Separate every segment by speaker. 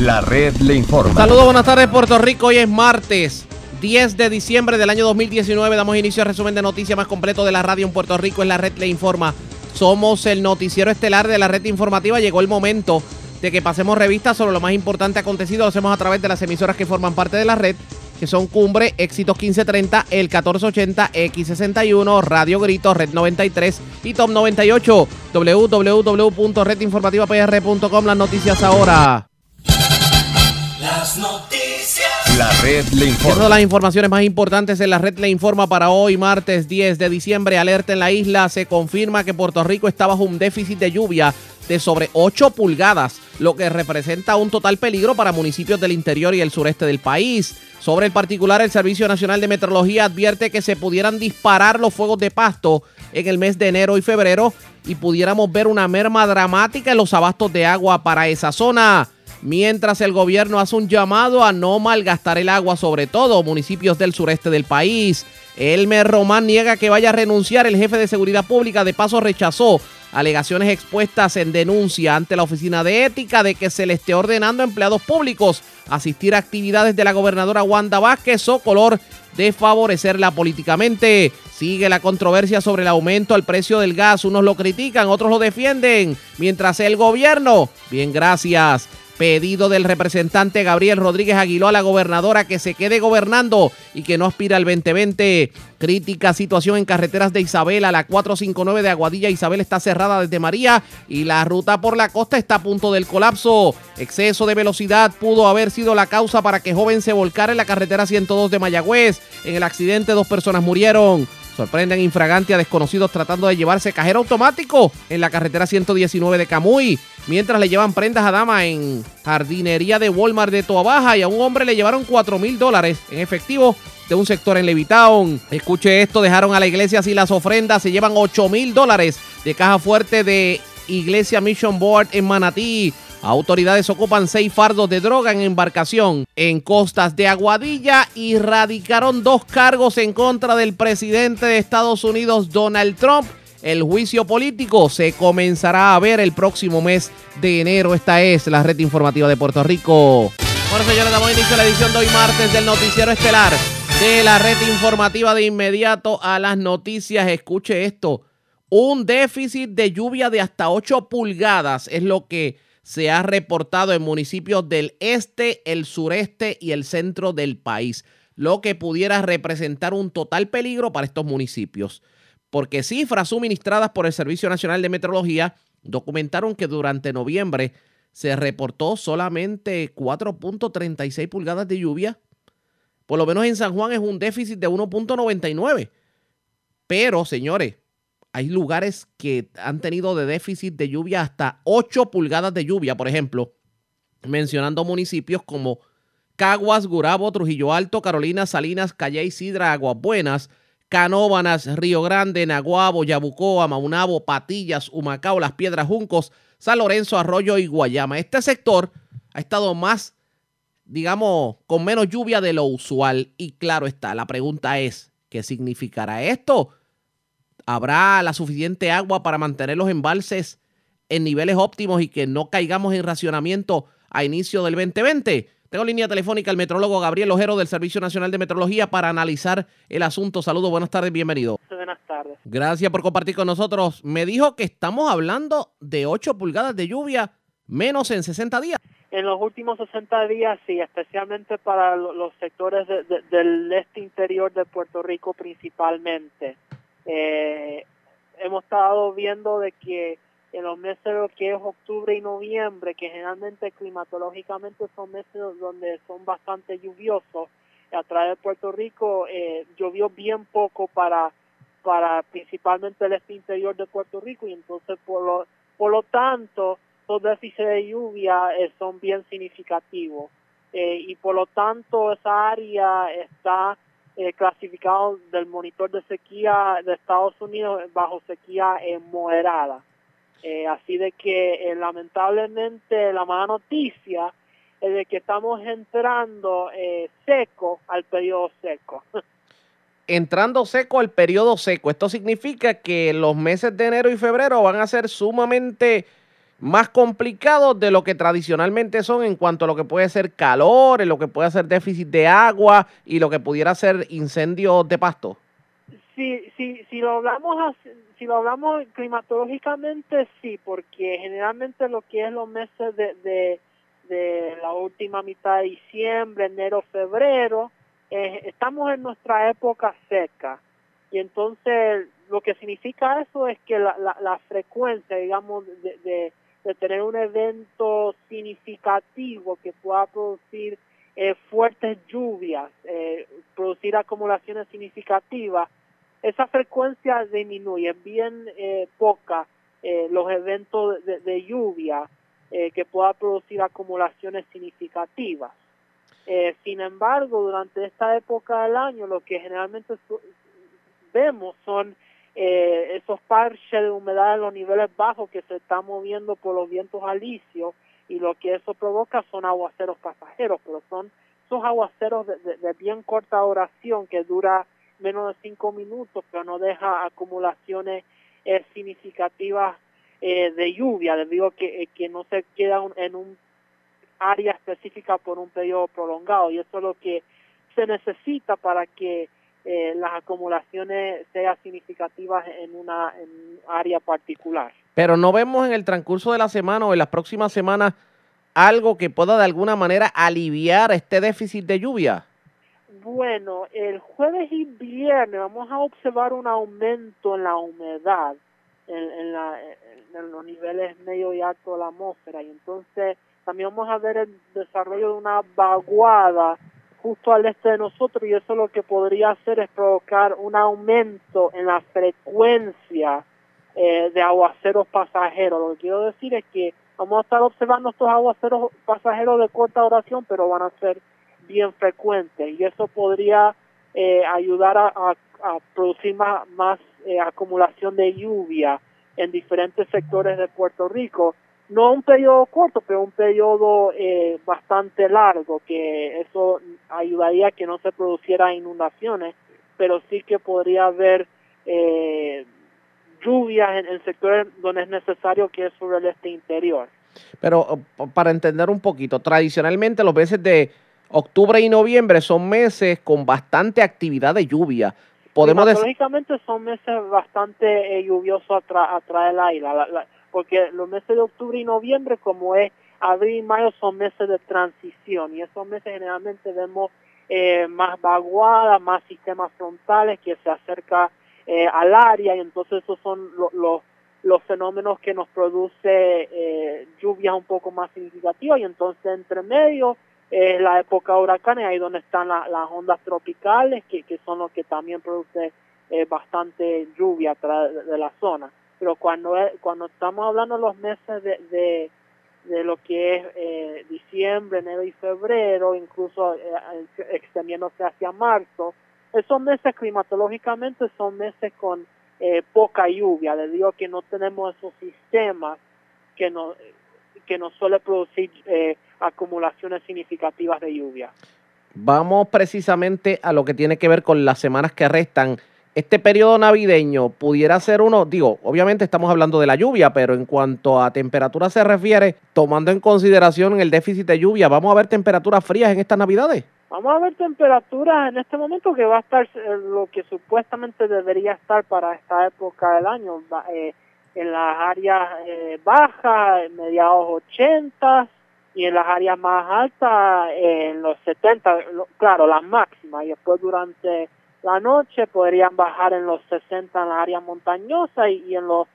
Speaker 1: La red le informa.
Speaker 2: Saludos, buenas tardes Puerto Rico. Hoy es martes 10 de diciembre del año 2019. Damos inicio al resumen de noticias más completo de la radio en Puerto Rico. Es la red le informa. Somos el noticiero estelar de la red informativa. Llegó el momento de que pasemos revistas sobre lo más importante acontecido. Lo hacemos a través de las emisoras que forman parte de la red que son Cumbre, Éxitos 1530, el 1480, X61, Radio Grito, Red 93 y Top 98. www.redinformativapr.com. Las noticias ahora.
Speaker 3: Las noticias.
Speaker 1: La red le
Speaker 2: Una de
Speaker 1: informa.
Speaker 2: las informaciones más importantes en la red le informa para hoy, martes 10 de diciembre. Alerta en la isla. Se confirma que Puerto Rico está bajo un déficit de lluvia de sobre 8 pulgadas, lo que representa un total peligro para municipios del interior y el sureste del país. Sobre el particular, el Servicio Nacional de Meteorología advierte que se pudieran disparar los fuegos de pasto en el mes de enero y febrero y pudiéramos ver una merma dramática en los abastos de agua para esa zona mientras el gobierno hace un llamado a no malgastar el agua, sobre todo municipios del sureste del país. Elmer Román niega que vaya a renunciar. El jefe de seguridad pública de paso rechazó alegaciones expuestas en denuncia ante la Oficina de Ética de que se le esté ordenando a empleados públicos asistir a actividades de la gobernadora Wanda Vázquez o color de favorecerla políticamente. Sigue la controversia sobre el aumento al precio del gas. Unos lo critican, otros lo defienden. Mientras el gobierno, bien gracias. Pedido del representante Gabriel Rodríguez Aguiló a la gobernadora que se quede gobernando y que no aspira al 2020. Crítica situación en carreteras de Isabela. La 459 de Aguadilla Isabel está cerrada desde María y la ruta por la costa está a punto del colapso. Exceso de velocidad pudo haber sido la causa para que joven se volcara en la carretera 102 de Mayagüez. En el accidente dos personas murieron. Sorprenden infragante a desconocidos tratando de llevarse cajero automático en la carretera 119 de Camuy. Mientras le llevan prendas a dama en jardinería de Walmart de Toa Baja y a un hombre le llevaron 4 mil dólares en efectivo de un sector en Levitown. Escuche esto, dejaron a la iglesia sin las ofrendas, se llevan 8 mil dólares de caja fuerte de Iglesia Mission Board en Manatí. Autoridades ocupan seis fardos de droga en embarcación en costas de Aguadilla y radicaron dos cargos en contra del presidente de Estados Unidos, Donald Trump. El juicio político se comenzará a ver el próximo mes de enero. Esta es la red informativa de Puerto Rico. Bueno, señores, damos inicio a la edición de hoy martes del Noticiero Estelar de la red informativa de inmediato a las noticias. Escuche esto. Un déficit de lluvia de hasta 8 pulgadas es lo que se ha reportado en municipios del este, el sureste y el centro del país, lo que pudiera representar un total peligro para estos municipios. Porque cifras suministradas por el Servicio Nacional de Meteorología documentaron que durante noviembre se reportó solamente 4.36 pulgadas de lluvia. Por lo menos en San Juan es un déficit de 1.99. Pero, señores, hay lugares que han tenido de déficit de lluvia hasta 8 pulgadas de lluvia, por ejemplo, mencionando municipios como Caguas, Gurabo, Trujillo Alto, Carolina, Salinas, Calle, Sidra, Aguas Buenas, Canóbanas, Río Grande, Naguabo, Yabucoa, Maunabo, Patillas, Humacao, Las Piedras, Juncos, San Lorenzo, Arroyo y Guayama. Este sector ha estado más, digamos, con menos lluvia de lo usual. Y claro está, la pregunta es, ¿qué significará esto? ¿Habrá la suficiente agua para mantener los embalses en niveles óptimos y que no caigamos en racionamiento a inicio del 2020? Tengo línea telefónica al metrólogo Gabriel Ojero del Servicio Nacional de Meteorología para analizar el asunto. Saludos, buenas tardes, bienvenido.
Speaker 4: Buenas tardes.
Speaker 2: Gracias por compartir con nosotros. Me dijo que estamos hablando de 8 pulgadas de lluvia menos en 60 días.
Speaker 4: En los últimos 60 días, sí, especialmente para lo- los sectores de- de- del este interior de Puerto Rico principalmente. Eh, hemos estado viendo de que en los meses que es octubre y noviembre, que generalmente climatológicamente son meses donde son bastante lluviosos, a través de Puerto Rico eh, llovió bien poco para para principalmente el este interior de Puerto Rico y entonces por lo por lo tanto los déficits de lluvia eh, son bien significativos. Y por lo tanto esa área está eh, clasificado del monitor de sequía de Estados Unidos bajo sequía eh, moderada. Así de que eh, lamentablemente la mala noticia es de que estamos entrando eh, seco al periodo seco.
Speaker 2: Entrando seco al periodo seco. Esto significa que los meses de enero y febrero van a ser sumamente más complicados de lo que tradicionalmente son en cuanto a lo que puede ser calor, en lo que puede ser déficit de agua y lo que pudiera ser incendios de pasto.
Speaker 4: Si, si, si lo hablamos si lo hablamos climatológicamente sí, porque generalmente lo que es los meses de, de, la última mitad de diciembre, enero, febrero, estamos en nuestra época seca y entonces lo que significa eso es que la, la, frecuencia, digamos, de, de tener un evento significativo que pueda producir eh, fuertes lluvias, eh, producir acumulaciones significativas, esa frecuencia disminuye, bien eh, poca eh, los eventos de, lluvia que pueda producir acumulaciones significativas. Sin embargo, durante esta época del año, lo que generalmente vemos son eh, esos parches de humedad en los niveles bajos que se están moviendo por los vientos alisios y lo que eso provoca son aguaceros pasajeros, pero son esos aguaceros de, de- bien corta duración que dura menos de cinco minutos, pero no deja acumulaciones eh, significativas eh, de lluvia, debido a que, eh, que no se queda un- en un área específica por un periodo prolongado y eso es lo que se necesita para que eh, las acumulaciones sean significativas en una en un área particular.
Speaker 2: Pero no vemos en el transcurso de la semana o en las próximas semanas algo que pueda de alguna manera aliviar este déficit de lluvia.
Speaker 4: Bueno, el jueves y viernes vamos a observar un aumento en la humedad en, en, la, en los niveles medio y alto de la atmósfera y entonces también vamos a ver el desarrollo de una vaguada justo al este de nosotros y eso lo que podría hacer es provocar un aumento en la frecuencia eh, de aguaceros pasajeros. Lo que quiero decir es que vamos a estar observando estos aguaceros pasajeros de corta duración, pero van a ser bien frecuentes y eso podría eh, ayudar a, producir más, más eh, acumulación de lluvia en diferentes sectores de Puerto Rico. No un periodo corto, pero un periodo eh, bastante largo, que eso ayudaría a que no se producieran inundaciones, pero sí que podría haber eh, lluvias en, en sectores donde es necesario que es sobre el este interior.
Speaker 2: Pero para entender un poquito, tradicionalmente los meses de octubre y noviembre son meses con bastante actividad de lluvia. Podemos decir,
Speaker 4: son meses bastante eh, lluviosos a, tra- a traer el aire, la- la- porque los meses de octubre y noviembre, como es abril y mayo, son meses de transición y esos meses generalmente vemos eh, más vaguadas, más sistemas frontales que se acerca eh, al área y entonces esos son lo- los los fenómenos que nos produce eh, lluvias un poco más significativas y entonces entre medio es la época huracanes, ahí donde están la- las ondas tropicales, que, que son los que también produce eh, bastante lluvia de la zona. Pero cuando es- cuando estamos hablando los meses de, de, lo que es eh, diciembre, enero y febrero, incluso eh, extendiéndose hacia marzo, esos meses climatológicamente son meses con eh, poca lluvia, debido a que no tenemos esos sistemas que nos que nos suele producir eh, acumulaciones significativas de lluvia.
Speaker 2: vamos precisamente a lo que tiene que ver con las semanas que restan. Este periodo navideño pudiera ser uno, digo, obviamente estamos hablando de la lluvia, pero en cuanto a temperatura se refiere, tomando en consideración el déficit de lluvia, ¿vamos a ver temperaturas frías en estas navidades?
Speaker 4: Vamos a ver temperaturas en este momento que va a estar eh, lo que supuestamente debería estar para esta época del año, eh, en las áreas eh, bajas, en mediados 80 y en las áreas más altas eh, en los 70, lo- claro, las máximas, y después durante la noche podrían bajar en los 60 en las áreas montañosas y, en los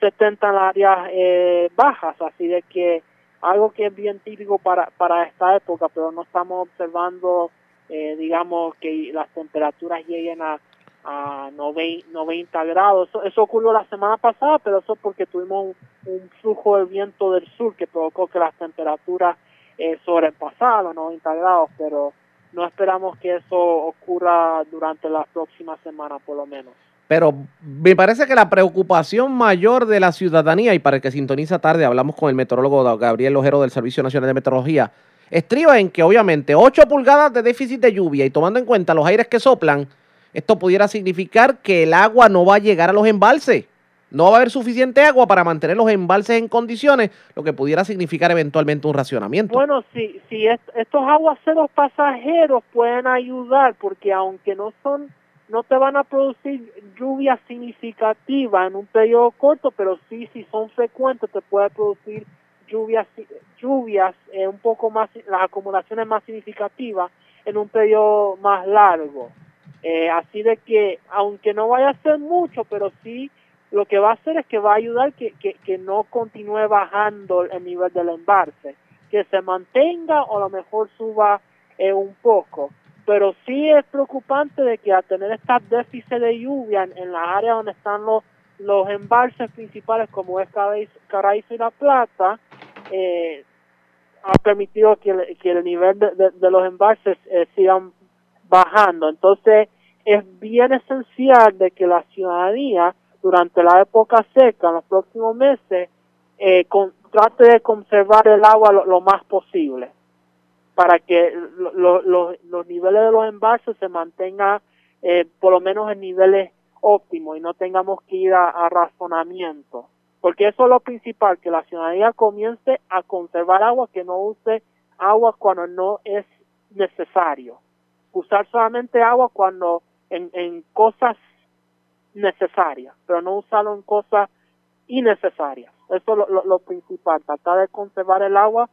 Speaker 4: 70 en las áreas eh, bajas, así de que algo que es bien típico para, para esta época, pero no estamos observando, eh, digamos, que las temperaturas lleguen a, a 90, 90 grados. Eso, ocurrió la semana pasada, pero eso es porque tuvimos un, un flujo de viento del sur que provocó que las temperaturas eh, sobrepasaran los 90 grados, pero no esperamos que eso ocurra durante la próxima semana, por lo menos.
Speaker 2: Pero me parece que la preocupación mayor de la ciudadanía, y para el que sintoniza tarde, hablamos con el meteorólogo Gabriel Ojero del Servicio Nacional de Meteorología, estriba en que obviamente 8 pulgadas de déficit de lluvia y tomando en cuenta los aires que soplan, esto pudiera significar que el agua no va a llegar a los embalses. No va a haber suficiente agua para mantener los embalses en condiciones, lo que pudiera significar eventualmente un racionamiento.
Speaker 4: Bueno, si, si est- estos aguaceros pasajeros pueden ayudar, porque aunque no son, no te van a producir lluvia significativa en un periodo corto, pero sí, si son frecuentes, te puede producir lluvias, lluvias eh, un poco más, las acumulaciones más significativas en un periodo más largo. Eh, así de que, aunque no vaya a ser mucho, pero sí lo que va a hacer es que va a ayudar que, que, que no continúe bajando el nivel del embalse, que se mantenga o a lo mejor suba eh, un poco. Pero sí es preocupante de que al tener estas déficits de lluvia en, las áreas donde están los, los embalses principales como es Caraizo y La Plata, eh, ha permitido que el, que el nivel de, de- de los embalses eh, sigan bajando. Entonces, es bien esencial de que la ciudadanía durante la época seca, en los próximos meses, eh, trate de conservar el agua lo, más posible para que lo- lo- los niveles de los embalses se mantengan eh, por lo menos en niveles óptimos y no tengamos que ir a, a razonamiento. Porque eso es lo principal, que la ciudadanía comience a conservar agua, que no use agua cuando no es necesario. Usar solamente agua cuando en, en cosas necesarias, pero no usarlo en cosas innecesarias. Eso es lo, lo- lo principal, tratar de conservar el agua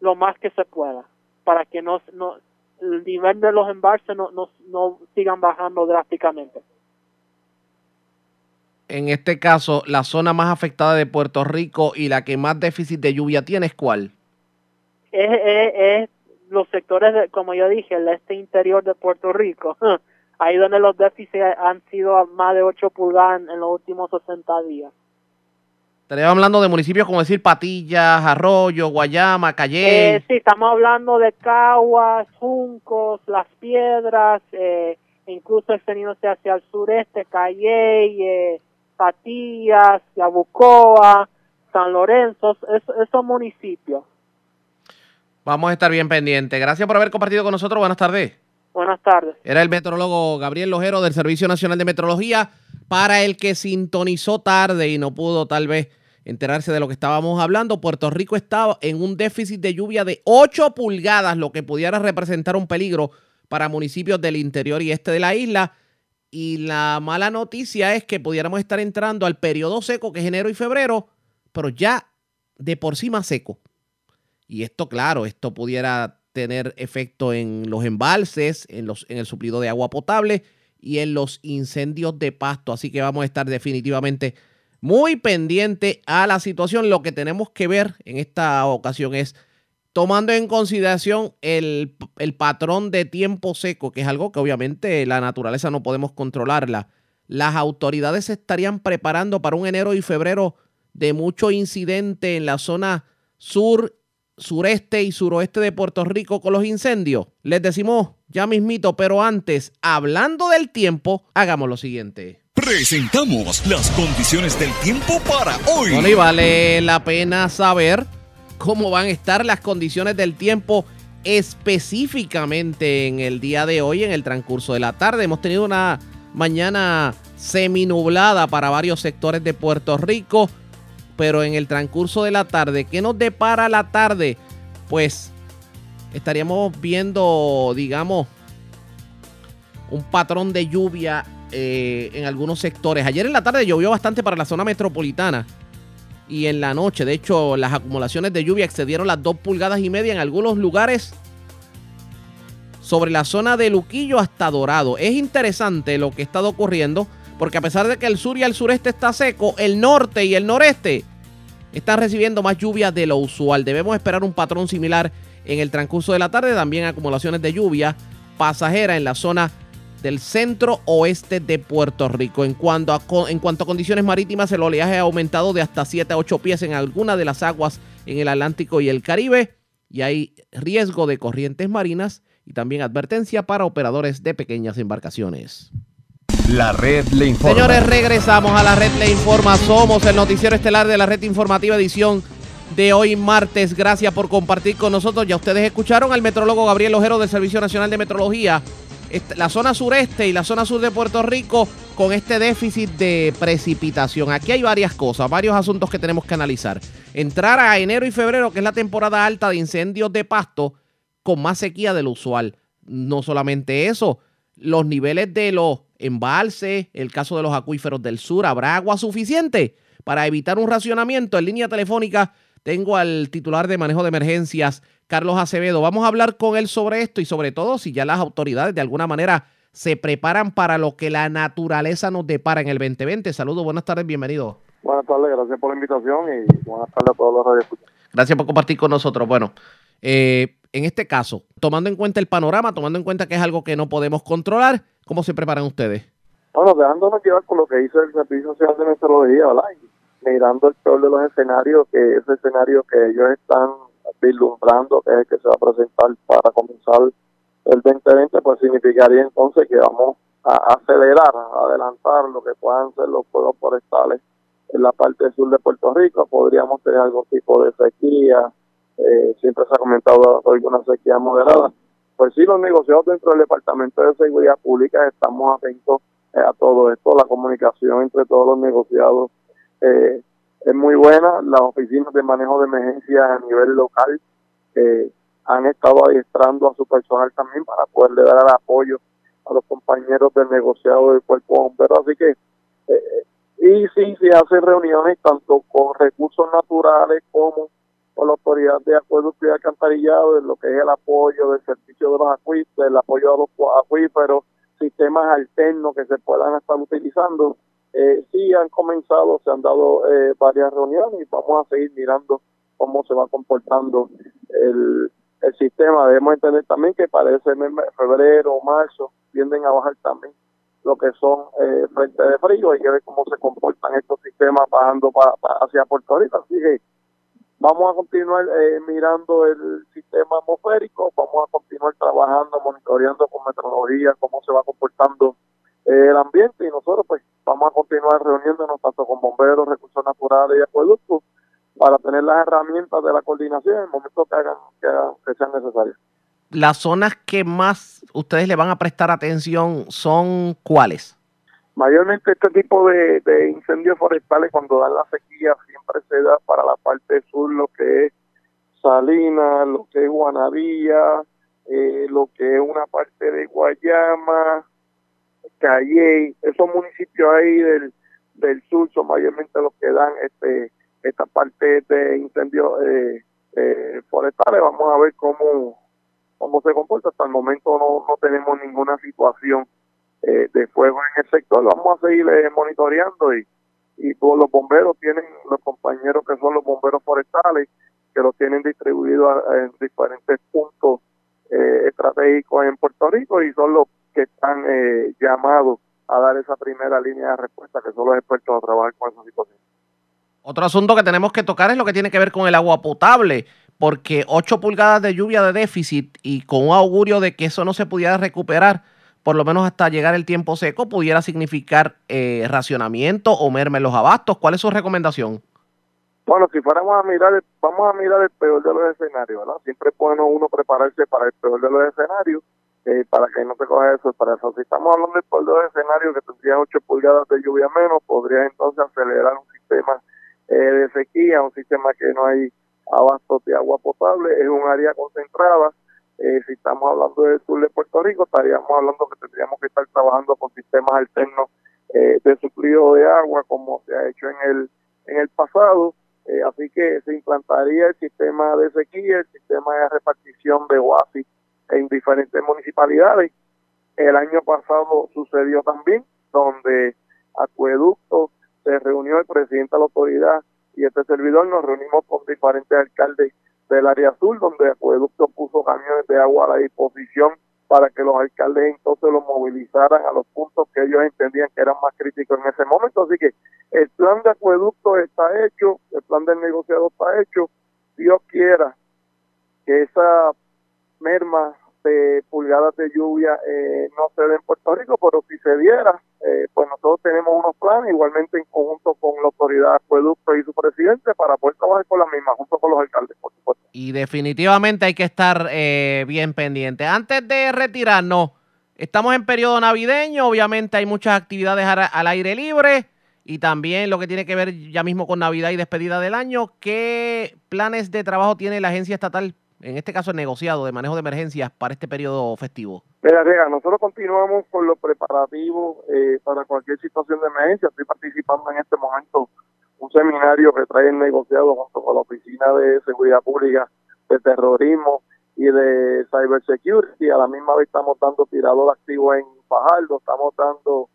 Speaker 4: lo más que se pueda, para que no, no el nivel de los embalses no, no, no sigan bajando drásticamente.
Speaker 2: En este caso, la zona más afectada de Puerto Rico y la que más déficit de lluvia tiene es cuál?
Speaker 4: Es, es, es los sectores, de, como yo dije, el este interior de Puerto Rico, ahí donde los déficits han sido más de 8 pulgadas en, los últimos 60 días.
Speaker 2: Estaríamos hablando de municipios como decir Patillas, Arroyo, Guayama, Calle.
Speaker 4: Eh, sí, estamos hablando de Caguas, Juncos, Las Piedras, eh, incluso extendiéndose hacia el sureste, Calley, eh, Patillas, Yabucoa, San Lorenzo, es- esos municipios.
Speaker 2: Vamos a estar bien pendientes. Gracias por haber compartido con nosotros. Buenas tardes.
Speaker 4: Buenas tardes.
Speaker 2: Era el meteorólogo Gabriel Lojero del Servicio Nacional de Meteorología. Para el que sintonizó tarde y no pudo tal vez enterarse de lo que estábamos hablando, Puerto Rico estaba en un déficit de lluvia de 8 pulgadas, lo que pudiera representar un peligro para municipios del interior y este de la isla. Y la mala noticia es que pudiéramos estar entrando al periodo seco, que es enero y febrero, pero ya de por sí más seco. Y esto, claro, esto pudiera tener efecto en los embalses, en, los, en el suplido de agua potable y en los incendios de pasto. Así que vamos a estar definitivamente muy pendiente a la situación. Lo que tenemos que ver en esta ocasión es tomando en consideración el, el patrón de tiempo seco, que es algo que obviamente la naturaleza no podemos controlarla. Las autoridades estarían preparando para un enero y febrero de mucho incidente en la zona sur sureste y suroeste de Puerto Rico con los incendios? Les decimos ya mismito, pero antes, hablando del tiempo, hagamos lo siguiente.
Speaker 5: Presentamos las condiciones del tiempo para hoy.
Speaker 2: Vale la pena saber cómo van a estar las condiciones del tiempo específicamente en el día de hoy, en el transcurso de la tarde. Hemos tenido una mañana seminublada para varios sectores de Puerto Rico, pero en el transcurso de la tarde, ¿qué nos depara la tarde? Pues estaríamos viendo, digamos, un patrón de lluvia eh, en algunos sectores. Ayer en la tarde llovió bastante para la zona metropolitana y en la noche, de hecho, las acumulaciones de lluvia excedieron las 2 pulgadas y media en algunos lugares sobre la zona de Luquillo hasta Dorado. Es interesante lo que ha estado ocurriendo porque a pesar de que el sur y el sureste está seco, el norte y el noreste están recibiendo más lluvia de lo usual. Debemos esperar un patrón similar en el transcurso de la tarde. También acumulaciones de lluvia pasajera en la zona del centro oeste de Puerto Rico. En cuanto, a, en cuanto a condiciones marítimas, el oleaje ha aumentado de hasta 7 a 8 pies en algunas de las aguas en el Atlántico y el Caribe. Y hay riesgo de corrientes marinas y también advertencia para operadores de pequeñas embarcaciones.
Speaker 1: La red le informa.
Speaker 2: Señores, regresamos a la red Le Informa. Somos el noticiero estelar de la red informativa edición de hoy martes. Gracias por compartir con nosotros. Ya ustedes escucharon al metrólogo Gabriel Ojero del Servicio Nacional de Metrología. la zona sureste y la zona sur de Puerto Rico con este déficit de precipitación. Aquí hay varias cosas, varios asuntos que tenemos que analizar. Entrar a enero y febrero, que es la temporada alta de incendios de pasto, con más sequía de lo usual. No solamente eso, los niveles de los embalses, el caso de los acuíferos del sur, ¿habrá agua suficiente para evitar un racionamiento? En línea telefónica tengo al titular de manejo de emergencias, Carlos Acevedo. Vamos a hablar con él sobre esto y sobre todo si ya las autoridades de alguna manera se preparan para lo que la naturaleza nos depara en el 2020. Saludos, buenas tardes, bienvenido.
Speaker 6: Buenas tardes, gracias por la invitación y buenas tardes a todos los radioescuchas.
Speaker 2: Gracias por compartir con nosotros. Bueno, eh, en este caso, tomando en cuenta el panorama, tomando en cuenta que es algo que no podemos controlar, ¿cómo se preparan ustedes?
Speaker 6: Bueno, dejándonos llevar con lo que hizo el Servicio Nacional de Meteorología, ¿verdad? Y mirando el peor de los escenarios, que ese escenario que ellos están vislumbrando, que es el que se va a presentar para comenzar el 2020, pues significaría entonces que vamos a acelerar, a adelantar lo que puedan ser los fuegos forestales en la parte sur de Puerto Rico. Podríamos tener algún tipo de sequía, eh, siempre se ha comentado alguna sequía moderada. Pues sí, los negociados dentro del Departamento de Seguridad Pública estamos atentos eh, a todo esto. La comunicación entre todos los negociados eh, es muy buena. Las oficinas de manejo de emergencias a nivel local han estado adiestrando a su personal también para poderle dar el apoyo a los compañeros del negociado del cuerpo de bomberos. Así que, y sí, se hacen reuniones tanto con recursos naturales como con la autoridad de acueducto y alcantarillado, en lo que es el apoyo del servicio de los acuíferos, el apoyo a los acuíferos, sistemas alternos que se puedan estar utilizando. Eh, sí han comenzado, se han dado eh, varias reuniones y vamos a seguir mirando cómo se va comportando el, el sistema. Debemos entender también que para ese febrero o marzo tienden a bajar también lo que son eh, frentes de frío. Hay que ver cómo se comportan estos sistemas bajando pa- hacia Puerto Rico. Así que vamos a continuar eh, mirando el sistema atmosférico, vamos a continuar trabajando, monitoreando con meteorología cómo se va comportando eh, el ambiente y nosotros pues vamos a continuar reuniéndonos tanto con bomberos, recursos naturales y acueductos para tener las herramientas de la coordinación en el momento que hagan que, que sean necesarias.
Speaker 2: Las zonas que más ustedes le van a prestar atención son cuáles?
Speaker 6: Mayormente este tipo de, incendios forestales cuando dan la sequía siempre se da para la parte sur lo que es Salinas, lo que es Guanavilla, eh, lo que es una parte de Guayama, Calle, esos municipios ahí del, del sur son mayormente los que dan este esta parte de incendios eh, eh, forestales. Vamos a ver cómo, cómo se comporta. Hasta el momento no, no tenemos ninguna situación eh, de fuego en el sector. Vamos a seguir eh, monitoreando y, y todos los bomberos tienen, los compañeros que son los bomberos forestales, que los tienen distribuidos en diferentes puntos eh, estratégicos en Puerto Rico y son los que están eh, llamados a dar esa primera línea de respuesta, que son los expertos a trabajar con esa situación.
Speaker 2: Otro asunto que tenemos que tocar es lo que tiene que ver con el agua potable, porque 8 pulgadas de lluvia de déficit y con un augurio de que eso no se pudiera recuperar, por lo menos hasta llegar el tiempo seco, pudiera significar eh, racionamiento o merma en los abastos. ¿Cuál es su recomendación?
Speaker 6: Bueno, si fuéramos a mirar, vamos a mirar el peor de los escenarios, ¿verdad? Siempre es bueno uno prepararse para el peor de los escenarios, eh, para que no te coja eso, para eso. Si estamos hablando del peor de los escenarios, que tendría 8 pulgadas de lluvia menos, podría entonces acelerar un sistema eh, de sequía, un sistema que no hay abasto de agua potable, es un área concentrada. Eh, si estamos hablando del sur de Puerto Rico, estaríamos hablando que tendríamos que estar trabajando con sistemas alternos eh, de suplido de agua, como se ha hecho en el, en el pasado. Eh, así que se implantaría el sistema de sequía, el sistema de repartición de oasis en diferentes municipalidades. El año pasado sucedió también, donde Acueducto se reunió el presidente de la autoridad y este servidor, nos reunimos con diferentes alcaldes del área sur, donde Acueducto puso camiones de agua a la disposición para que los alcaldes entonces los movilizaran a los puntos que ellos entendían que eran más críticos en ese momento. Así que el plan de acueducto está hecho, el plan del negociado está hecho. Dios quiera que esa merma de pulgadas de lluvia eh, no se dé en Puerto Rico, pero si se diera, eh, pues nosotros tenemos unos planes, igualmente en conjunto con la autoridad acueducto y su presidente, para poder trabajar con la misma, junto con los alcaldes, por supuesto.
Speaker 2: Y definitivamente hay que estar eh, bien pendiente. Antes de retirarnos, Estamos en periodo navideño, obviamente hay muchas actividades al aire libre y también lo que tiene que ver ya mismo con Navidad y despedida del año. ¿Qué planes de trabajo tiene la agencia estatal, en este caso el negociado de manejo de emergencias para este periodo festivo?
Speaker 6: Mira, nosotros continuamos con los preparativos eh, para cualquier situación de emergencia. Estoy participando en este momento un seminario que trae el negociado junto con la Oficina de Seguridad Pública de Terrorismo y de Cybersecurity. A la misma vez estamos dando tirador activo en Fajardo, estamos dando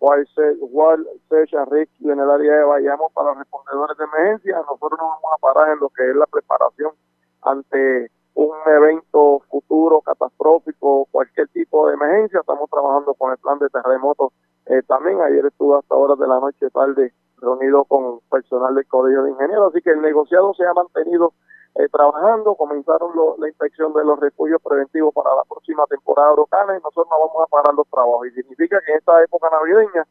Speaker 6: Wild and Rescue en el área de Bayamo para respondedores de emergencia. Nosotros nos vamos a parar en lo que es la preparación ante un evento futuro catastrófico, cualquier tipo de emergencia. Estamos trabajando con el plan de terremotos eh, también. Ayer estuve hasta horas de la noche tarde reunido con personal del Colegio de Ingenieros. Así que el negociado se ha mantenido eh, trabajando. Comenzaron la inspección de los refugios preventivos para la próxima temporada de huracanes. Nosotros no vamos a parar los trabajos. Y significa que en esta época navideña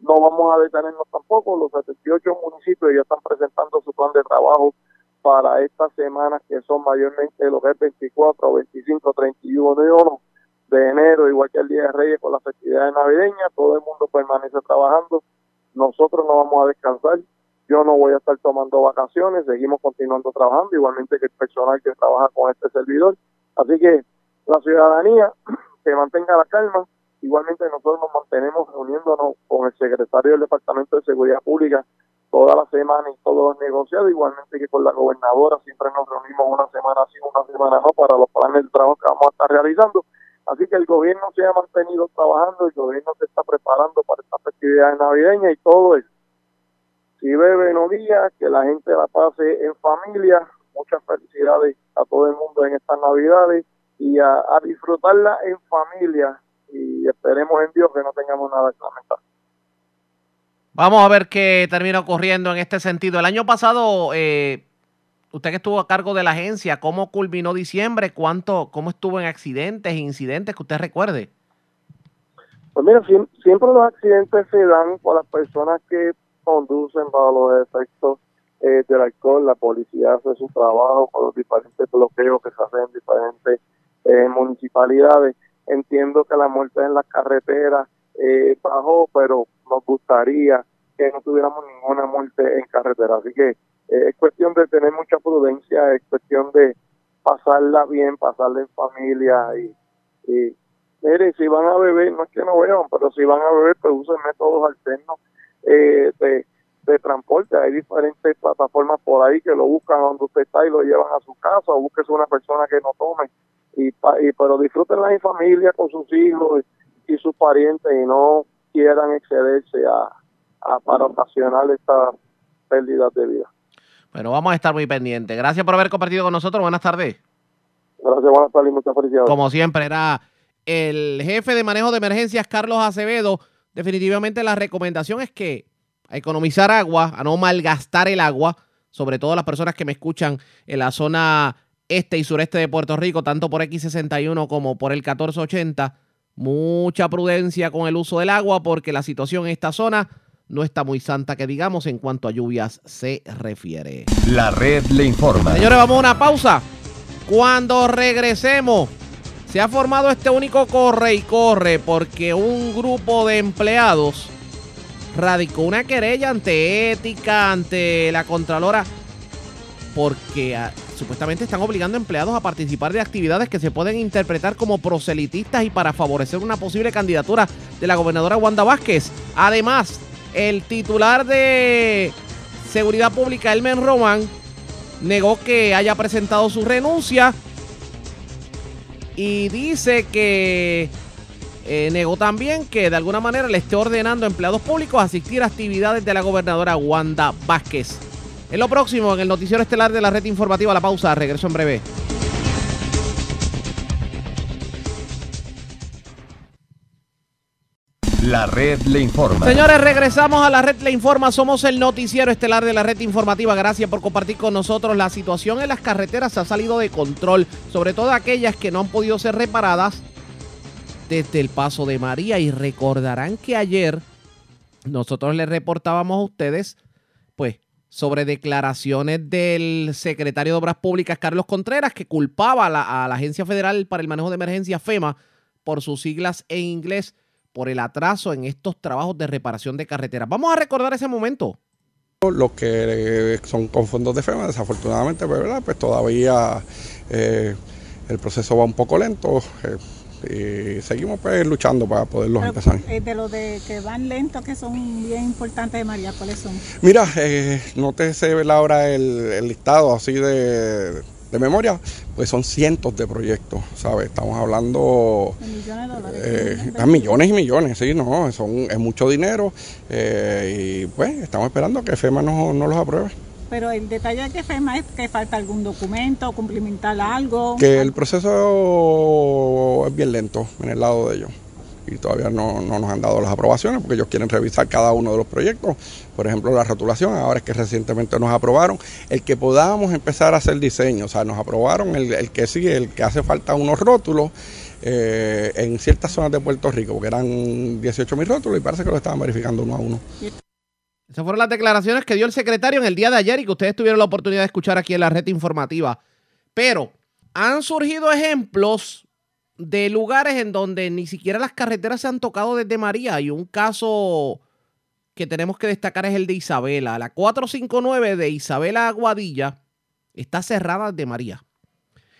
Speaker 6: no vamos a detenernos tampoco. Los 78 municipios ya están presentando su plan de trabajo para estas semanas que son mayormente lo que es 24, 25, 31 de enero, igual que el Día de Reyes con las festividades navideñas, todo el mundo permanece trabajando, nosotros no vamos a descansar, yo no voy a estar tomando vacaciones, seguimos continuando trabajando, igualmente que el personal que trabaja con este servidor, así que la ciudadanía que mantenga la calma, igualmente nosotros nos mantenemos reuniéndonos con el secretario del Departamento de Seguridad Pública toda la semana y todos los negociados, igualmente que con la gobernadora, siempre nos reunimos una semana sí, una semana no, para los planes de trabajo que vamos a estar realizando. Así que el gobierno se ha mantenido trabajando, el gobierno se está preparando para esta festividad navideña y todo eso. Si bebe no guía, que la gente la pase en familia, muchas felicidades a todo el mundo en estas navidades y a disfrutarla en familia y esperemos en Dios que no tengamos nada que lamentar.
Speaker 2: Vamos a ver qué termina ocurriendo en este sentido. El año pasado, eh, usted que estuvo a cargo de la agencia, ¿cómo culminó diciembre? ¿Cuánto, cómo estuvo en accidentes e incidentes que usted recuerde?
Speaker 6: Pues mira, siem- siempre los accidentes se dan por las personas que conducen bajo los efectos eh, del alcohol. La policía hace su trabajo con los diferentes bloqueos que se hacen en diferentes eh, municipalidades. Entiendo que la muerte en las carreteras eh, bajó, pero nos gustaría que no tuviéramos ninguna muerte en carretera. Así que eh, es cuestión de tener mucha prudencia, es cuestión de pasarla bien, pasarla en familia y, y mire, si van a beber, no es que no beban, pero si van a beber, pues usen métodos alternos eh, de, transporte. Hay diferentes plataformas por ahí que lo buscan donde usted está y lo llevan a su casa o búsquese una persona que no tome. Y, y Pero disfrútenla en familia con sus hijos y, sus parientes y no quieran excederse a, a para ocasionar estas pérdidas de vida.
Speaker 2: Bueno, vamos a estar muy pendientes. Gracias por haber compartido con nosotros. Buenas tardes.
Speaker 6: Gracias, buenas tardes y muchas felicidades.
Speaker 2: Como siempre, era el jefe de manejo de emergencias, Carlos Acevedo. Definitivamente la recomendación es que a economizar agua, a no malgastar el agua, sobre todo las personas que me escuchan en la zona este y sureste de Puerto Rico, tanto por X61 como por el 1480. Mucha prudencia con el uso del agua porque la situación en esta zona no está muy santa que digamos en cuanto a lluvias se refiere.
Speaker 1: La red le informa.
Speaker 2: Señores, vamos a una pausa. Cuando regresemos, se ha formado este único corre y corre porque un grupo de empleados radicó una querella ante ética, ante la Contralora, porque supuestamente están obligando a empleados a participar de actividades que se pueden interpretar como proselitistas y para favorecer una posible candidatura de la gobernadora Wanda Vázquez. Además, el titular de Seguridad Pública, Elmen Román, negó que haya presentado su renuncia y dice que eh, negó también que de alguna manera le esté ordenando a empleados públicos asistir a actividades de la gobernadora Wanda Vázquez. En lo próximo, en el noticiero estelar de la red informativa, la pausa, regreso en breve.
Speaker 1: La red le informa.
Speaker 2: Señores, regresamos a la red Le Informa. Somos el noticiero estelar de la red informativa. Gracias por compartir con nosotros. La situación en las carreteras ha salido de control, sobre todo aquellas que no han podido ser reparadas desde el paso de María. Y recordarán que ayer nosotros les reportábamos a ustedes, pues, sobre declaraciones del secretario de Obras Públicas, Carlos Contreras, que culpaba a la, Agencia Federal para el Manejo de Emergencia, FEMA, por sus siglas en inglés, por el atraso en estos trabajos de reparación de carreteras. Vamos a recordar ese momento.
Speaker 7: Los que son con fondos de FEMA, desafortunadamente, pues, pues todavía eh, el proceso va un poco lento. eh, y seguimos pues luchando para poderlos
Speaker 8: Pero,
Speaker 7: empezar.
Speaker 8: eh, de los de que van lentos, que son bien importantes de María, ¿cuáles son?
Speaker 7: Mira, eh, no te sé ahora el, el listado así de, de memoria, pues son cientos de proyectos, ¿sabes? Estamos hablando
Speaker 8: De millones de dólares.
Speaker 7: eh, a millones y millones, sí, no, son, es mucho dinero eh, y pues estamos esperando que FEMA no, no los apruebe.
Speaker 8: Pero el detalle de que FEMA es que falta algún documento, cumplimentar algo.
Speaker 7: Que el proceso es bien lento en el lado de ellos y todavía no, no nos han dado las aprobaciones porque ellos quieren revisar cada uno de los proyectos. Por ejemplo, la rotulación, ahora es que recientemente nos aprobaron el que podamos empezar a hacer diseño, o sea, nos aprobaron el, el que sí, el que hace falta unos rótulos eh, en ciertas zonas de Puerto Rico, porque eran 18 mil rótulos y parece que lo estaban verificando uno a uno.
Speaker 2: Esas fueron las declaraciones que dio el secretario en el día de ayer y que ustedes tuvieron la oportunidad de escuchar aquí en la red informativa. Pero han surgido ejemplos de lugares en donde ni siquiera las carreteras se han tocado desde María. Y un caso que tenemos que destacar es el de Isabela. La 459 de Isabela Aguadilla está cerrada desde María.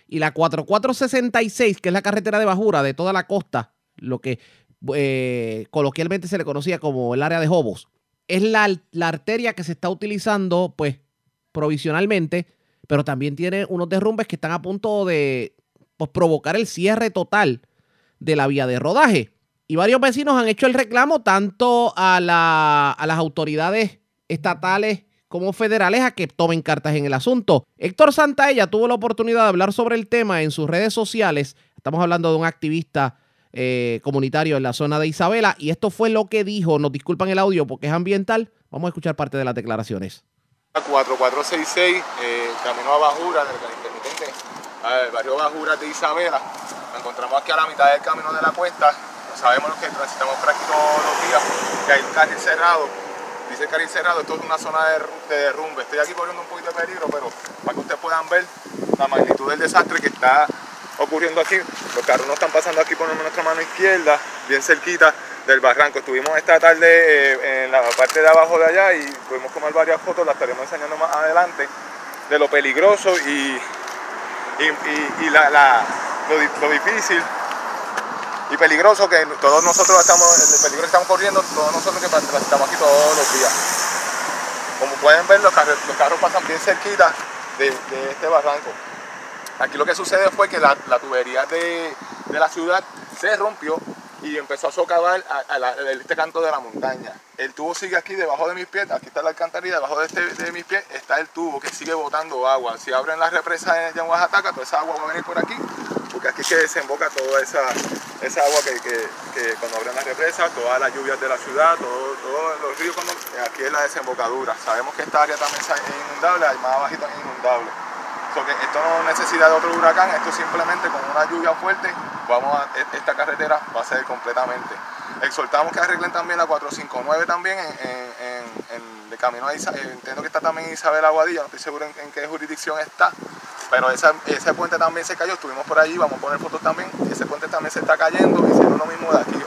Speaker 2: Y la 4466, que es la carretera de bajura de toda la costa, lo que eh, coloquialmente se le conocía como el área de Jobos, es la, la arteria que se está utilizando, pues, provisionalmente, pero también tiene unos derrumbes que están a punto de pues, provocar el cierre total de la vía de rodaje. Y varios vecinos han hecho el reclamo tanto a, la- a las autoridades estatales como federales a que tomen cartas en el asunto. Héctor Santaella tuvo la oportunidad de hablar sobre el tema en sus redes sociales. Estamos hablando de un activista eh, comunitario en la zona de Isabela y esto fue lo que dijo. Nos disculpan el audio porque es ambiental. Vamos a escuchar parte de las declaraciones.
Speaker 9: 4466, eh, camino a Bajura, del intermitente, al barrio Bajura de Isabela. Nos encontramos aquí a la mitad del camino de la cuesta. Sabemos que transitamos por aquí todos los días, que hay un carril cerrado. Dice el carril cerrado, esto es una zona de, de derrumbe. Estoy aquí corriendo un poquito de peligro, pero para que ustedes puedan ver la magnitud del desastre que está ocurriendo aquí. Los carros no están pasando aquí por nuestra mano izquierda, bien cerquita del barranco. Estuvimos esta tarde eh, en la parte de abajo de allá y pudimos tomar varias fotos, las estaremos enseñando más adelante, de lo peligroso y, y, y- la- la- lo, lo difícil y peligroso que todos nosotros estamos, el peligro que estamos corriendo, todos nosotros que estamos aquí todos los días. Como pueden ver, los carros, los carros pasan bien cerquita de este barranco. Aquí lo que sucede fue que la, tubería de, de la ciudad se rompió y empezó a socavar este canto de la montaña. El tubo sigue aquí debajo de mis pies, aquí está la alcantarilla, debajo de, este, de mis pies está el tubo que sigue botando agua. Si abren la represa en, Oaxaca, toda esa agua va a venir por aquí, porque aquí es que desemboca toda esa, esa agua que, que- cuando abren las represas, todas las lluvias de la ciudad, todo- todos los ríos, cuando, aquí es la desembocadura. Sabemos que esta área también es inundable, hay más abajito es inundable. So que esto no necesita de otro huracán, esto simplemente con una lluvia fuerte, vamos a, e- esta carretera va a ser completamente. Exhortamos que arreglen también la 459 también en, en- en- de camino a Isa- eh, entiendo que está también Isabel Aguadilla, no estoy seguro en, qué jurisdicción está, pero esa- ese puente también se cayó, estuvimos por allí, vamos a poner fotos también, y ese puente también se está cayendo, hicieron lo mismo de aquí-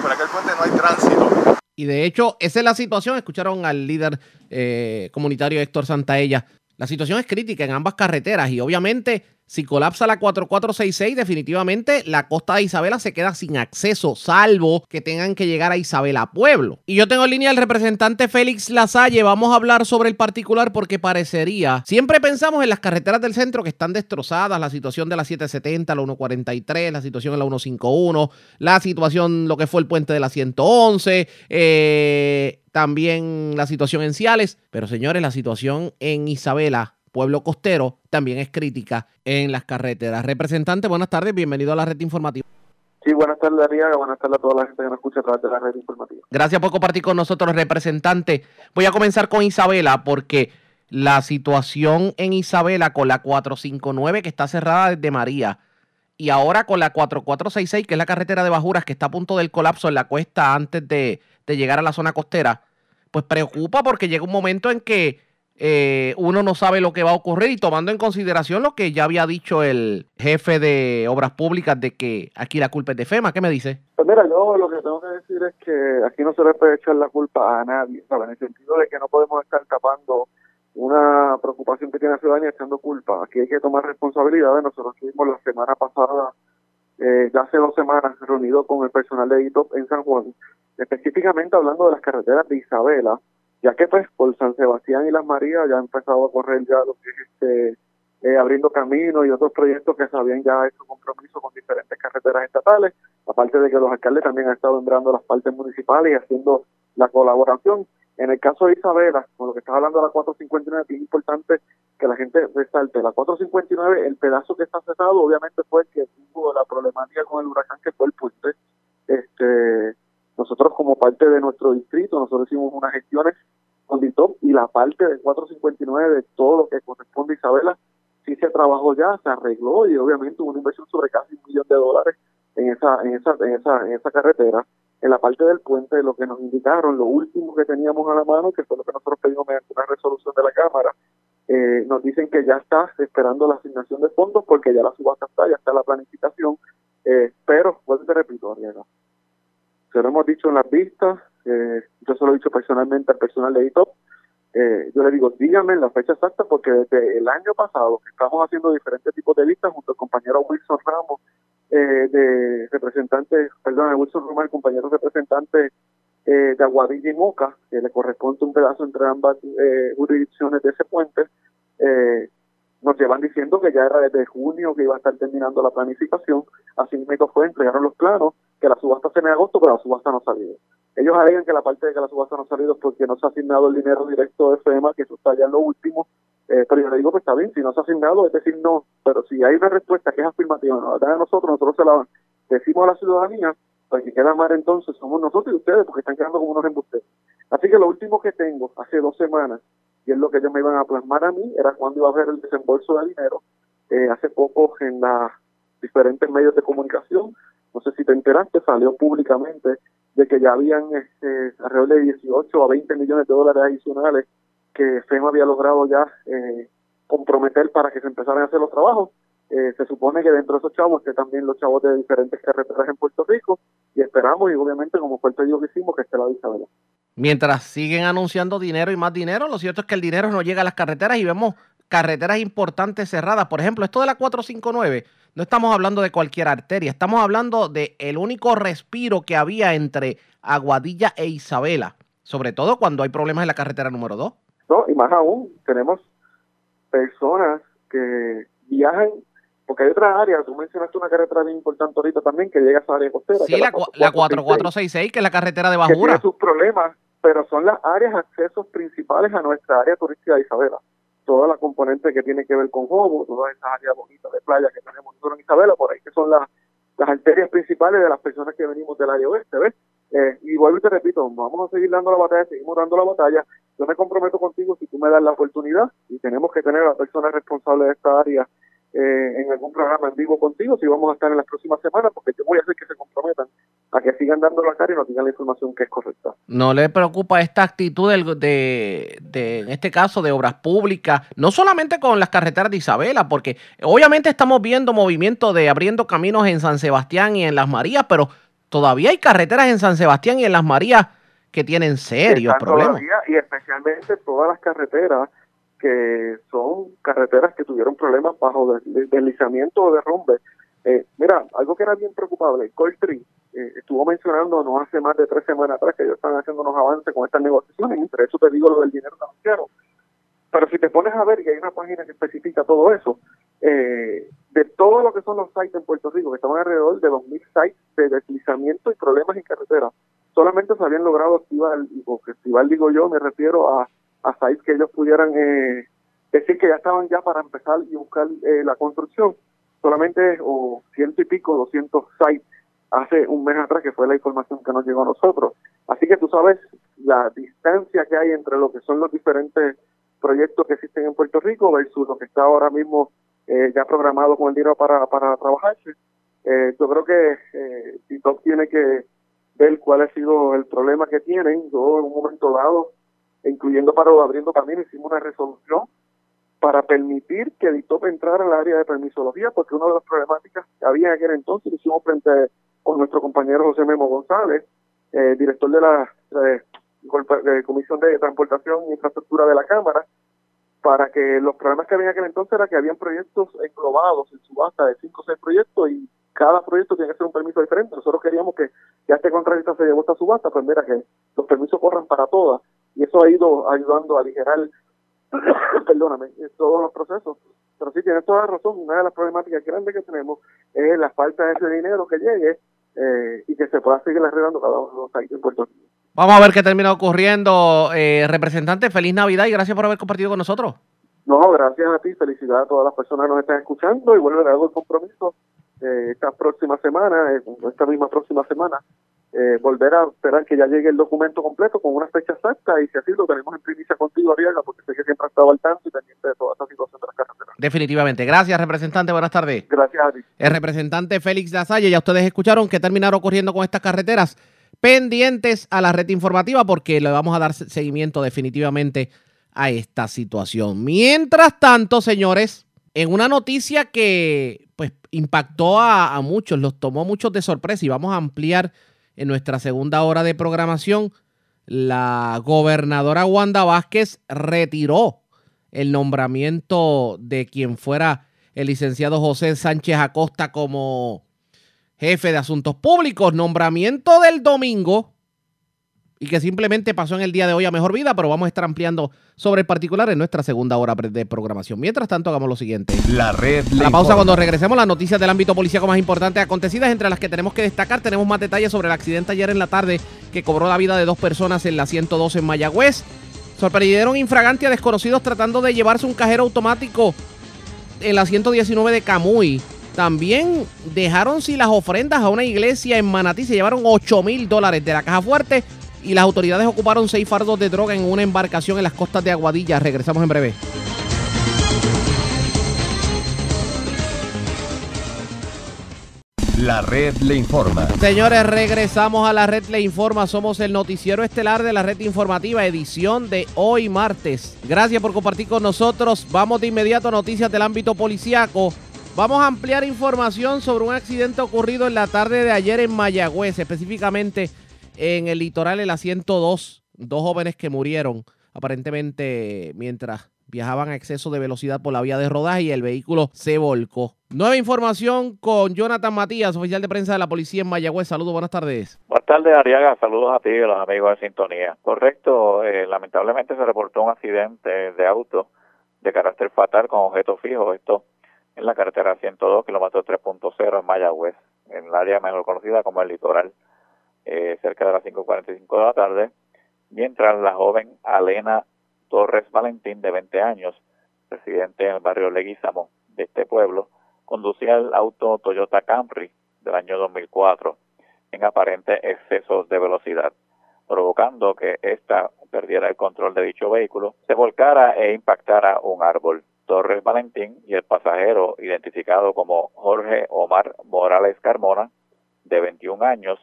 Speaker 9: por aquel puente no hay tránsito,
Speaker 2: Y de hecho, esa es la situación. Escucharon al líder eh, comunitario Héctor Santaella. La situación es crítica en ambas carreteras y obviamente si colapsa la 4466, definitivamente la costa de Isabela se queda sin acceso, salvo que tengan que llegar a Isabela Pueblo. Y yo tengo en línea al representante Félix Lasalle. Vamos a hablar sobre el particular porque parecería, siempre pensamos en las carreteras del centro que están destrozadas, la situación de la 770, la 143, la situación en la 151, la situación, lo que fue el puente de la 111, eh, también la situación en Ciales, pero señores, la situación en Isabela, pueblo costero, también es crítica en las carreteras. Representante, buenas tardes, bienvenido a la red informativa.
Speaker 10: Sí, buenas tardes, Ariaga. Buenas tardes a toda la gente que nos escucha a través de la red informativa.
Speaker 2: Gracias por compartir con nosotros, representante. Voy a comenzar con Isabela porque la situación en Isabela con la 459 que está cerrada desde María y ahora con la 4466 que es la carretera de Bajuras que está a punto del colapso en la cuesta antes de, de llegar a la zona costera, pues preocupa porque llega un momento en que eh, uno no sabe lo que va a ocurrir y tomando en consideración lo que ya había dicho el jefe de obras públicas de que aquí la culpa es de FEMA. ¿Qué me dice?
Speaker 6: Pues mira, yo lo que tengo que decir es que aquí no se le puede echar la culpa a nadie, ¿sabes? en el sentido de que no podemos estar tapando una preocupación que tiene la ciudadanía echando culpa. Aquí hay que tomar responsabilidades. Nosotros estuvimos la semana pasada, eh, hace dos semanas, reunidos con el personal de ITOP en San Juan, específicamente hablando de las carreteras de Isabela, ya que pues por San Sebastián y Las Marías ya ha empezado a correr ya lo que es este eh, abriendo camino y otros proyectos que se habían ya hecho compromiso con diferentes carreteras estatales, aparte de que los alcaldes también han estado entrando las partes municipales y haciendo la colaboración. En el caso de Isabela, con lo que estás hablando de la 459, es importante que la gente resalte. La 459, el pedazo que está cesado, obviamente fue el que tuvo la problemática con el huracán que fue el puente. Este, nosotros como parte de nuestro distrito, nosotros hicimos unas gestiones con DITOP y la parte de 459 de todo lo que corresponde a Isabela sí se trabajó ya, se arregló y obviamente hubo una inversión sobre casi un millón de dólares en esa, en esa, en esa, en esa carretera. En la parte del puente, lo que nos indicaron, lo último que teníamos a la mano, que fue lo que nosotros pedimos mediante una resolución de la Cámara, eh, nos dicen que ya está esperando la asignación de fondos porque ya la subasta está, ya está la planificación, eh, pero, vuelvo te repito, Ariana, se lo hemos dicho en las vistas, eh, yo se lo he dicho personalmente al personal de ITOP, eh, yo le digo, dígame la fecha exacta porque desde el año pasado estamos haciendo diferentes tipos de vistas junto al compañero Wilson Ramos, eh, de representantes, perdón, Wilson Ramos, el compañero representante eh, de Aguadilla y Moca, que le corresponde un pedazo entre ambas eh, jurisdicciones de ese puente, eh, nos llevan diciendo que ya era desde junio que iba a estar terminando la planificación, así mismo fue, entregaron los planos, que la subasta se en agosto, pero la subasta no ha salido. Ellos alegan que la parte de que la subasta no ha salido porque no se ha asignado el dinero directo de FEMA, que eso está ya en lo último, eh, pero yo le digo que está bien, si no se ha asignado, es decir, no, pero si hay una respuesta que es afirmativa, no la de nosotros, nosotros se la decimos a la ciudadanía, pues que queda mal entonces somos nosotros y ustedes, porque están quedando como unos embustes. Así que lo último que tengo, hace dos semanas, y es lo que ellos me iban a plasmar a mí, era cuando iba a haber el desembolso de dinero. Eh, hace poco en los diferentes medios de comunicación, no sé si te enteraste, salió públicamente de que ya habían este, alrededor de 18 a 20 millones de dólares adicionales que FEMA había logrado ya eh, comprometer para que se empezaran a hacer los trabajos. Eh, se supone que dentro de esos chavos que también los chavos de diferentes carreteras en Puerto Rico y esperamos y obviamente como fue el pedido que hicimos que esté la Isabela.
Speaker 2: Mientras siguen anunciando dinero y más dinero, lo cierto es que el dinero no llega a las carreteras y vemos carreteras importantes cerradas. Por ejemplo, esto de la 459, no estamos hablando de cualquier arteria, estamos hablando de el único respiro que había entre Aguadilla e Isabela, sobre todo cuando hay problemas en la carretera número 2.
Speaker 6: No, y más aún, tenemos personas que viajan porque hay otras áreas, tú mencionaste una carretera bien importante ahorita también que llega a esa área costera.
Speaker 2: Sí, la, la 4466, que es la carretera de Bajura. Que
Speaker 6: tiene sus problemas, pero son las áreas accesos principales a nuestra área turística de Isabela. Toda la componente que tiene que ver con Jobo, todas esas áreas bonitas de playa que tenemos nosotros en Isabela, por ahí que son las, arterias principales de las personas que venimos del área oeste, ¿ves? Eh, y vuelvo y te repito, vamos a seguir dando la batalla, seguimos dando la batalla. Yo me comprometo contigo si tú me das la oportunidad y tenemos que tener a la persona responsable de esta área eh, en algún programa en vivo contigo, si vamos a estar en las próximas semanas, porque yo voy a hacer que se comprometan a que sigan dando la cara y nos digan la información que es correcta.
Speaker 2: ¿No le preocupa esta actitud de, de, en este caso, de obras públicas, no solamente con las carreteras de Isabela, porque obviamente estamos viendo movimiento de abriendo caminos en San Sebastián y en Las Marías, pero todavía hay carreteras en San Sebastián y en Las Marías que tienen serios problemas.
Speaker 6: y especialmente todas las carreteras que son carreteras que tuvieron problemas bajo deslizamiento o derrumbe. Eh, mira, algo que era bien preocupable, Coltree eh, estuvo mencionando no hace más de tres semanas atrás que ellos están haciendo unos avances con estas negociaciones, entre eso te digo lo del dinero financiero. Pero si te pones a ver, y hay una página que especifica todo eso, eh, de todo lo que son los sites en Puerto Rico, que estaban alrededor de 2.000 sites de deslizamiento y problemas en carretera, solamente se habían logrado activar, con festival digo yo, me refiero a a sites que ellos pudieran eh, decir que ya estaban ya para empezar y buscar eh, la construcción. Solamente o ciento y pico, doscientos sites hace un mes atrás, que fue la información que nos llegó a nosotros. Así que tú sabes la distancia que hay entre lo que son los diferentes proyectos que existen en Puerto Rico versus lo que está ahora mismo eh, ya programado con el dinero para, para trabajarse. Yo creo que eh, TikTok tiene que ver cuál ha sido el problema que tienen. Yo en un momento dado incluyendo para abriendo camino, hicimos una resolución para permitir que DITOP entrara al área de permisología, porque una de las problemáticas que había en aquel entonces lo hicimos frente con nuestro compañero José Memo González, eh, director de la Comisión de Transportación e Infraestructura de la Cámara, para que los problemas que había en aquel entonces era que habían proyectos englobados en subasta de cinco o seis proyectos y cada proyecto tiene que ser un permiso diferente. Nosotros queríamos que ya este contratista se llevó esta subasta, pues mira que los permisos corran para todas y eso ha ido ayudando a aligerar perdóname, todos los procesos. Pero sí, tienes toda la razón, una de las problemáticas grandes que tenemos es la falta de ese dinero que llegue eh, y que se pueda seguir arreglando cada uno de los países en Puerto Rico.
Speaker 2: Vamos a ver qué termina ocurriendo. Eh, representante, feliz Navidad y gracias por haber compartido con nosotros.
Speaker 6: No, gracias a ti, felicidades a todas las personas que nos están escuchando y vuelvo a dar el compromiso eh, esta próxima semana, eh, esta misma próxima semana, eh, volver a esperar que ya llegue el documento completo con una fecha exacta y si así lo tenemos en primicia contigo, Ariaga, porque sé que siempre ha estado al tanto y pendiente de toda esta situación de las carreteras.
Speaker 2: Definitivamente. Gracias, representante. Buenas tardes.
Speaker 6: Gracias a ti.
Speaker 2: El representante Félix Lasalle, ya ustedes escucharon que terminaron ocurriendo con estas carreteras pendientes a la red informativa porque le vamos a dar seguimiento definitivamente a esta situación. Mientras tanto, señores, en una noticia que pues impactó a, a muchos, los tomó muchos de sorpresa y vamos a ampliar en nuestra segunda hora de programación, la gobernadora Wanda Vázquez retiró el nombramiento de quien fuera el licenciado José Sánchez Acosta como jefe de asuntos públicos. Nombramiento del domingo y que simplemente pasó en el día de hoy a mejor vida, pero vamos a estar ampliando sobre el particular en nuestra segunda hora de programación. Mientras tanto, hagamos lo siguiente.
Speaker 1: La red.
Speaker 2: La pausa cuando regresemos, las noticias del ámbito policíaco más importantes acontecidas, entre las que tenemos que destacar, tenemos más detalles sobre el accidente ayer en la tarde que cobró la vida de dos personas en la 112 en Mayagüez. Sorprendieron infraganti a desconocidos tratando de llevarse un cajero automático en la 119 de Camuy. También dejaron sin las ofrendas a una iglesia en Manatí. Se llevaron 8 mil dólares de la caja fuerte y las autoridades ocuparon seis fardos de droga en una embarcación en las costas de Aguadilla. Regresamos en breve.
Speaker 1: La red le informa.
Speaker 2: Señores, regresamos a la red le informa. Somos el noticiero estelar de la red informativa, edición de hoy martes. Gracias por compartir con nosotros. Vamos de inmediato a noticias del ámbito policíaco. Vamos a ampliar información sobre un accidente ocurrido en la tarde de ayer en Mayagüez, específicamente en el litoral, en la 102, dos jóvenes que murieron aparentemente mientras viajaban a exceso de velocidad por la vía de rodaje y el vehículo se volcó. Nueva información con Jonathan Matías, oficial de prensa de la policía en Mayagüez. Saludos, buenas tardes.
Speaker 11: Buenas tardes, Ariaga. Saludos a ti y a los amigos de Sintonía. Correcto, eh, lamentablemente se reportó un accidente de auto de carácter fatal con objeto fijo. Esto en la carretera 102, kilómetro 3.0 en Mayagüez, en el área mejor conocida como el litoral. Eh, cerca de las 5.45 de la tarde, mientras la joven Alena Torres Valentín, de 20 años, residente en el barrio Leguizamo de este pueblo, conducía el auto Toyota Camry del año 2004 en aparente exceso de velocidad, provocando que ésta perdiera el control de dicho vehículo, se volcara e impactara un árbol. Torres Valentín y el pasajero, identificado como Jorge Omar Morales Carmona, de 21 años,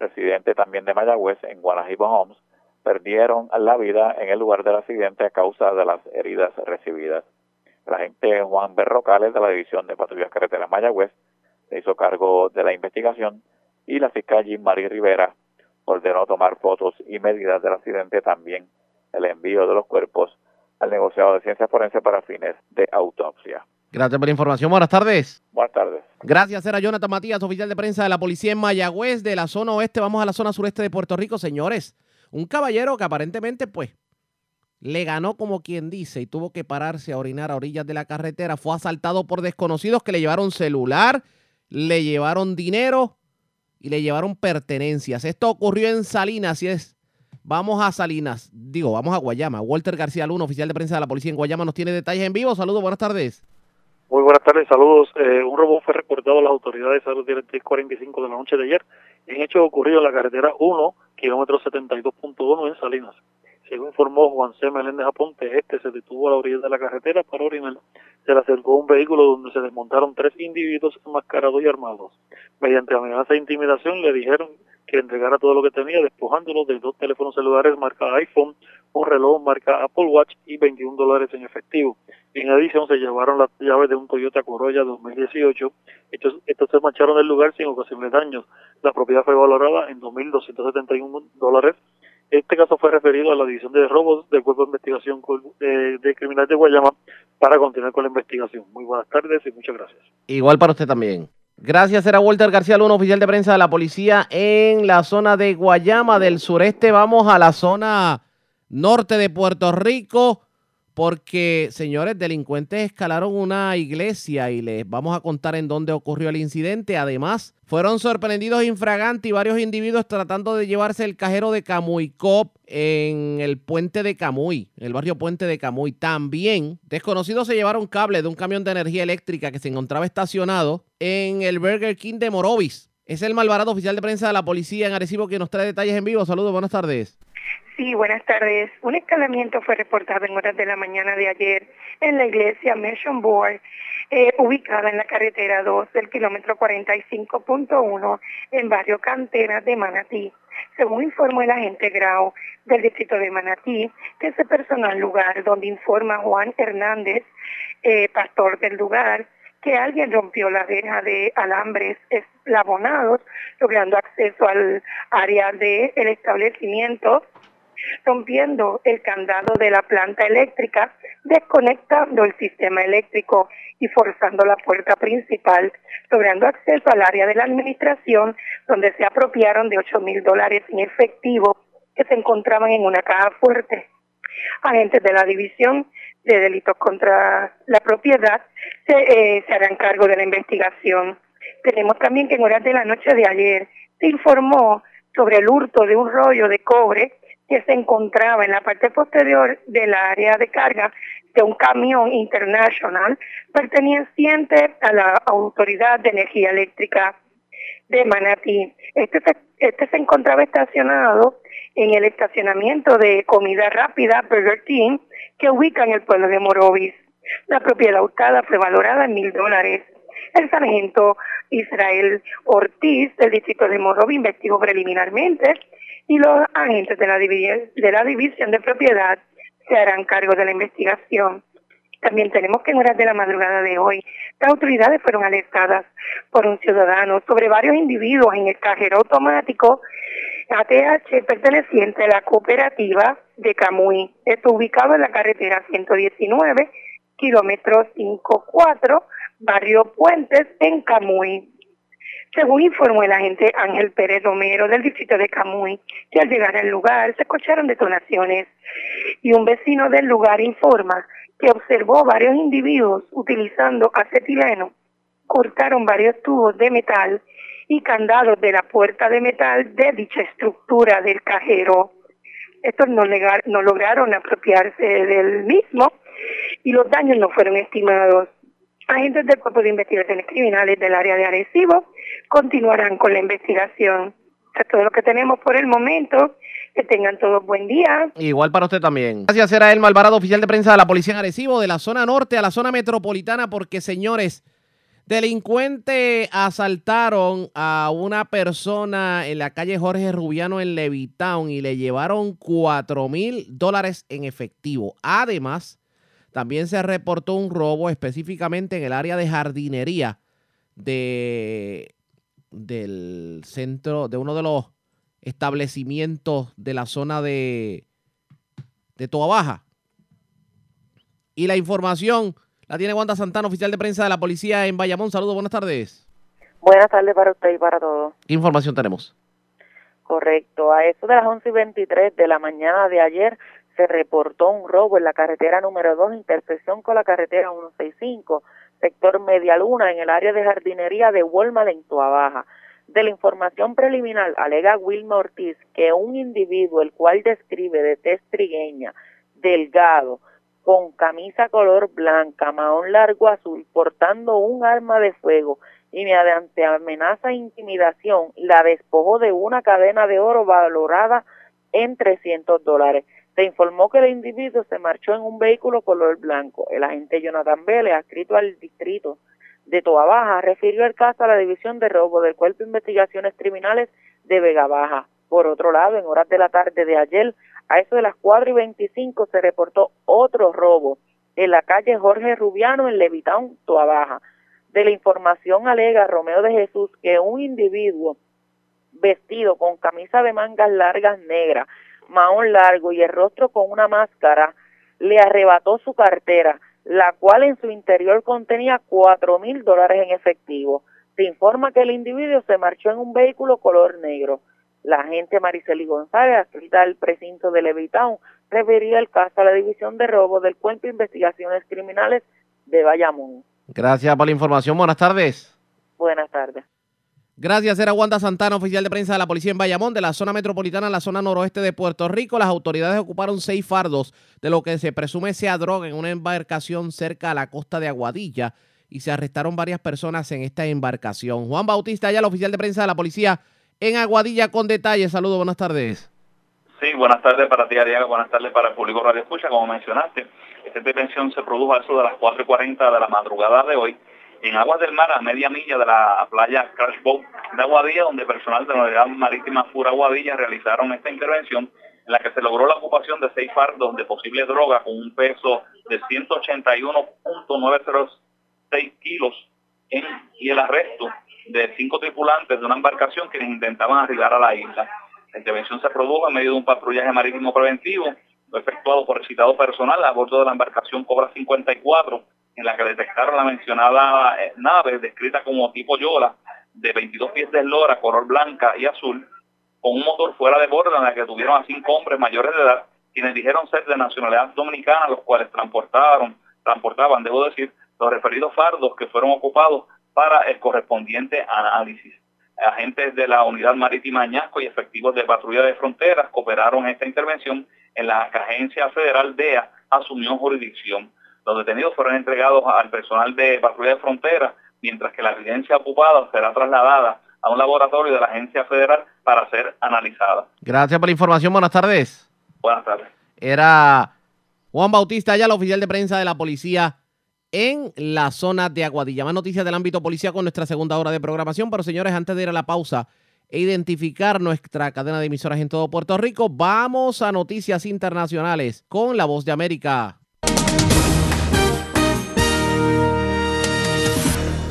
Speaker 11: residente también de Mayagüez, en Guanajibo Homes, perdieron la vida en el lugar del accidente a causa de las heridas recibidas. El agente Juan Berrocales de la División de Patrullas Carreteras Mayagüez se hizo cargo de la investigación y la fiscal Jim Marie Rivera ordenó tomar fotos y medidas del accidente también el envío de los cuerpos al negociado de ciencias forenses para fines de autopsia.
Speaker 2: Gracias por la información. Buenas tardes.
Speaker 11: Buenas tardes.
Speaker 2: Gracias, era Jonathan Matías, oficial de prensa de la policía en Mayagüez, de la zona oeste. Vamos a la zona sureste de Puerto Rico, señores. Un caballero que aparentemente, pues, le ganó como quien dice y tuvo que pararse a orinar a orillas de la carretera. Fue asaltado por desconocidos que le llevaron celular, le llevaron dinero y le llevaron pertenencias. Esto ocurrió en Salinas y es. Vamos a Salinas, digo, vamos a Guayama. Walter García Luna, oficial de prensa de la policía en Guayama, nos tiene detalles en vivo. Saludos, buenas tardes.
Speaker 12: Muy buenas tardes, saludos. Eh, un robo fue reportado a las autoridades a las 10.45 de la noche de ayer en hecho ocurrido en la carretera 1, kilómetro 72.1 en Salinas. Según informó Juan C. Meléndez Aponte, este se detuvo a la orilla de la carretera para orinar. Se le acercó un vehículo donde se desmontaron tres individuos enmascarados y armados. Mediante amenaza e intimidación le dijeron que entregara todo lo que tenía, despojándolo de dos teléfonos celulares marca iPhone, un reloj marca Apple Watch y 21 dólares en efectivo. En adición, se llevaron las llaves de un Toyota Corolla 2018. Estos, estos se marcharon del lugar sin ocasiones daños. La propiedad fue valorada en 2.271 dólares. Este caso fue referido a la División de Robos del Cuerpo de Investigación de, de Criminales de Guayama para continuar con la investigación. Muy buenas tardes y muchas gracias.
Speaker 2: Igual para usted también. Gracias, era Walter García Luna, oficial de prensa de la policía en la zona de Guayama del sureste. Vamos a la zona norte de Puerto Rico porque, señores, delincuentes escalaron una iglesia y les vamos a contar en dónde ocurrió el incidente. Además, fueron sorprendidos infraganti varios individuos tratando de llevarse el cajero de Camuy Cop en el puente de Camuy, el barrio Puente de Camuy. También, desconocidos se llevaron cable de un camión de energía eléctrica que se encontraba estacionado en el Burger King de Morovis. Es el Malvarado, oficial de prensa de la policía en Arecibo, que nos trae detalles en vivo. Saludos, buenas tardes.
Speaker 13: Sí, buenas tardes. Un escalamiento fue reportado en horas de la mañana de ayer en la iglesia Mission Board, eh, ubicada en la carretera 2 del kilómetro 45.1 en barrio Cantera de Manatí. Según informó el agente Grau del distrito de Manatí, que se personó al lugar donde informa Juan Hernández, eh, pastor del lugar, que alguien rompió la verja de alambres eslabonados, logrando acceso al área del establecimiento rompiendo el candado de la planta eléctrica, desconectando el sistema eléctrico y forzando la puerta principal, logrando acceso al área de la administración, donde se apropiaron de 8 mil dólares en efectivo que se encontraban en una caja fuerte. Agentes de la División de Delitos contra la Propiedad se, eh, se harán cargo de la investigación. Tenemos también que en horas de la noche de ayer se informó sobre el hurto de un rollo de cobre que se encontraba en la parte posterior del área de carga de un camión internacional perteneciente a la Autoridad de Energía Eléctrica de Manatí. Este este se encontraba estacionado en el estacionamiento de comida rápida Burger King que ubica en el pueblo de Morovis. La propiedad hurtada fue valorada en mil dólares. El sargento Israel Ortiz del distrito de Morovis investigó preliminarmente y los agentes de la, División de Propiedad se harán cargo de la investigación. También tenemos que en horas de la madrugada de hoy, las autoridades fueron alertadas por un ciudadano sobre varios individuos en el cajero automático ATH perteneciente a la cooperativa de Camuy. Esto ubicado en la carretera 119, kilómetro 54, barrio Puentes, en Camuy. Según informó el agente Ángel Pérez Romero del distrito de Camuy, que al llegar al lugar se escucharon detonaciones y un vecino del lugar informa que observó varios individuos utilizando acetileno, cortaron varios tubos de metal y candados de la puerta de metal de dicha estructura del cajero. Estos no, no lograron apropiarse del mismo y los daños no fueron estimados. Agentes del Cuerpo de Investigaciones Criminales del área de Arecibo continuarán con la investigación. Es todo lo que tenemos por el momento. Que tengan todos buen día.
Speaker 2: Igual para usted también. Gracias, era el Malvarado, oficial de prensa de la Policía en Arecibo, de la zona norte a la zona metropolitana, porque, señores, delincuentes asaltaron a una persona en la calle Jorge Rubiano en Levitown y le llevaron cuatro mil dólares en efectivo. Además, también se reportó un robo específicamente en el área de jardinería de, del centro, de uno de los establecimientos de la zona de, de Toa Baja. Y la información la tiene Wanda Santana, oficial de prensa de la policía en Bayamón. Saludos, buenas tardes.
Speaker 14: Buenas tardes para usted y para todos.
Speaker 2: ¿Qué información tenemos?
Speaker 14: Correcto. A eso de las 11 y 23 de la mañana de ayer se reportó un robo en la carretera número 2, intersección con la carretera 165, sector Media Luna, en el área de jardinería de Walmart en Baja. De la información preliminar, alega Wilma Ortiz que un individuo, el cual describe de tez trigueña, delgado, con camisa color blanca, mahón largo azul, portando un arma de fuego y mediante amenaza e intimidación la despojó de una cadena de oro valorada en 300 dólares. Se informó que el individuo se marchó en un vehículo color blanco. El agente Jonathan Vélez, adscrito al distrito de Toa Baja, refirió el caso a la División de Robo del Cuerpo de Investigaciones Criminales de Vega Baja. Por otro lado, en horas de la tarde de ayer, a eso de las 4 y 25 se reportó otro robo en la calle Jorge Rubiano en Levitown, Baja. De la información alega Romeo de Jesús que un individuo vestido con camisa de mangas largas negras, maón largo y el rostro con una máscara, le arrebató su cartera, la cual en su interior contenía cuatro mil dólares en efectivo. Se informa que el individuo se marchó en un vehículo color negro. La agente Mariceli González, adscrita al precinto de Levitown, refería el caso a la División de Robo del Cuerpo de Investigaciones Criminales de Bayamón.
Speaker 2: Gracias por la información. Buenas tardes.
Speaker 14: Buenas tardes.
Speaker 2: Gracias, era Wanda Santana, oficial de prensa de la policía en Bayamón, de la zona metropolitana la zona noroeste de Puerto Rico. Las autoridades ocuparon seis fardos de lo que se presume sea droga en una embarcación cerca a la costa de Aguadilla y se arrestaron varias personas en esta embarcación. Juan Bautista, ya el oficial de prensa de la policía en Aguadilla con detalles. Saludos, buenas tardes.
Speaker 15: Sí, buenas tardes para ti, Ariaga, buenas tardes para el público Radio Escucha. Como mencionaste, esta detención se produjo a eso de las 4.40 de la madrugada de hoy en aguas del mar a media milla de la playa Crash Boat de Aguadilla, donde personal de la Unidad Marítima Fura Aguadilla realizaron esta intervención en la que se logró la ocupación de seis fardos de posible droga con un peso de 181.906 kilos y el arresto de cinco tripulantes de una embarcación que intentaban arribar a la isla. La intervención se produjo en medio de un patrullaje marítimo preventivo, efectuado por el citado personal a bordo de la embarcación Cobra 54 en la que detectaron la mencionada eh, nave descrita como tipo Yola de 22 pies de eslora, color blanca y azul, con un motor fuera de borda en la que tuvieron a cinco hombres mayores de edad, quienes dijeron ser de nacionalidad dominicana, los cuales transportaron, transportaban, debo decir, los referidos fardos que fueron ocupados para el correspondiente análisis. Agentes de la Unidad Marítima Añasco y efectivos de patrulla de fronteras cooperaron en esta intervención en la que Agencia Federal DEA asumió jurisdicción. Los detenidos fueron entregados al personal de patrulla de frontera, mientras que la evidencia ocupada será trasladada a un laboratorio de la agencia federal para ser analizada.
Speaker 2: Gracias por la información. Buenas tardes.
Speaker 15: Buenas tardes.
Speaker 2: Era Juan Bautista, ya el oficial de prensa de la policía en la zona de Aguadilla. Más noticias del ámbito policía con nuestra segunda hora de programación. Pero señores, antes de ir a la pausa e identificar nuestra cadena de emisoras en todo Puerto Rico, vamos a noticias internacionales con la voz de América.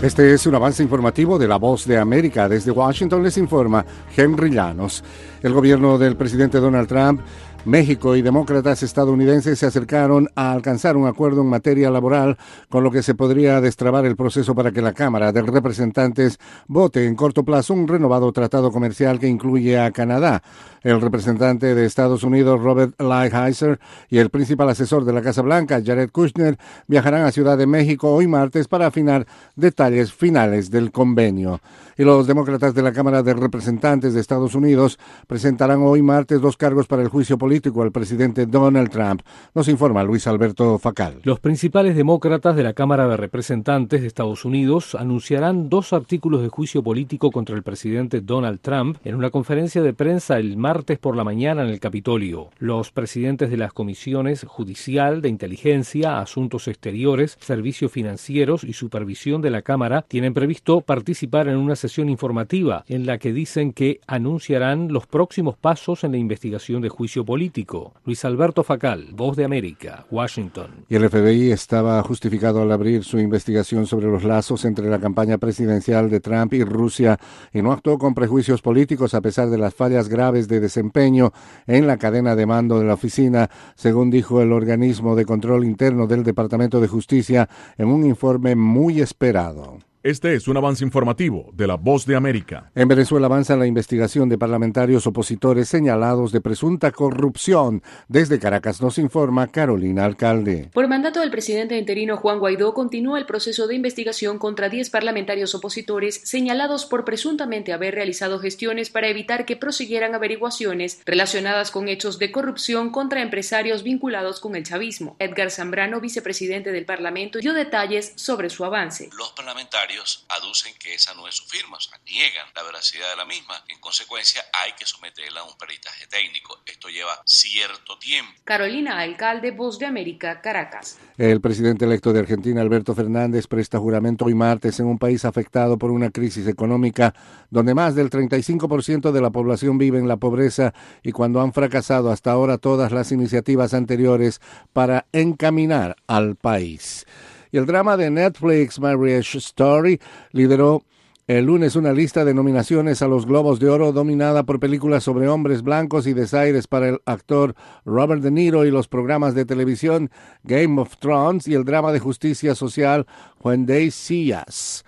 Speaker 16: Este es un avance informativo de La Voz de América. Desde Washington les informa Henry Llanos. El gobierno del presidente Donald Trump México y demócratas estadounidenses se acercaron a alcanzar un acuerdo en materia laboral, con lo que se podría destrabar el proceso para que la Cámara de Representantes vote en corto plazo un renovado tratado comercial que incluye a Canadá. El representante de Estados Unidos, Robert Lighthizer, y el principal asesor de la Casa Blanca, Jared Kushner, viajarán a Ciudad de México hoy martes para afinar detalles finales del convenio. Y los demócratas de la Cámara de Representantes de Estados Unidos presentarán hoy martes dos cargos para el juicio político al presidente Donald Trump. Nos informa Luis Alberto Facal.
Speaker 17: Los principales demócratas de la Cámara de Representantes de Estados Unidos anunciarán dos artículos de juicio político contra el presidente Donald Trump en una conferencia de prensa el martes por la mañana en el Capitolio. Los presidentes de las comisiones judicial, de inteligencia, asuntos exteriores, servicios financieros y supervisión de la Cámara tienen previsto participar en una sesión informativa en la que dicen que anunciarán los próximos pasos en la investigación de juicio político. Luis Alberto Facal, Voz de América, Washington.
Speaker 16: Y el FBI estaba justificado al abrir su investigación sobre los lazos entre la campaña presidencial de Trump y Rusia y no actuó con prejuicios políticos a pesar de las fallas graves de desempeño en la cadena de mando de la oficina, según dijo el organismo de control interno del Departamento de Justicia en un informe muy esperado.
Speaker 18: Este es un avance informativo de la Voz de América.
Speaker 16: En Venezuela avanza la investigación de parlamentarios opositores señalados de presunta corrupción. Desde Caracas nos informa Carolina Alcalde.
Speaker 19: Por mandato del presidente interino Juan Guaidó continúa el proceso de investigación contra 10 parlamentarios opositores señalados por presuntamente haber realizado gestiones para evitar que prosiguieran averiguaciones relacionadas con hechos de corrupción contra empresarios vinculados con el chavismo. Edgar Zambrano, vicepresidente del Parlamento, dio detalles sobre su avance.
Speaker 20: Los parlamentarios aducen que esa no es su firma, o sea, niegan la veracidad de la misma. En consecuencia, hay que someterla a un peritaje técnico. Esto lleva cierto tiempo.
Speaker 19: Carolina Alcalde, Voz de América, Caracas.
Speaker 16: El presidente electo de Argentina, Alberto Fernández, presta juramento hoy martes en un país afectado por una crisis económica donde más del 35% de la población vive en la pobreza y cuando han fracasado hasta ahora todas las iniciativas anteriores para encaminar al país. Y el drama de Netflix Marriage Story lideró el lunes una lista de nominaciones a los Globos de Oro dominada por películas sobre hombres blancos y desaires para el actor Robert De Niro y los programas de televisión Game of Thrones y el drama de justicia social When They See Us.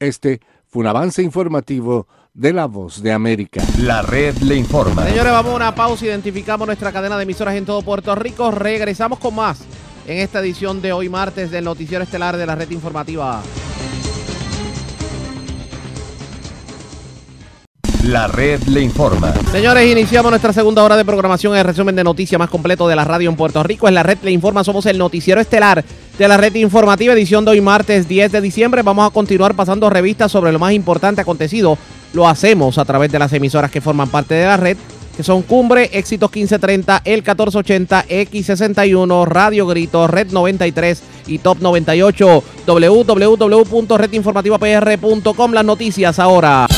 Speaker 16: Este fue un avance informativo de La Voz de América.
Speaker 1: La red le informa.
Speaker 2: Señores, vamos a una pausa. Identificamos nuestra cadena de emisoras en todo Puerto Rico. Regresamos con más en esta edición de hoy martes del Noticiero Estelar de la Red Informativa.
Speaker 1: La red le informa.
Speaker 2: Señores, iniciamos nuestra segunda hora de programación en el resumen de noticias más completo de la radio en Puerto Rico. En la red le informa, somos el noticiero estelar de la red informativa, edición de hoy martes 10 de diciembre. Vamos a continuar pasando revistas sobre lo más importante acontecido. Lo hacemos a través de las emisoras que forman parte de la red, que son Cumbre, Éxitos 1530, El 1480, X61, Radio Grito, Red 93 y Top 98. www.redinformativapr.com. Las noticias ahora.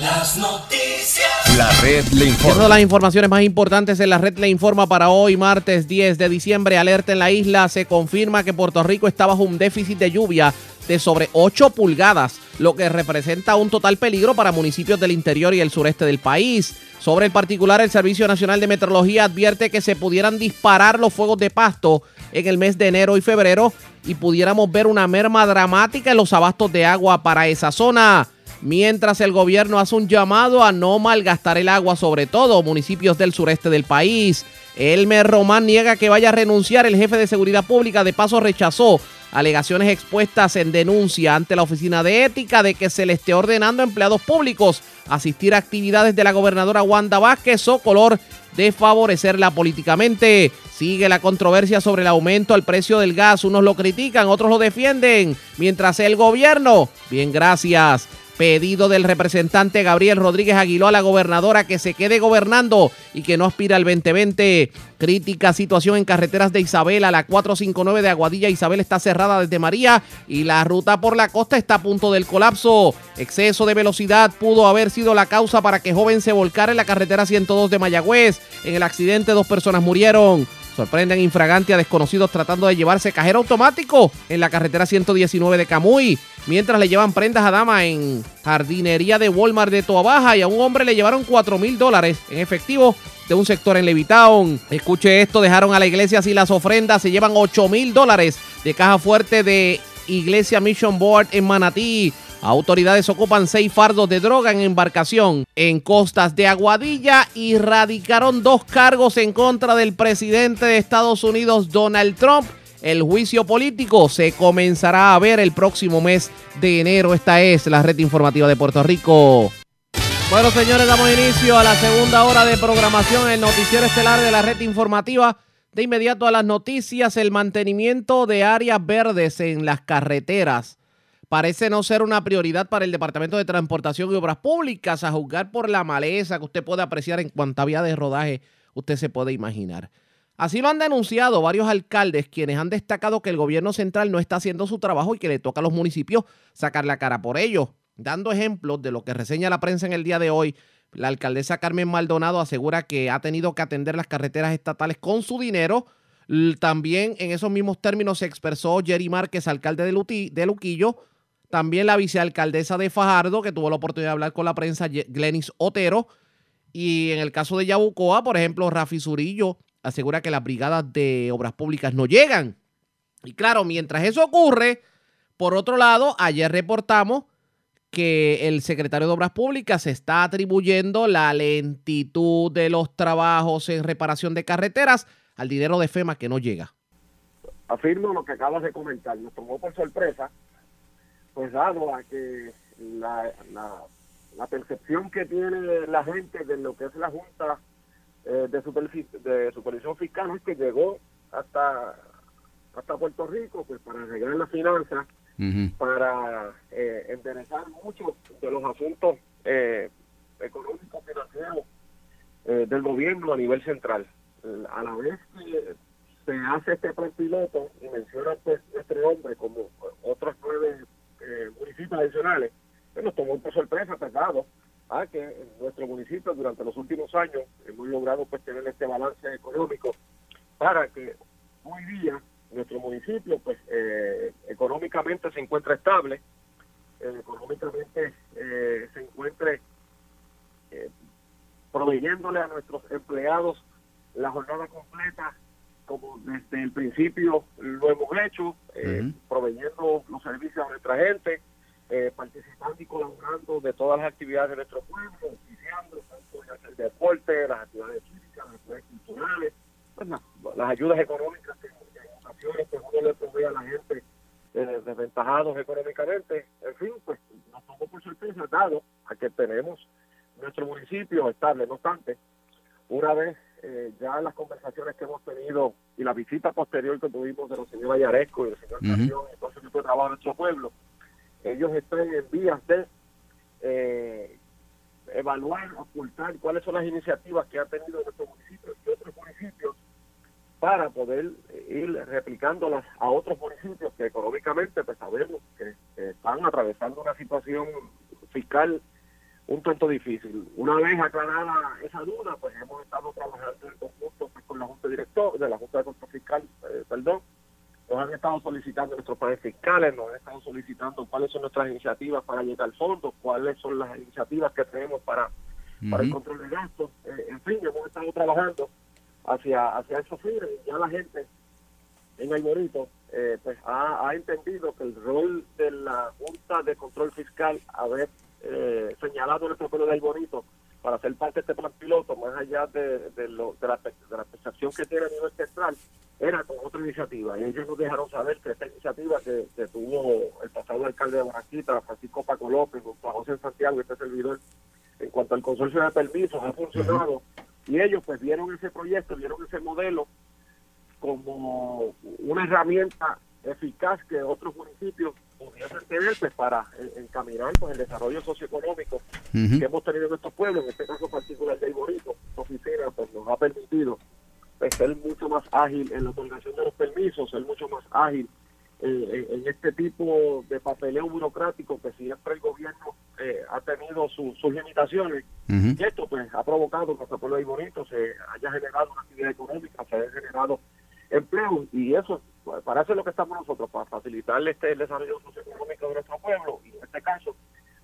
Speaker 3: Las noticias.
Speaker 1: La red le
Speaker 2: Una de
Speaker 1: informa.
Speaker 2: las informaciones más importantes en la red le informa para hoy, martes 10 de diciembre. Alerta en la isla. Se confirma que Puerto Rico está bajo un déficit de lluvia de sobre 8 pulgadas, lo que representa un total peligro para municipios del interior y el sureste del país. Sobre el particular, el Servicio Nacional de Meteorología advierte que se pudieran disparar los fuegos de pasto en el mes de enero y febrero y pudiéramos ver una merma dramática en los abastos de agua para esa zona mientras el gobierno hace un llamado a no malgastar el agua, sobre todo municipios del sureste del país. Elmer Román niega que vaya a renunciar. El jefe de seguridad pública de paso rechazó alegaciones expuestas en denuncia ante la Oficina de Ética de que se le esté ordenando a empleados públicos asistir a actividades de la gobernadora Wanda Vázquez o color de favorecerla políticamente. Sigue la controversia sobre el aumento al precio del gas. Unos lo critican, otros lo defienden. Mientras el gobierno, bien gracias. Pedido del representante Gabriel Rodríguez Aguiló a la gobernadora que se quede gobernando y que no aspira al 2020. Crítica situación en carreteras de Isabela. La 459 de Aguadilla Isabel está cerrada desde María y la ruta por la costa está a punto del colapso. Exceso de velocidad pudo haber sido la causa para que joven se volcara en la carretera 102 de Mayagüez. En el accidente dos personas murieron. Sorprenden infragante a desconocidos tratando de llevarse cajero automático en la carretera 119 de Camuy. Mientras le llevan prendas a dama en jardinería de Walmart de Toa Baja y a un hombre le llevaron 4 mil dólares en efectivo de un sector en Levitown. Escuche esto, dejaron a la iglesia así las ofrendas, se llevan 8 mil dólares de caja fuerte de Iglesia Mission Board en Manatí. Autoridades ocupan seis fardos de droga en embarcación en costas de Aguadilla y radicaron dos cargos en contra del presidente de Estados Unidos, Donald Trump. El juicio político se comenzará a ver el próximo mes de enero. Esta es la red informativa de Puerto Rico. Bueno, señores, damos inicio a la segunda hora de programación, el noticiero estelar de la red informativa. De inmediato a las noticias, el mantenimiento de áreas verdes en las carreteras parece no ser una prioridad para el Departamento de Transportación y Obras Públicas, a juzgar por la maleza que usted puede apreciar en cuanta vía de rodaje usted se puede imaginar. Así lo han denunciado varios alcaldes quienes han destacado que el gobierno central no está haciendo su trabajo y que le toca a los municipios sacar la cara por ello. Dando ejemplos de lo que reseña la prensa en el día de hoy, la alcaldesa Carmen Maldonado asegura que ha tenido que atender las carreteras estatales con su dinero. También en esos mismos términos se expresó Jerry Márquez, alcalde de Luquillo. También la vicealcaldesa de Fajardo, que tuvo la oportunidad de hablar con la prensa, Glenis Otero. Y en el caso de Yabucoa, por ejemplo, Rafi Zurillo asegura que las brigadas de obras públicas no llegan. Y claro, mientras eso ocurre, por otro lado, ayer reportamos que el secretario de Obras Públicas está atribuyendo la lentitud de los trabajos en reparación de carreteras al dinero de FEMA que no llega.
Speaker 6: afirmo lo que acabas de comentar. Nos tomó por sorpresa, pues dado a que la, la, la percepción que tiene la gente de lo que es la Junta eh, de, Superfi- de Supervisión Fiscal es que llegó hasta, hasta Puerto Rico pues para arreglar las finanzas para eh, enderezar muchos de los asuntos eh, económicos financieros eh, del gobierno a nivel central. A la vez que se hace este plan piloto y menciona pues, este nombre como otros nueve eh, municipios adicionales, pues nos tomó por sorpresa, dado a que en nuestro municipio durante los últimos años hemos logrado pues tener este balance económico para que hoy día nuestro municipio pues eh, económicamente se encuentra estable, eh, económicamente eh, se encuentre eh, proveyéndole a nuestros empleados la jornada completa como desde el principio lo hemos hecho, eh, proveyendo los servicios a nuestra gente, eh, participando y colaborando de todas las actividades de nuestro pueblo, oficiando tanto el deporte, las actividades físicas, las actividades culturales, pues, la- las ayudas económicas que en ocasiones pues, uno le provee a la gente eh, desventajados económicamente. En fin, pues nos tomó por sorpresa, dado a que tenemos nuestro municipio estable. No obstante, una vez eh, ya las conversaciones que hemos tenido y la visita posterior que tuvimos de los señores Ayaresco y del señor
Speaker 21: Ujú.
Speaker 6: Carrión y todo ese tipo de trabajo en nuestro pueblo, ellos están en vías de eh, evaluar, ocultar cuáles son las iniciativas que ha tenido nuestro municipio y otros municipios para poder eh, ir replicándolas a otros municipios que económicamente pues sabemos que eh, están atravesando una situación fiscal un tanto difícil. Una vez aclarada esa duda, pues hemos estado trabajando en conjunto pues, con la Junta Director, de la Junta de Control Fiscal, eh, perdón, nos han estado solicitando nuestros planes fiscales, nos han estado solicitando cuáles son nuestras iniciativas para llegar al fondo, cuáles son las iniciativas que tenemos para, para el control de gastos. Eh, en fin, hemos estado trabajando hacia, hacia esos fines y ya la gente en Alborito eh, pues ha, ha entendido que el rol de la Junta de Control Fiscal haber eh, señalado nuestro pueblo de Alborito para ser parte de este plan piloto, más allá de, de, lo, de, la, de la percepción que tiene a nivel central, era con otra iniciativa. Y ellos nos dejaron saber que esta iniciativa que, que tuvo el pasado alcalde de Barranquita, Francisco Paco López, junto a José Santiago, este servidor, en cuanto al consorcio de permisos, ha funcionado. Y ellos pues vieron ese proyecto, vieron ese modelo como una herramienta eficaz que otros municipios pudiesen tener pues, para eh, encaminar pues, el desarrollo socioeconómico que hemos tenido en estos pueblos, en este caso particular de Iborito, oficina pues, nos ha permitido pues, ser mucho más ágil en la otorgación de los permisos, ser mucho más ágil eh, en, en este tipo de papeleo burocrático que siempre el gobierno eh, ha tenido su- sus limitaciones. Y esto pues ha provocado que nuestro pueblo de Bonito se haya generado una actividad económica, se haya generado empleo y eso para eso es lo que estamos nosotros, para facilitarle este el desarrollo socioeconómico de nuestro pueblo y en este caso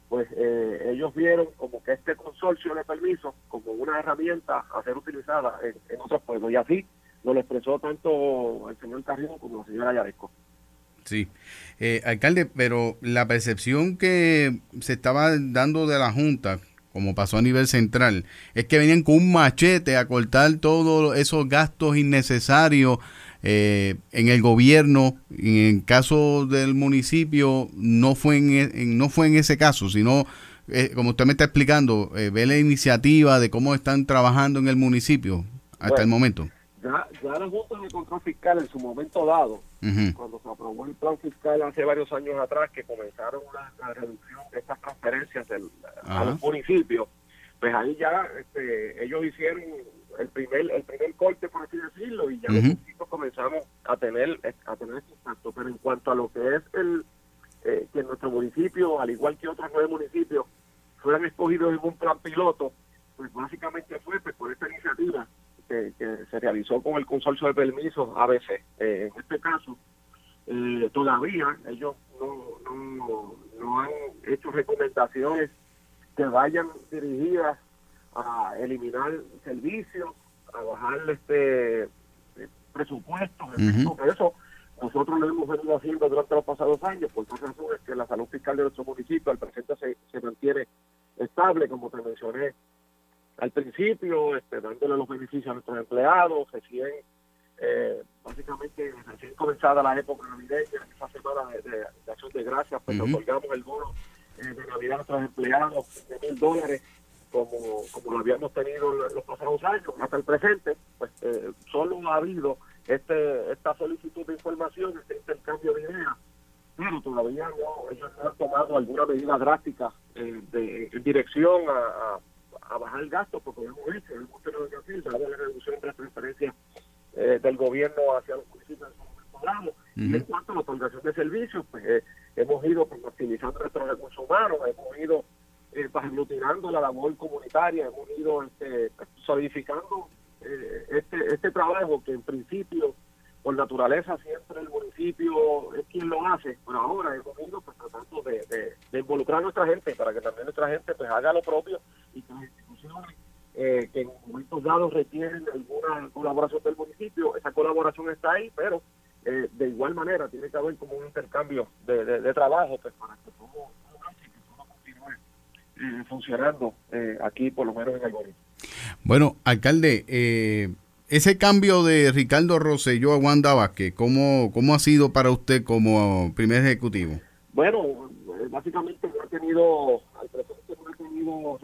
Speaker 6: pues eh, ellos vieron como que este consorcio de permisos como una herramienta a ser utilizada en, en otros pueblos y así lo expresó tanto el señor Carrillo como la señora Yaresco.
Speaker 21: Sí. Eh, alcalde, pero la percepción que se estaba dando de la Junta, como pasó a nivel central, es que venían con un machete a cortar todos esos gastos innecesarios eh, en el gobierno. Y en el caso del municipio, no fue en, e- en- no fue en ese caso, sino, eh, como usted me está explicando, eh, ve la iniciativa de cómo están trabajando en el municipio hasta
Speaker 6: Bueno.
Speaker 21: el momento.
Speaker 6: Ya, ya la Junta de Control Fiscal en su momento dado Cuando se aprobó el plan fiscal hace varios años atrás, que comenzaron la, la reducción de estas transferencias del- a los municipios, pues ahí ya este, ellos hicieron el primer el primer corte, por así decirlo, y ya los
Speaker 21: Ujú.
Speaker 6: municipios comenzamos a tener a tener este impacto. Pero en cuanto a lo que es el eh, que nuestro municipio, al igual que otros nueve municipios, fueran escogidos en un plan piloto, pues básicamente fue pues, por esta iniciativa que, que se realizó con el consorcio de permisos ABC. Eh, en este caso, eh, todavía ellos no, no, no han hecho recomendaciones que vayan dirigidas a eliminar servicios, a bajar este porque eso nosotros lo hemos venido haciendo durante los pasados años, por dos razones, que la salud fiscal de nuestro municipio al presente se, se mantiene estable, como te mencioné al principio, este, dándole los beneficios a nuestros empleados, recién, eh, básicamente recién comenzada la época navideña, esa semana de, de- de acción de gracias, pues le otorgamos el bono eh, de Navidad a nuestros empleados de mil dólares, como, como lo habíamos tenido en los pasados años, hasta el presente, pues eh, solo ha habido este esta solicitud de información, este intercambio de ideas pero todavía no, ellos no han tomado alguna medida drástica eh, de, en dirección a, a- a bajar el gasto, porque lo hemos hecho, hemos tenido que hacer, dado la reducción de las transferencias eh, del gobierno hacia los municipios en momento dado. Y en cuanto a la otorgación de servicios, pues eh, hemos ido pues, maximizando nuestros recursos humanos, hemos ido eh, pues, aglutinando la labor comunitaria, hemos ido este, solidificando eh, este, este trabajo que en principio, por naturaleza, siempre el municipio es quien lo hace, pero ahora hemos ido pues, tratando de, de- de involucrar a nuestra gente para que también nuestra gente pues haga lo propio y que las instituciones eh, que en momentos dados requieren alguna colaboración del municipio, esa colaboración está ahí, pero eh, de igual manera tiene que haber como un intercambio de, de- de trabajo pues, para que todo, todo continúe eh, funcionando eh, aquí, por lo menos en el gobierno.
Speaker 21: Bueno, alcalde, eh, ese cambio de Ricardo Rosselló a Wanda Vázquez, ¿cómo, ¿cómo ha sido para usted como primer ejecutivo?
Speaker 6: Bueno, eh, básicamente no he tenido, al presente no he tenido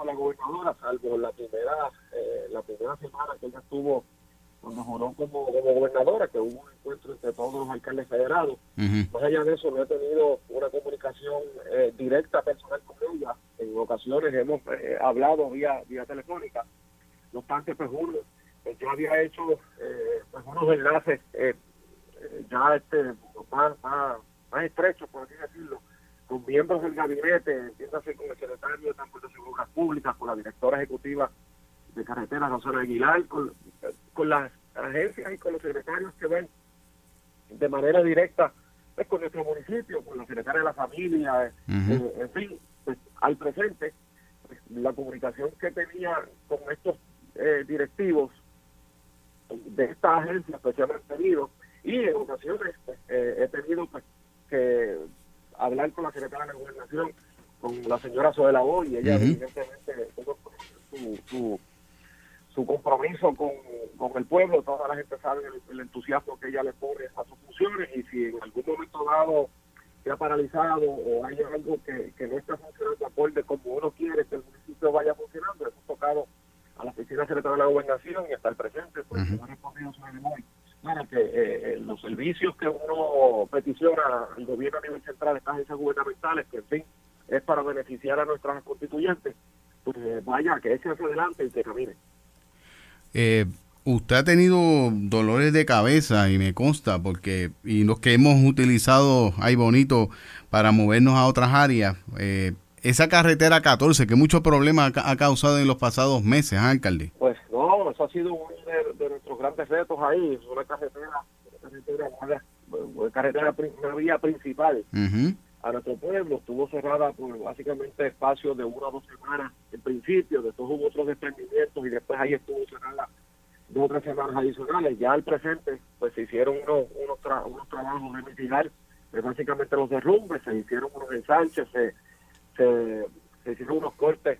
Speaker 6: con la gobernadora, salvo la primera, eh, la primera semana que ella estuvo cuando juró como, como gobernadora, que hubo un encuentro entre todos los alcaldes federados. Más allá de eso, no he tenido una comunicación eh, directa personal con ella. En ocasiones hemos eh, hablado vía, vía telefónica. No obstante, pues uno, pues, yo había hecho eh, pues, unos enlaces eh, eh, ya este, más, más, más estrechos, por así decirlo, con miembros del gabinete, entiéndase con el secretario de Transporte y Seguridad Pública, con la directora ejecutiva de carretera, Rosana Aguilar, con, con las agencias y con los secretarios que ven de manera directa pues, con nuestro municipio, con la secretaria de la familia, eh, eh, en fin, pues, al presente, pues, la comunicación que tenía con estos eh, directivos de esta agencia pues se ha mantenido y en ocasiones pues, eh, he tenido pues, que hablar con la secretaria de la gobernación con la señora Zoela Boy y ella evidentemente tuvo su, su, su compromiso con, con el pueblo, toda la gente sabe el, el entusiasmo que ella le pone a sus funciones y si en algún momento dado se ha paralizado o hay algo que, que no está funcionando acorde como uno quiere que el municipio vaya funcionando, hemos tocado a la oficina secretaria de la gobernación y hasta el presente, pues no ha respondido sobre Claro que eh, eh, los servicios que uno peticiona al gobierno a nivel central, estas agencias gubernamentales, que en fin, es para beneficiar a nuestras constituyentes, pues eh, vaya, que echen hacia adelante y que camine.
Speaker 21: Eh, usted ha tenido dolores de cabeza y me consta porque y los que hemos utilizado ahí bonito para movernos a otras áreas eh, esa carretera 14 que muchos problemas ha, ca- ha causado en los pasados meses ¿ah, alcalde
Speaker 6: Pues no, eso ha sido de, de nuestros grandes retos ahí, es una carretera, una carretera, una, una carretera, pri- una vía principal a nuestro pueblo, estuvo cerrada por básicamente espacios de una o dos semanas en principio, después hubo otros desprendimientos y después ahí estuvo cerrada dos o tres semanas adicionales. Ya al presente, pues se hicieron unos, unos, tra- unos trabajos de mitigar eh, básicamente los derrumbes, se hicieron unos ensanches, se, se, se hicieron unos cortes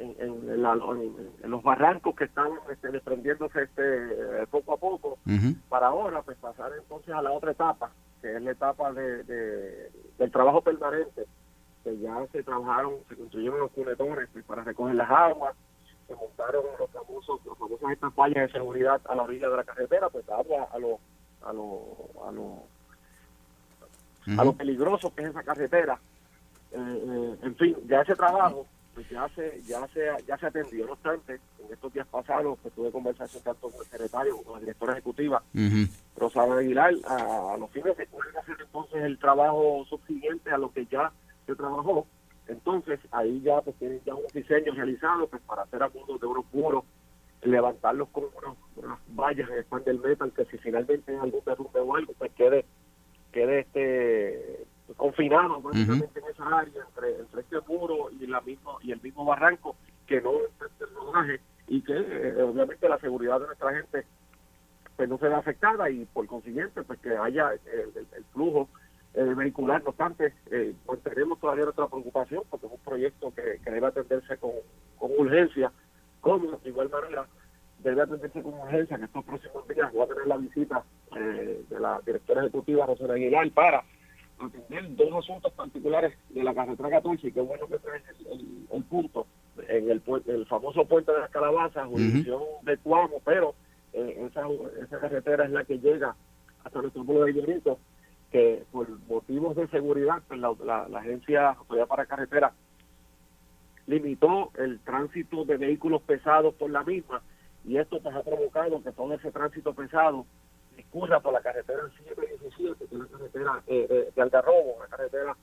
Speaker 6: en, en- en la- en- en los barrancos que estaban este, desprendiéndose este, eh, poco a poco para ahora pues pasar entonces a la otra etapa que es la etapa de, de- del trabajo permanente que ya se trabajaron se construyeron los cunetones pues, para recoger las aguas se montaron los famosos los famosas estas vallas de seguridad a la orilla de la carretera pues agua a lo a lo a lo a lo peligroso que es esa carretera. Eh, eh, en fin ya ese trabajo pues ya se ya se ya se atendió no obstante en estos días pasados pues tuve conversación tanto con el secretario como con la directora ejecutiva Rosana Aguilar a, a los fines de pueden hacer entonces el trabajo subsiguiente a lo que ya se trabajó entonces ahí ya pues tienen ya unos diseños realizados pues para hacer algunos de unos muros levantarlos con unos, unas vallas en spam del metal que si finalmente hay algún derrumbe o algo pues quede quede este confinado básicamente en esa área entre, entre este muro y la mismo y el mismo barranco que no afecte el rodaje y que eh, obviamente la seguridad de nuestra gente pues no se ve afectada y por consiguiente pues que haya el, el- el flujo eh, vehicular no obstante eh, pues tenemos todavía nuestra preocupación porque es un proyecto que, que debe atenderse con, con urgencia como de igual manera debe atenderse con urgencia en estos próximos días voy a tener la visita eh, de la directora ejecutiva Rosana Aguilar para atender dos asuntos particulares de la carretera 14 y qué bueno que traes el, punto en el, el famoso puente de las calabazas jurisdicción de Cuamo pero eh, esa, esa carretera es la que llega hasta nuestro pueblo de Llorito que por motivos de seguridad, pues, la, la, la Agencia Autoridad para Carretera limitó el tránsito de vehículos pesados por la misma y esto pues ha provocado que todo ese tránsito pesado discurra por la carretera 717, que es la carretera eh, eh, de Algarrobo, una carretera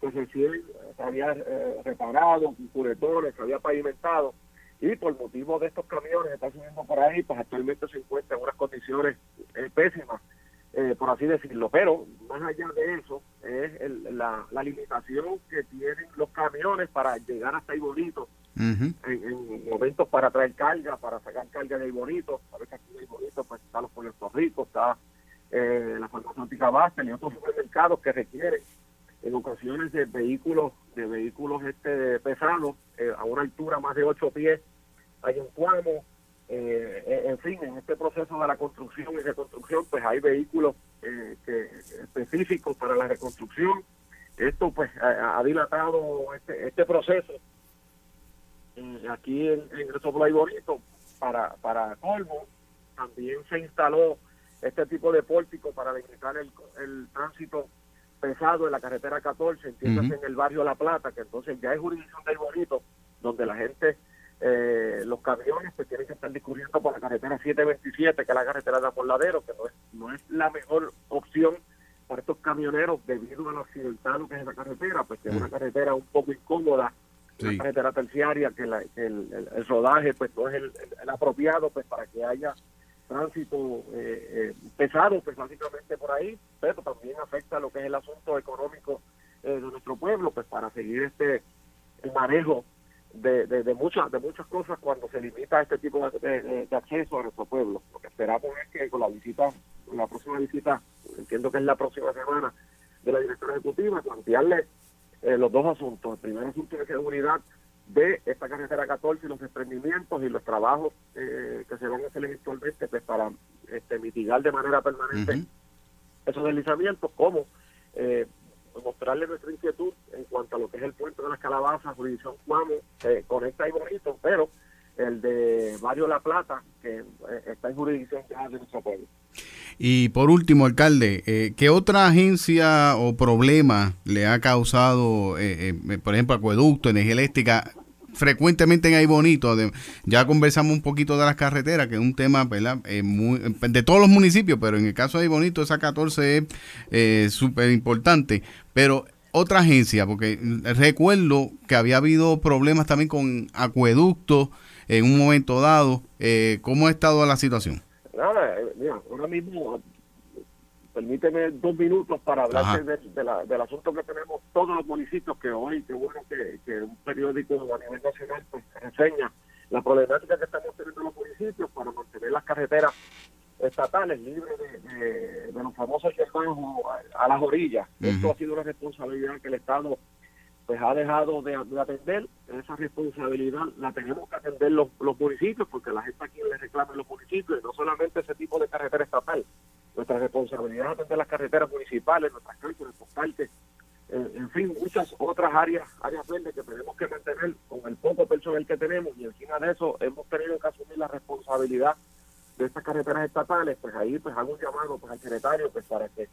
Speaker 6: que recién se había eh, reparado, curetones, se había pavimentado y por motivo de estos camiones que están subiendo por ahí, pues actualmente se encuentra en unas condiciones eh, pésimas, por así decirlo. Pero más allá de eso, es el- la, la limitación que tienen los camiones para llegar hasta ahí en, en momentos para traer carga, para sacar carga de ahí bonito. Sabes que aquí de ahí bonito pues está los Puerto Rico, está eh, la farmacéutica Bastel y otros supermercados que requieren en ocasiones de vehículos de vehículos este pesados eh, a una altura más de 8 pies hay un cuamo eh, en- en fin en este proceso de la construcción y reconstrucción pues hay vehículos eh, que específicos para la reconstrucción. Esto pues ha, ha dilatado este, este proceso eh, aquí en, en el Soplay Bonito para para colmo también se instaló este tipo de pórtico para limitar el, el tránsito pesado en la carretera 14, entiéndase
Speaker 21: Ujú.
Speaker 6: en el barrio La Plata, que entonces ya es jurisdicción del Bonito, donde la gente, eh, los camiones, pues tienen que estar discurriendo por la carretera 727, que es la carretera de Amorladero, que no es, no es la mejor opción para estos camioneros debido a lo accidentado que es esa carretera, pues que es una carretera un poco incómoda,
Speaker 21: Sí.
Speaker 6: una carretera terciaria, que, la- que el, el- el rodaje pues no es el, el- el apropiado pues para que haya tránsito eh, eh, pesado pues básicamente por ahí, pero también afecta lo que es el asunto económico eh, de nuestro pueblo, pues para seguir este el manejo de, de, de muchas de muchas cosas cuando se limita este tipo de, de- de acceso a nuestro pueblo. Lo que esperamos es que con la visita, con la próxima visita, entiendo que es la próxima semana de la directora ejecutiva, plantearle eh, los dos asuntos. El primer asunto de seguridad de esta carretera 14 y los desprendimientos y los trabajos eh, que se van a hacer eventualmente pues, para este, mitigar de manera permanente esos deslizamientos, como eh, mostrarle nuestra inquietud en cuanto a lo que es el puente de las calabazas, jurisdicción Cuamo, eh, conecta ahí bonito, pero el de Barrio La Plata, que eh, está en jurisdicción de nuestro pueblo.
Speaker 21: Y por último, alcalde, eh, ¿qué otra agencia o problema le ha causado, eh, eh, por ejemplo, acueducto, energía eléctrica, frecuentemente en Ahí Bonito? Ya conversamos un poquito de las carreteras, que es un tema de todos los municipios, pero en el caso de Ahí Bonito, esa 14 es súper importante. Pero otra agencia, porque recuerdo que había habido problemas también con acueductos en un momento dado. Eh, ¿Cómo ha estado la situación?
Speaker 6: Nada, eh, mira, ahora mismo, permíteme dos minutos para hablarte
Speaker 21: Ajá.
Speaker 6: de- de la- del asunto que tenemos todos los municipios, que hoy, qué bueno que, que un periódico a nivel nacional pues, enseña la problemática que estamos teniendo en los municipios para mantener las carreteras estatales libres de, de- de los famosos yerbanos a, a las orillas. Esto ha sido una responsabilidad que el Estado pues ha dejado de, de atender esa responsabilidad la tenemos que atender los, los municipios porque la gente aquí le reclama en los municipios y no solamente ese tipo de carretera estatal. Nuestra responsabilidad es atender las carreteras municipales nuestras calles, nuestros parques eh, en fin muchas otras áreas áreas verdes que tenemos que mantener con el poco personal que tenemos y encima de eso hemos tenido que asumir la responsabilidad de estas carreteras estatales pues ahí pues hago un llamado pues al secretario pues para que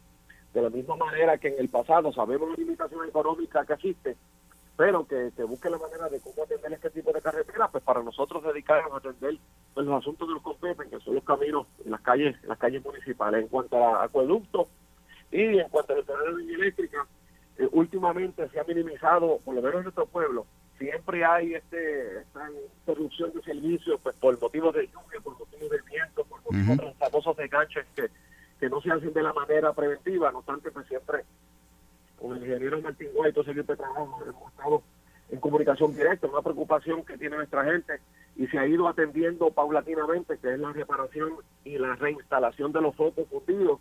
Speaker 6: de la misma manera que en el pasado sabemos la limitación económica que existe, pero que, que busque la manera de cómo atender este tipo de carreteras, pues para nosotros dedicarnos a atender pues, los asuntos que nos competen, que son los caminos y las calles, las calles municipales. En cuanto a acueductos y en cuanto a la de energía eléctrica, eh, últimamente se ha minimizado, por lo menos en nuestro pueblo, siempre hay este esta interrupción de servicios pues por motivos de lluvia, por motivos de viento, por motivos de los famosos desganches que que no se hacen de la manera preventiva, no obstante, pues siempre con el ingeniero Martín Guay, todo ese equipo de trabajo, hemos estado en comunicación directa, una preocupación que tiene nuestra gente y se ha ido atendiendo paulatinamente, que es la reparación y la reinstalación de los focos fundidos.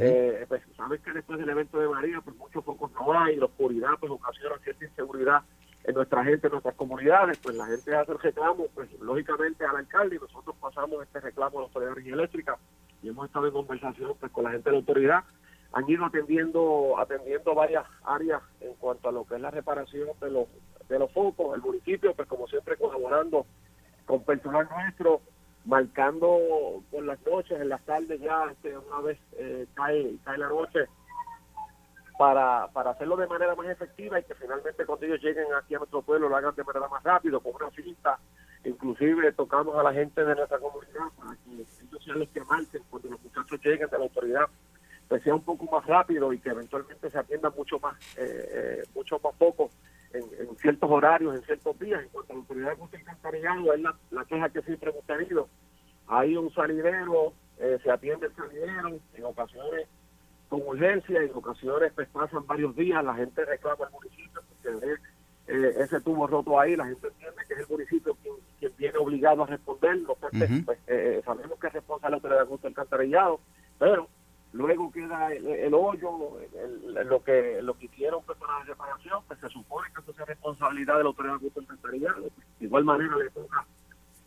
Speaker 6: Eh, pues sabes que después del evento de María, pues muchos focos no hay, la oscuridad pues ocasiona cierta inseguridad en nuestra gente, en nuestras comunidades, pues la gente hace el reclamo, pues lógicamente al alcalde y nosotros pasamos este reclamo a la Autoridad de Energía Eléctrica y hemos estado en conversación pues con la gente de la autoridad han ido atendiendo atendiendo varias áreas en cuanto a lo que es la reparación de los de los focos el municipio pues como siempre colaborando con personal nuestro marcando por las noches en las tardes ya este, una vez eh, cae cae la noche para, para hacerlo de manera más efectiva y que finalmente cuando ellos lleguen aquí a nuestro pueblo lo hagan de manera más rápido, con una cinta. Inclusive tocamos a la gente de nuestra comunidad para que ellos sean los que marquen cuando los muchachos lleguen de la autoridad, pues sea un poco más rápido y que eventualmente se atienda mucho más, eh, eh, mucho más poco en, ciertos horarios, en ciertos días. En cuanto a la autoridad de Costa Alcantarillado, es la, la queja que siempre hemos tenido. Hay un salidero, eh, se atiende el salidero, en ocasiones con urgencia, en ocasiones pues pasan varios días, la gente reclama al municipio porque ve eh, ese tubo roto ahí, la gente entiende que es el municipio quien, viene obligado a responder, no obstante,
Speaker 21: Ujú.
Speaker 6: pues, eh, sabemos que es responsable la de Costa Alcantarillado, pero luego queda el, el hoyo, el- el- lo que lo que hicieron pues, para la reparación, pues se supone que eso es responsabilidad de la autoridad de Alcantarillado, de igual manera le toca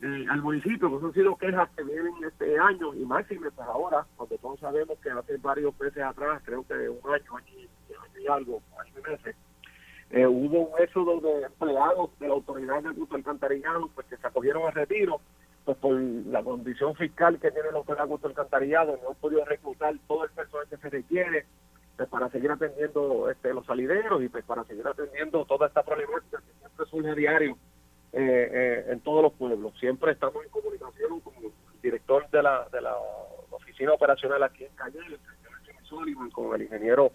Speaker 6: eh, al municipio, pues han sido quejas que vienen este año y máxime pues ahora, cuando todos sabemos que hace varios meses atrás, creo que un año, año y algo, año y meses, eh, hubo un éxodo de empleados de la autoridad del Gusto Alcantarillado, pues que se acogieron al retiro, pues por la condición fiscal que tiene la autoridad Gusto Alcantarillado, no han podido reclutar todo el personal que se requiere pues, para seguir atendiendo este, los salideros y pues para seguir atendiendo toda esta problemática que siempre surge a diario eh, eh, en todos los pueblos. Siempre estamos en comunicación con el director de la, de la oficina operacional aquí en Calle, con el ingeniero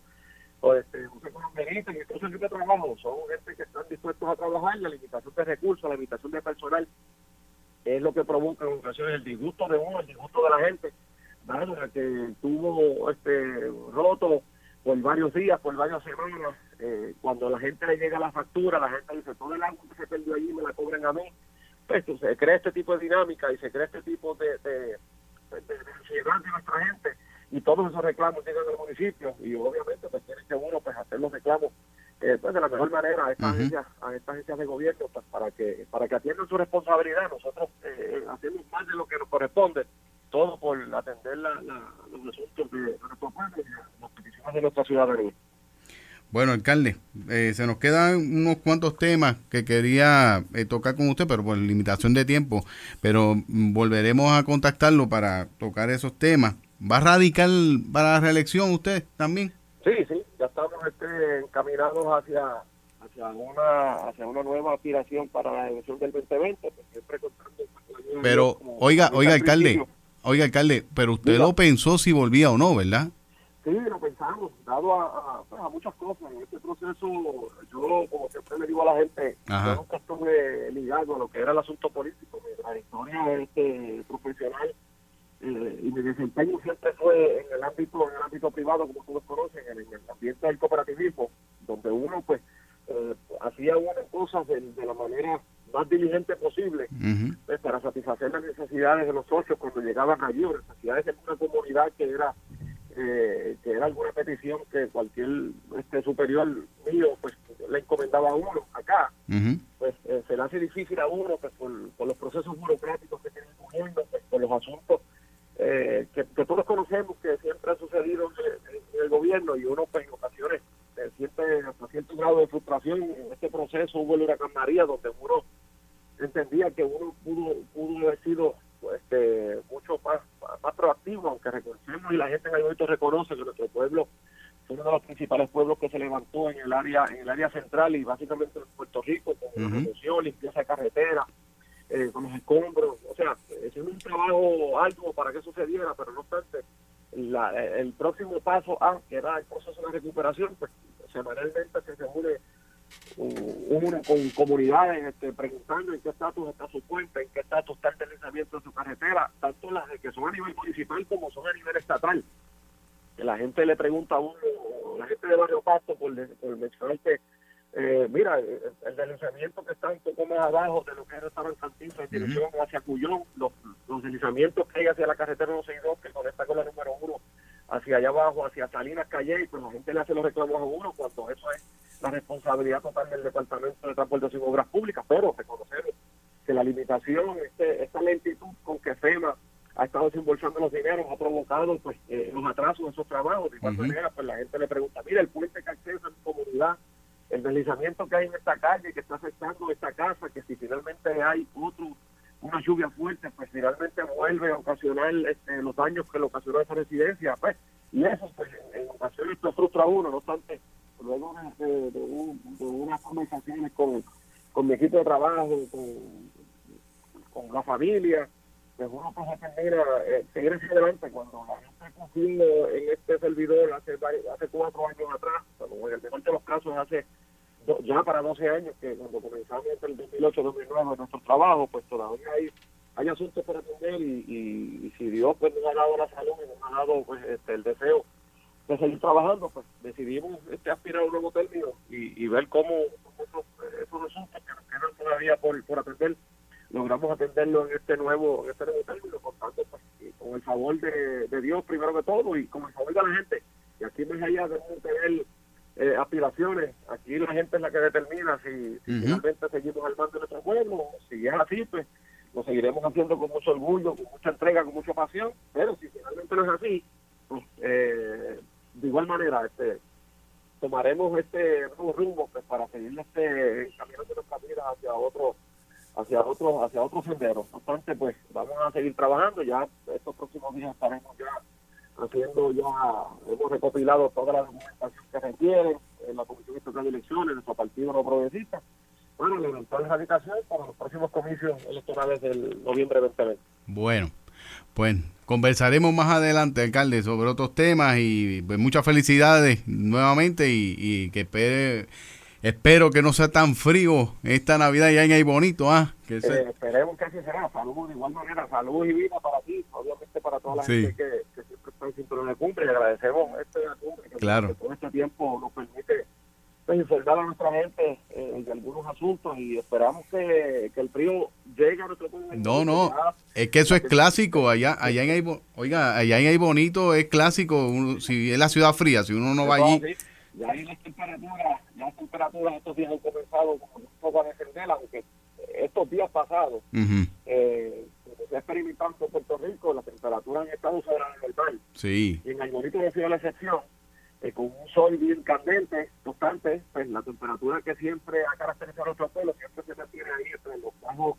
Speaker 6: o este, José Colón Benítez, y entonces que trabajo, son gente que están dispuestos a trabajar, la limitación de recursos, la limitación de personal, es lo que provoca en ocasiones el disgusto de uno, el disgusto de la gente, a que tuvo este roto por varios días, por varias semanas, eh, cuando la gente le llega la factura, la gente dice, todo el agua que se perdió allí me la cobran a mí, pues se crea este tipo de dinámica y se crea este tipo de, de, de, de nuestra gente y todos esos reclamos llegan al municipio y obviamente pues tiene que uno pues hacer los reclamos eh, pues, de la mejor manera a estas agencias a estas agencias de gobierno pues, para que para que atiendan su responsabilidad nosotros eh, hacemos más de lo que nos corresponde todo por atender la, la- los asuntos de, de nuestro pueblo y las peticiones de nuestra ciudadanía
Speaker 21: Bueno, alcalde, eh, se nos quedan unos cuantos temas que quería eh, tocar con usted, pero por limitación de tiempo. Pero mm, volveremos a contactarlo para tocar esos temas. ¿Va a radicar para la reelección usted también?
Speaker 6: Sí, sí, ya estamos este, encaminados hacia hacia una hacia una nueva aspiración para la elección del 2020, pues, siempre contando
Speaker 21: Pero,
Speaker 6: como
Speaker 21: oiga, oiga,
Speaker 6: al
Speaker 21: alcalde,
Speaker 6: principio.
Speaker 21: oiga, alcalde, pero usted
Speaker 6: Diga.
Speaker 21: lo pensó si volvía o no, ¿verdad?
Speaker 6: Sí, lo pensamos, dado a, a, pues, a muchas cosas. En este proceso, yo, como siempre le digo a la gente,
Speaker 21: Ajá.
Speaker 6: yo nunca estuve ligado a lo que era el asunto político. Mi trayectoria este, profesional eh, y mi desempeño siempre fue en el ámbito en el ámbito privado, como todos conocen, en, el ambiente del cooperativismo, donde uno pues eh, hacía unas cosas de, de la manera más diligente posible pues, para satisfacer las necesidades de los socios cuando llegaban allí, o necesidades de una comunidad que era eh, que era alguna petición que cualquier este superior mío pues le encomendaba a uno. Acá pues eh, se le hace difícil a uno pues por, por los procesos burocráticos que tiene el gobierno, pues, por los asuntos eh, que, que todos conocemos que siempre ha sucedido en, en- en el gobierno y uno pues en ocasiones eh, siente hasta cierto grado en este proceso hubo el huracán María donde uno entendía que uno pudo pudo haber sido pues, este, mucho más, más proactivo aunque reconocemos y la gente en momento reconoce que nuestro pueblo fue uno de los principales pueblos que se levantó en el área en el área central y básicamente en Puerto Rico con la remoción, limpieza de carretera, eh, con los escombros, o sea, es un trabajo arduo para que sucediera, pero no obstante, la- el próximo paso A, que era el proceso de recuperación, pues semanalmente se reúne u- uno con comunidades este, preguntando en qué estatus está su puente, en qué estatus está el deslizamiento de su carretera, tanto las de que son a nivel municipal como son a nivel estatal. Que la gente le pregunta a uno, la gente de Barrio Pasto, por, por mencionar que, eh, mira, el deslizamiento que está un poco más abajo de lo que era estaban Cantinflas en dirección hacia Cuyón, los, los deslizamientos que hay hacia la carretera 162 que conecta con la número uno hacia allá abajo, hacia Salinas Calle, y pues la gente le hace los reclamos a uno cuando eso es la responsabilidad total del Departamento de Transportación y Obras Públicas, pero reconocemos que la limitación, este, esta lentitud con que FEMA ha estado desembolsando los dineros ha provocado pues eh, los atrasos de esos trabajos. De igual manera, pues la gente le pregunta, mira, el puente que accesa a mi comunidad, el deslizamiento que hay en esta calle que está afectando esta casa, que si finalmente hay otro una lluvia fuerte, pues finalmente vuelve a ocasionar este, los daños que le ocasionó esa residencia, pues Y eso, pues, en, en ocasiones te frustra a uno, no obstante, luego de, de- de un- de unas conversaciones con, con mi equipo de trabajo, con, la familia, pues uno pues termina eh, seguir hacia adelante cuando la gente confió en este servidor hace, hace cuatro años atrás, bueno, en el mejor de los casos hace do- ya para 12 años, que cuando comenzamos el 2008-2009 nuestro trabajo, pues todavía hay, hay asuntos para atender y, y, y si Dios pues nos ha dado la salud y nos ha dado pues este, el deseo de seguir trabajando, pues decidimos este, aspirar a un nuevo término y, y ver cómo, esos, esos asuntos que nos quedan todavía por, por atender, logramos atenderlo en este nuevo, en este nuevo término, por tanto, pues, con el favor de, de Dios primero que todo y con el favor de la gente. Y aquí más allá debemos tener eh, aspiraciones, aquí la gente es la que determina si, si
Speaker 21: Ujú.
Speaker 6: finalmente seguimos al mando de nuestro pueblo, si es así, pues lo seguiremos haciendo con mucho orgullo, con mucha entrega, con mucha pasión, pero si finalmente no es así, pues eh, de igual manera este tomaremos este nuevo rumbo pues, para seguir este caminando nuestra vida hacia otro hacia otro hacia otro sendero. No obstante pues vamos a seguir trabajando. Ya estos próximos días estaremos ya haciendo ya hemos recopilado toda la documentación que requiere en la Comisión Estatal de Elecciones nuestro partido no progresista. Para la eventual erradicación para los próximos comicios electorales del noviembre 2020
Speaker 21: Bueno, pues conversaremos más adelante, alcalde, sobre otros temas y pues, muchas felicidades nuevamente y, y que espere, espero que no sea tan frío esta Navidad ya en ahí bonito, ah, que
Speaker 6: Eh,
Speaker 21: se-
Speaker 6: esperemos que así será. Salud, de igual manera, salud y vida para ti, obviamente para toda la
Speaker 21: Sí.
Speaker 6: gente que, que siempre está en cinturón de cumbre. Y agradecemos este cumbre que
Speaker 21: Claro.
Speaker 6: que todo este tiempo nos permite pues, informar a nuestra gente eh, de algunos asuntos y esperamos que, que el frío llegue a nuestro pueblo.
Speaker 21: no, no, es que eso es clásico allá, allá en ahí, Bo- oiga, allá en ahí bonito es clásico, uno- si es la ciudad fría, si uno no va allí,
Speaker 6: Ya ahí las temperaturas, ya las temperaturas estos días han comenzado un poco a descender, aunque estos días pasados
Speaker 21: Ujú,
Speaker 6: eh, se ha experimentado en Puerto Rico, las temperaturas han estado sobre el normal.
Speaker 21: sí,
Speaker 6: Y en Alborito no ha sido la excepción, eh, con un sol bien candente, constante, pues la temperatura que siempre ha caracterizado a nuestro pueblo siempre se mantiene ahí entre los bajos,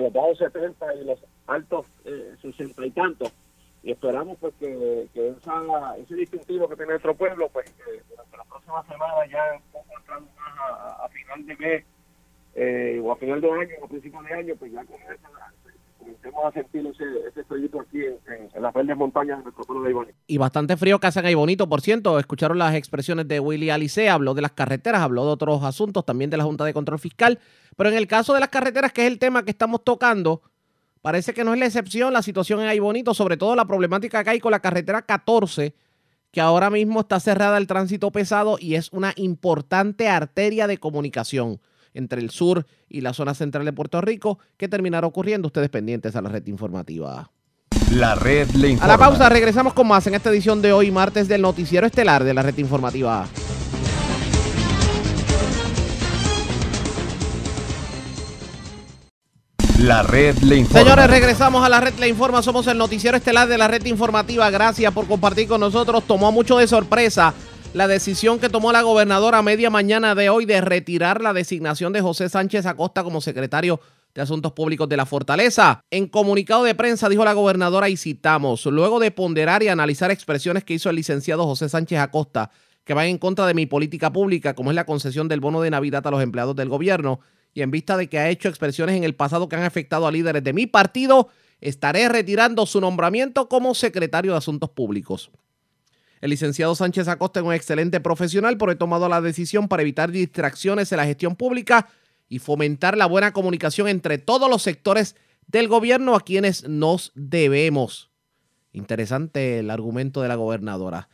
Speaker 6: los bajos 70 y los altos eh, 60 y tantos. Y esperamos pues que, esa, ese distintivo que tiene nuestro pueblo, pues que durante la próxima semana ya un poco entrando más a, a final de mes eh, o a final de año o a principio de año, pues ya comienza a- comencemos a sentir ese, ese aquí en, las verdes montañas de nuestro pueblo de Ibonito.
Speaker 2: Y bastante frío que hacen ahí por cierto. Escucharon las expresiones de Willy Alice, habló de las carreteras, habló de otros asuntos, también de la Junta de Control Fiscal. Pero en el caso de las carreteras, que es el tema que estamos tocando, parece que no es la excepción la situación en ahí sobre todo la problemática que hay con la carretera 14, que ahora mismo está cerrada el tránsito pesado y es una importante arteria de comunicación entre el sur y la zona central de Puerto Rico, que terminará ocurriendo ustedes pendientes a la red informativa.
Speaker 1: La red le
Speaker 2: A la pausa, regresamos con más en esta edición de hoy, martes del Noticiero Estelar de la Red Informativa.
Speaker 1: La red le informa.
Speaker 2: Señores, regresamos a la Red Le Informa. Somos el Noticiero Estelar de la Red Informativa. Gracias por compartir con nosotros. Tomó mucho de sorpresa la decisión que tomó la gobernadora a media mañana de hoy de retirar la designación de José Sánchez Acosta como secretario de Asuntos Públicos de la Fortaleza. En comunicado de prensa dijo la gobernadora y citamos, luego de ponderar y analizar expresiones que hizo el licenciado José Sánchez Acosta, que van en contra de mi política pública, como es la concesión del bono de Navidad a los empleados del gobierno, y en vista de que ha hecho expresiones en el pasado que han afectado a líderes de mi partido, estaré retirando su nombramiento como secretario de Asuntos Públicos. El licenciado Sánchez Acosta es un excelente profesional, pero he tomado la decisión para evitar distracciones en la gestión pública y fomentar la buena comunicación entre todos los sectores del gobierno a quienes nos debemos. Interesante el argumento de la gobernadora.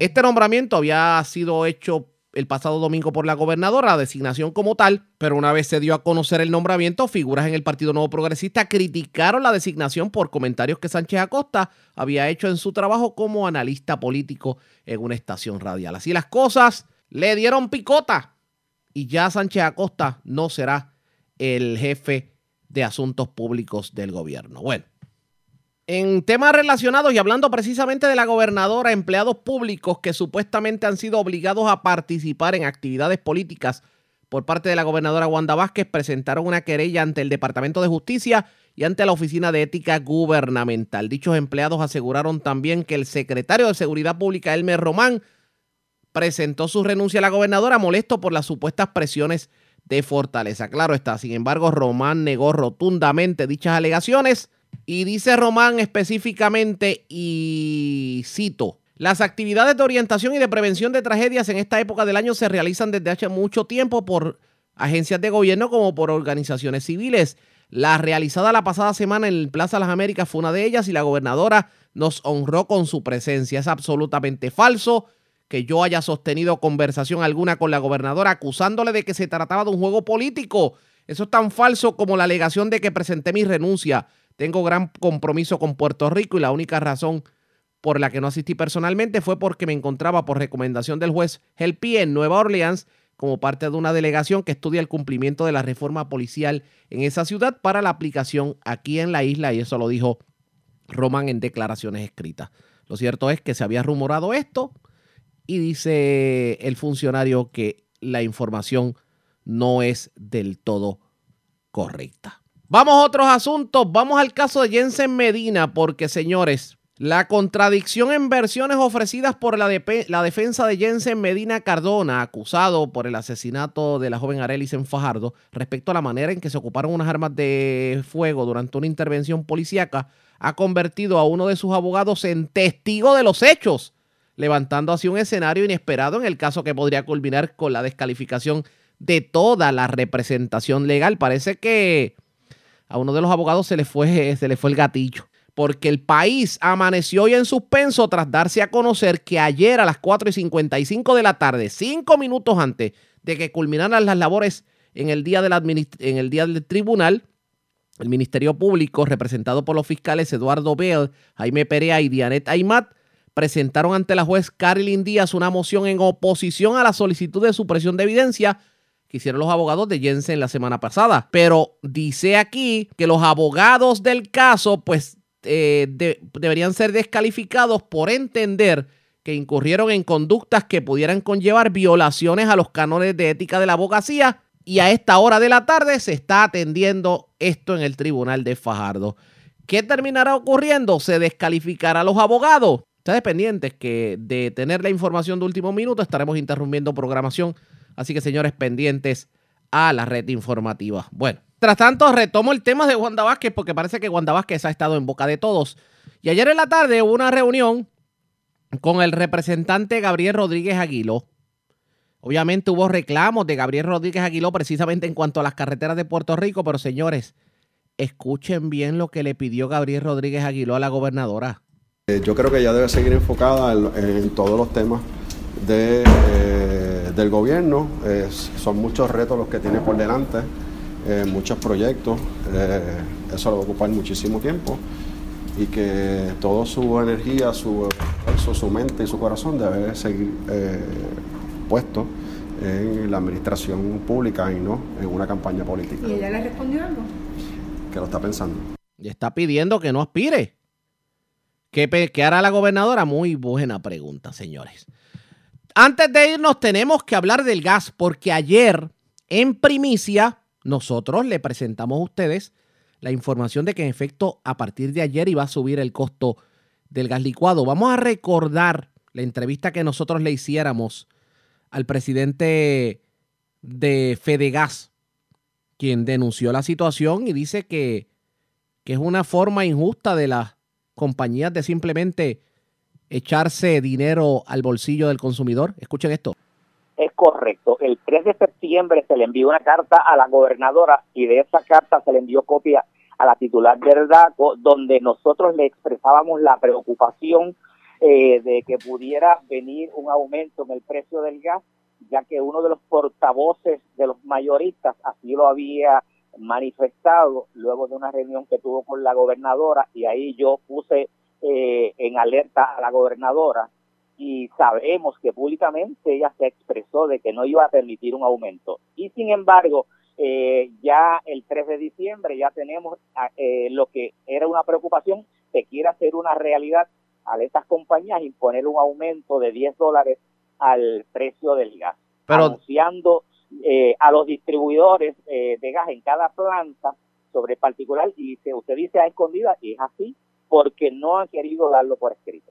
Speaker 2: Este nombramiento había sido hecho el pasado domingo por la gobernadora, la designación como tal, pero una vez se dio a conocer el nombramiento, figuras en el Partido Nuevo Progresista criticaron la designación por comentarios que Sánchez Acosta había hecho en su trabajo como analista político en una estación radial. Así las cosas, le dieron picota y ya Sánchez Acosta no será el jefe de asuntos públicos del gobierno. Bueno, en temas relacionados y hablando precisamente de la gobernadora, empleados públicos que supuestamente han sido obligados a participar en actividades políticas por parte de la gobernadora Wanda Vázquez presentaron una querella ante el Departamento de Justicia y ante la Oficina de Ética Gubernamental. Dichos empleados aseguraron también que el secretario de Seguridad Pública, Elmer Román, presentó su renuncia a la gobernadora molesto por las supuestas presiones de Fortaleza. Claro está, sin embargo, Román negó rotundamente dichas alegaciones y dice Román específicamente, y cito, las actividades de orientación y de prevención de tragedias en esta época del año se realizan desde hace mucho tiempo por agencias de gobierno como por organizaciones civiles. La realizada la pasada semana en Plaza Las Américas fue una de ellas y la gobernadora nos honró con su presencia. Es absolutamente falso que yo haya sostenido conversación alguna con la gobernadora acusándole de que se trataba de un juego político. Eso es tan falso como la alegación de que presenté mi renuncia. Tengo gran compromiso con Puerto Rico y la única razón por la que no asistí personalmente fue porque me encontraba por recomendación del juez Helpi en Nueva Orleans como parte de una delegación que estudia el cumplimiento de la reforma policial en esa ciudad para la aplicación aquí en la isla y eso lo dijo Roman en declaraciones escritas. Lo cierto es que se había rumorado esto, y dice el funcionario que la información no es del todo correcta. Vamos a otros asuntos. Vamos al caso de Jensen Medina, porque señores, la contradicción en versiones ofrecidas por la, defensa de Jensen Medina Cardona, acusado por el asesinato de la joven Arelis en Fajardo, respecto a la manera en que se ocuparon unas armas de fuego durante una intervención policíaca, ha convertido a uno de sus abogados en testigo de los hechos levantando así un escenario inesperado en el caso que podría culminar con la descalificación de toda la representación legal. Parece que a uno de los abogados se le fue, se le fue el gatillo, porque el país amaneció hoy en suspenso tras darse a conocer que ayer a las 4 y 55 de la tarde, cinco minutos antes de que culminaran las labores en el día, en el del tribunal, el Ministerio Público, representado por los fiscales Eduardo Bell, Jaime Perea y Dianet Aymat, presentaron ante la juez Carlin Díaz una moción en oposición a la solicitud de supresión de evidencia que hicieron los abogados de Jensen la semana pasada. Pero dice aquí que los abogados del caso pues eh, deberían ser descalificados por entender que incurrieron en conductas que pudieran conllevar violaciones a los cánones de ética de la abogacía y a esta hora de la tarde se está atendiendo esto en el tribunal de Fajardo. ¿Qué terminará ocurriendo? ¿Se descalificará a los abogados? Ustedes pendientes que de tener la información de último minuto estaremos interrumpiendo programación. Así que señores pendientes a la red informativa. Bueno, tras tanto retomo el tema de Wanda Vázquez porque parece que Wanda Vázquez ha estado en boca de todos. Y ayer en la tarde hubo una reunión con el representante Gabriel Rodríguez Aguiló. Obviamente hubo reclamos de Gabriel Rodríguez Aguiló precisamente en cuanto a las carreteras de Puerto Rico, pero señores, escuchen bien lo que le pidió Gabriel Rodríguez Aguiló a la gobernadora.
Speaker 22: Eh, yo creo que ella debe seguir enfocada en, todos los temas de, eh, del gobierno. son muchos retos los que tiene por delante, eh, muchos proyectos. eso le va a ocupar muchísimo tiempo y que toda su energía, su esfuerzo, su mente y su corazón debe seguir puesto en la administración pública y no en una campaña política.
Speaker 23: ¿Y ella le respondió algo?
Speaker 22: Que lo está pensando.
Speaker 2: Y está pidiendo que no aspire. ¿Qué, hará la gobernadora? Muy buena pregunta, señores. Antes de irnos, tenemos que hablar del gas, porque ayer, en primicia, nosotros le presentamos a ustedes la información de que, en efecto, a partir de ayer iba a subir el costo del gas licuado. Vamos a recordar la entrevista que nosotros le hiciéramos al presidente de Fedegas, quien denunció la situación y dice que, que es una forma injusta de la compañías de simplemente echarse dinero al bolsillo del consumidor? Escuchen esto.
Speaker 24: Es correcto. El 3 de septiembre se le envió una carta a la gobernadora y de esa carta se le envió copia a la titular del DACO, donde nosotros le expresábamos la preocupación eh, de que pudiera venir un aumento en el precio del gas, ya que uno de los portavoces de los mayoristas así lo había manifestado luego de una reunión que tuvo con la gobernadora y ahí yo puse eh, en alerta a la gobernadora y sabemos que públicamente ella se expresó de que no iba a permitir un aumento. Y sin embargo, eh, ya el 3 de diciembre ya tenemos eh, lo que era una preocupación, se quiere hacer una realidad a estas compañías imponer un aumento de 10 dólares al precio del gas, Pero, anunciando eh, a los distribuidores de gas en cada planta sobre particular y dice, usted dice a escondida y es así porque no han querido darlo por escrito.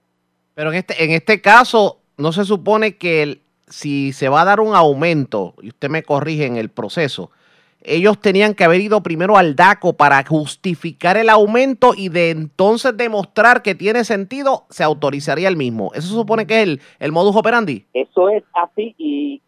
Speaker 2: Pero en este, en este caso, no se supone que el- si se va a dar un aumento, y usted me corrige en el proceso, ellos tenían que haber ido primero al DACO para justificar el aumento y de entonces demostrar que tiene sentido, se autorizaría el mismo. Eso se supone que es el, el modus operandi.
Speaker 24: Eso es así y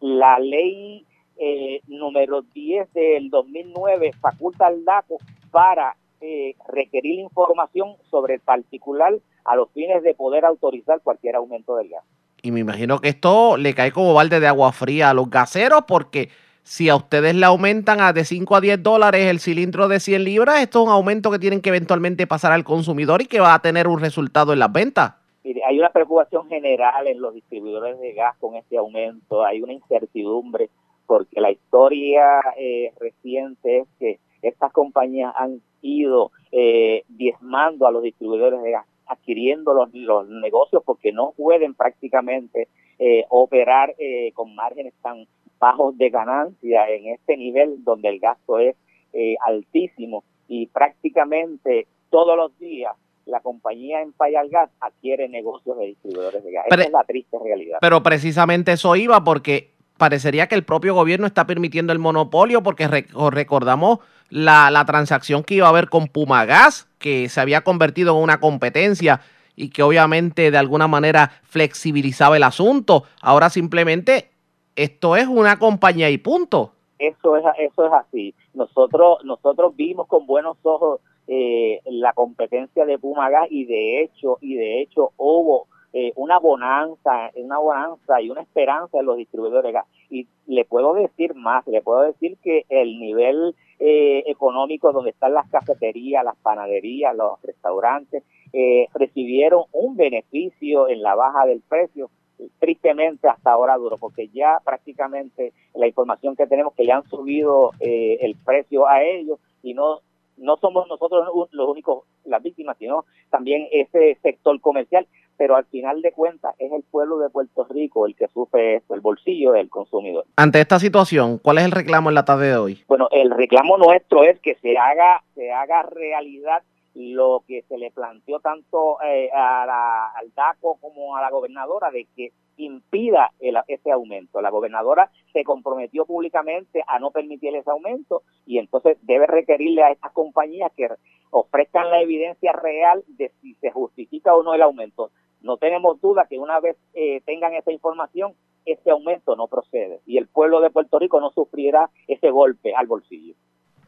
Speaker 24: la ley eh, número 10 del 2009 faculta al DACO para eh, requerir información sobre el particular a los fines de poder autorizar cualquier aumento del gas.
Speaker 2: Y me imagino que esto le cae como balde de agua fría a los gaseros porque si a ustedes le aumentan a de 5 a 10 dólares el cilindro de 100 libras, esto es un aumento que tienen que eventualmente pasar al consumidor y que va a tener un resultado en las ventas.
Speaker 24: Mire, hay una preocupación general en los distribuidores de gas con este aumento, hay una incertidumbre porque la historia eh, reciente es que estas compañías han ido eh, diezmando a los distribuidores de gas, adquiriendo los, los negocios porque no pueden prácticamente eh, operar eh, con márgenes tan bajos de ganancia en este nivel donde el gasto es eh, altísimo y prácticamente todos los días la compañía en Gas adquiere negocios de distribuidores de gas.
Speaker 2: Pero-
Speaker 24: Esa es la triste realidad.
Speaker 2: Pero precisamente eso iba porque parecería que el propio gobierno está permitiendo el monopolio porque rec- recordamos la, la transacción que iba a haber con Pumagas, que se había convertido en una competencia y que obviamente de alguna manera flexibilizaba el asunto. Ahora simplemente esto es una compañía y punto.
Speaker 24: Eso es, eso es así. Nosotros, nosotros vimos con buenos ojos eh, la competencia de Pumagas y de hecho, y de hecho hubo eh, una bonanza, una bonanza y una esperanza en los distribuidores. Y le puedo decir más, le puedo decir que el nivel eh, económico donde están las cafeterías, las panaderías, los restaurantes, eh, recibieron un beneficio en la baja del precio. Tristemente hasta ahora duro, porque ya prácticamente la información que tenemos que le han subido eh, el precio a ellos y no no somos nosotros los únicos las víctimas, sino también ese sector comercial, pero al final de cuentas es el pueblo de Puerto Rico el que sufre esto, el bolsillo del consumidor.
Speaker 2: Ante esta situación, ¿cuál es el reclamo en la tarde de hoy?
Speaker 24: Bueno, el reclamo nuestro es que se haga se haga realidad lo que se le planteó tanto eh, a la- al DACO como a la gobernadora de que impida el- ese aumento. La gobernadora se comprometió públicamente a no permitir ese aumento y entonces debe requerirle a estas compañías que ofrezcan la evidencia real de si se justifica o no el aumento. No tenemos duda que una vez eh, tengan esa información, ese aumento no procede y el pueblo de Puerto Rico no sufrirá ese golpe al bolsillo.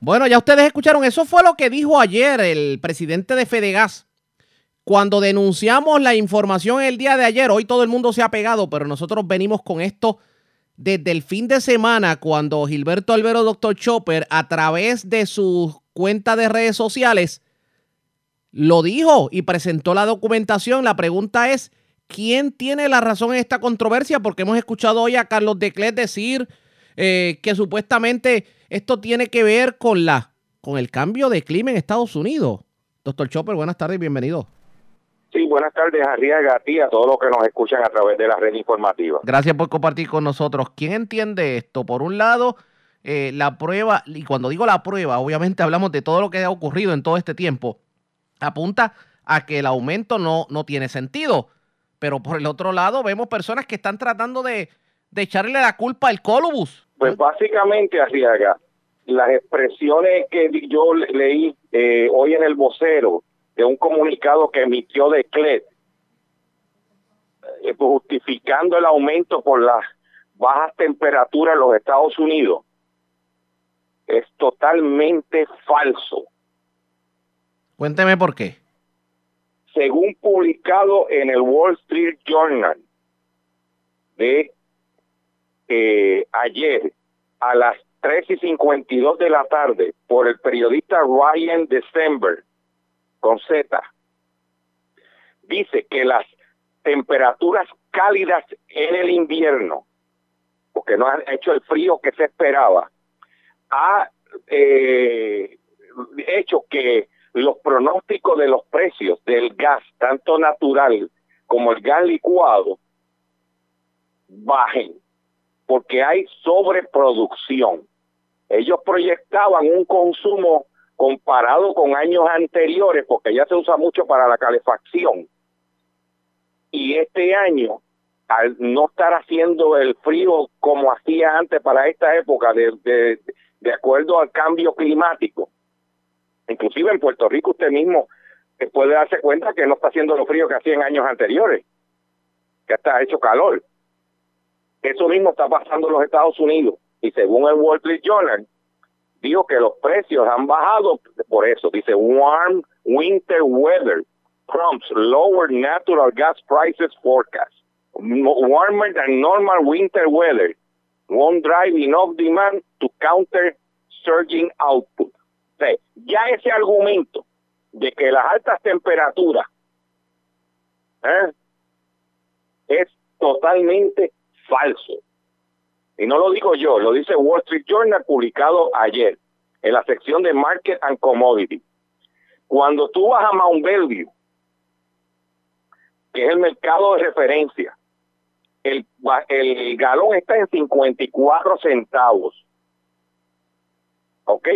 Speaker 2: Bueno, ya ustedes escucharon, eso fue lo que dijo ayer el presidente de Fedegas. Cuando denunciamos la información el día de ayer, hoy todo el mundo se ha pegado, pero nosotros venimos con esto desde el fin de semana, cuando Gilberto Albero, Dr. Chopper, a través de su cuenta de redes sociales, lo dijo y presentó la documentación. La pregunta es, ¿quién tiene la razón en esta controversia? Porque hemos escuchado hoy a Carlos Declet decir eh, que supuestamente esto tiene que ver con, la, con el cambio de clima en Estados Unidos. Doctor Chopper, buenas tardes y bienvenido.
Speaker 25: Sí, buenas tardes, Arriaga, a ti, a todos los que nos escuchan a través de la red informativa.
Speaker 2: Gracias por compartir con nosotros. ¿Quién entiende esto? Por un lado, eh, la prueba, y cuando digo la prueba, obviamente hablamos de todo lo que ha ocurrido en todo este tiempo, apunta a que el aumento no, no tiene sentido. Pero por el otro lado, vemos personas que están tratando de, de echarle la culpa al Colobus.
Speaker 25: Pues básicamente, Arriaga, las expresiones que yo le- leí eh, hoy en el vocero de un comunicado que emitió de CLED, eh, justificando el aumento por las bajas temperaturas en los Estados Unidos, es totalmente falso.
Speaker 2: Cuénteme por qué.
Speaker 25: según publicado en el Wall Street Journal de eh, ayer a las 3 y 52 de la tarde por el periodista Ryan December con Z, dice que las temperaturas cálidas en el invierno, porque no ha hecho el frío que se esperaba, ha eh, hecho que los pronósticos de los precios del gas, tanto natural como el gas licuado, bajen, porque hay sobreproducción. Ellos proyectaban un consumo comparado con años anteriores, porque ya se usa mucho para la calefacción. Y este año, al no estar haciendo el frío como hacía antes para esta época, de, de, acuerdo al cambio climático, inclusive en Puerto Rico usted mismo eh, puede darse cuenta que no está haciendo lo frío que hacía en años anteriores, que está hecho calor. Eso mismo está pasando en los Estados Unidos. Y según el Wall Street Journal, dijo que los precios han bajado por eso. Dice, warm winter weather prompts lower natural gas prices forecast. Warmer than normal winter weather won't drive enough demand to counter surging output. Ya ese argumento de que las altas temperaturas ¿eh? es totalmente falso. Y no lo digo yo, lo dice Wall Street Journal publicado ayer en la sección de Market and Commodity. Cuando tú vas a Mount Bellevue, que es el mercado de referencia, el galón está en 54 centavos. ¿Ok?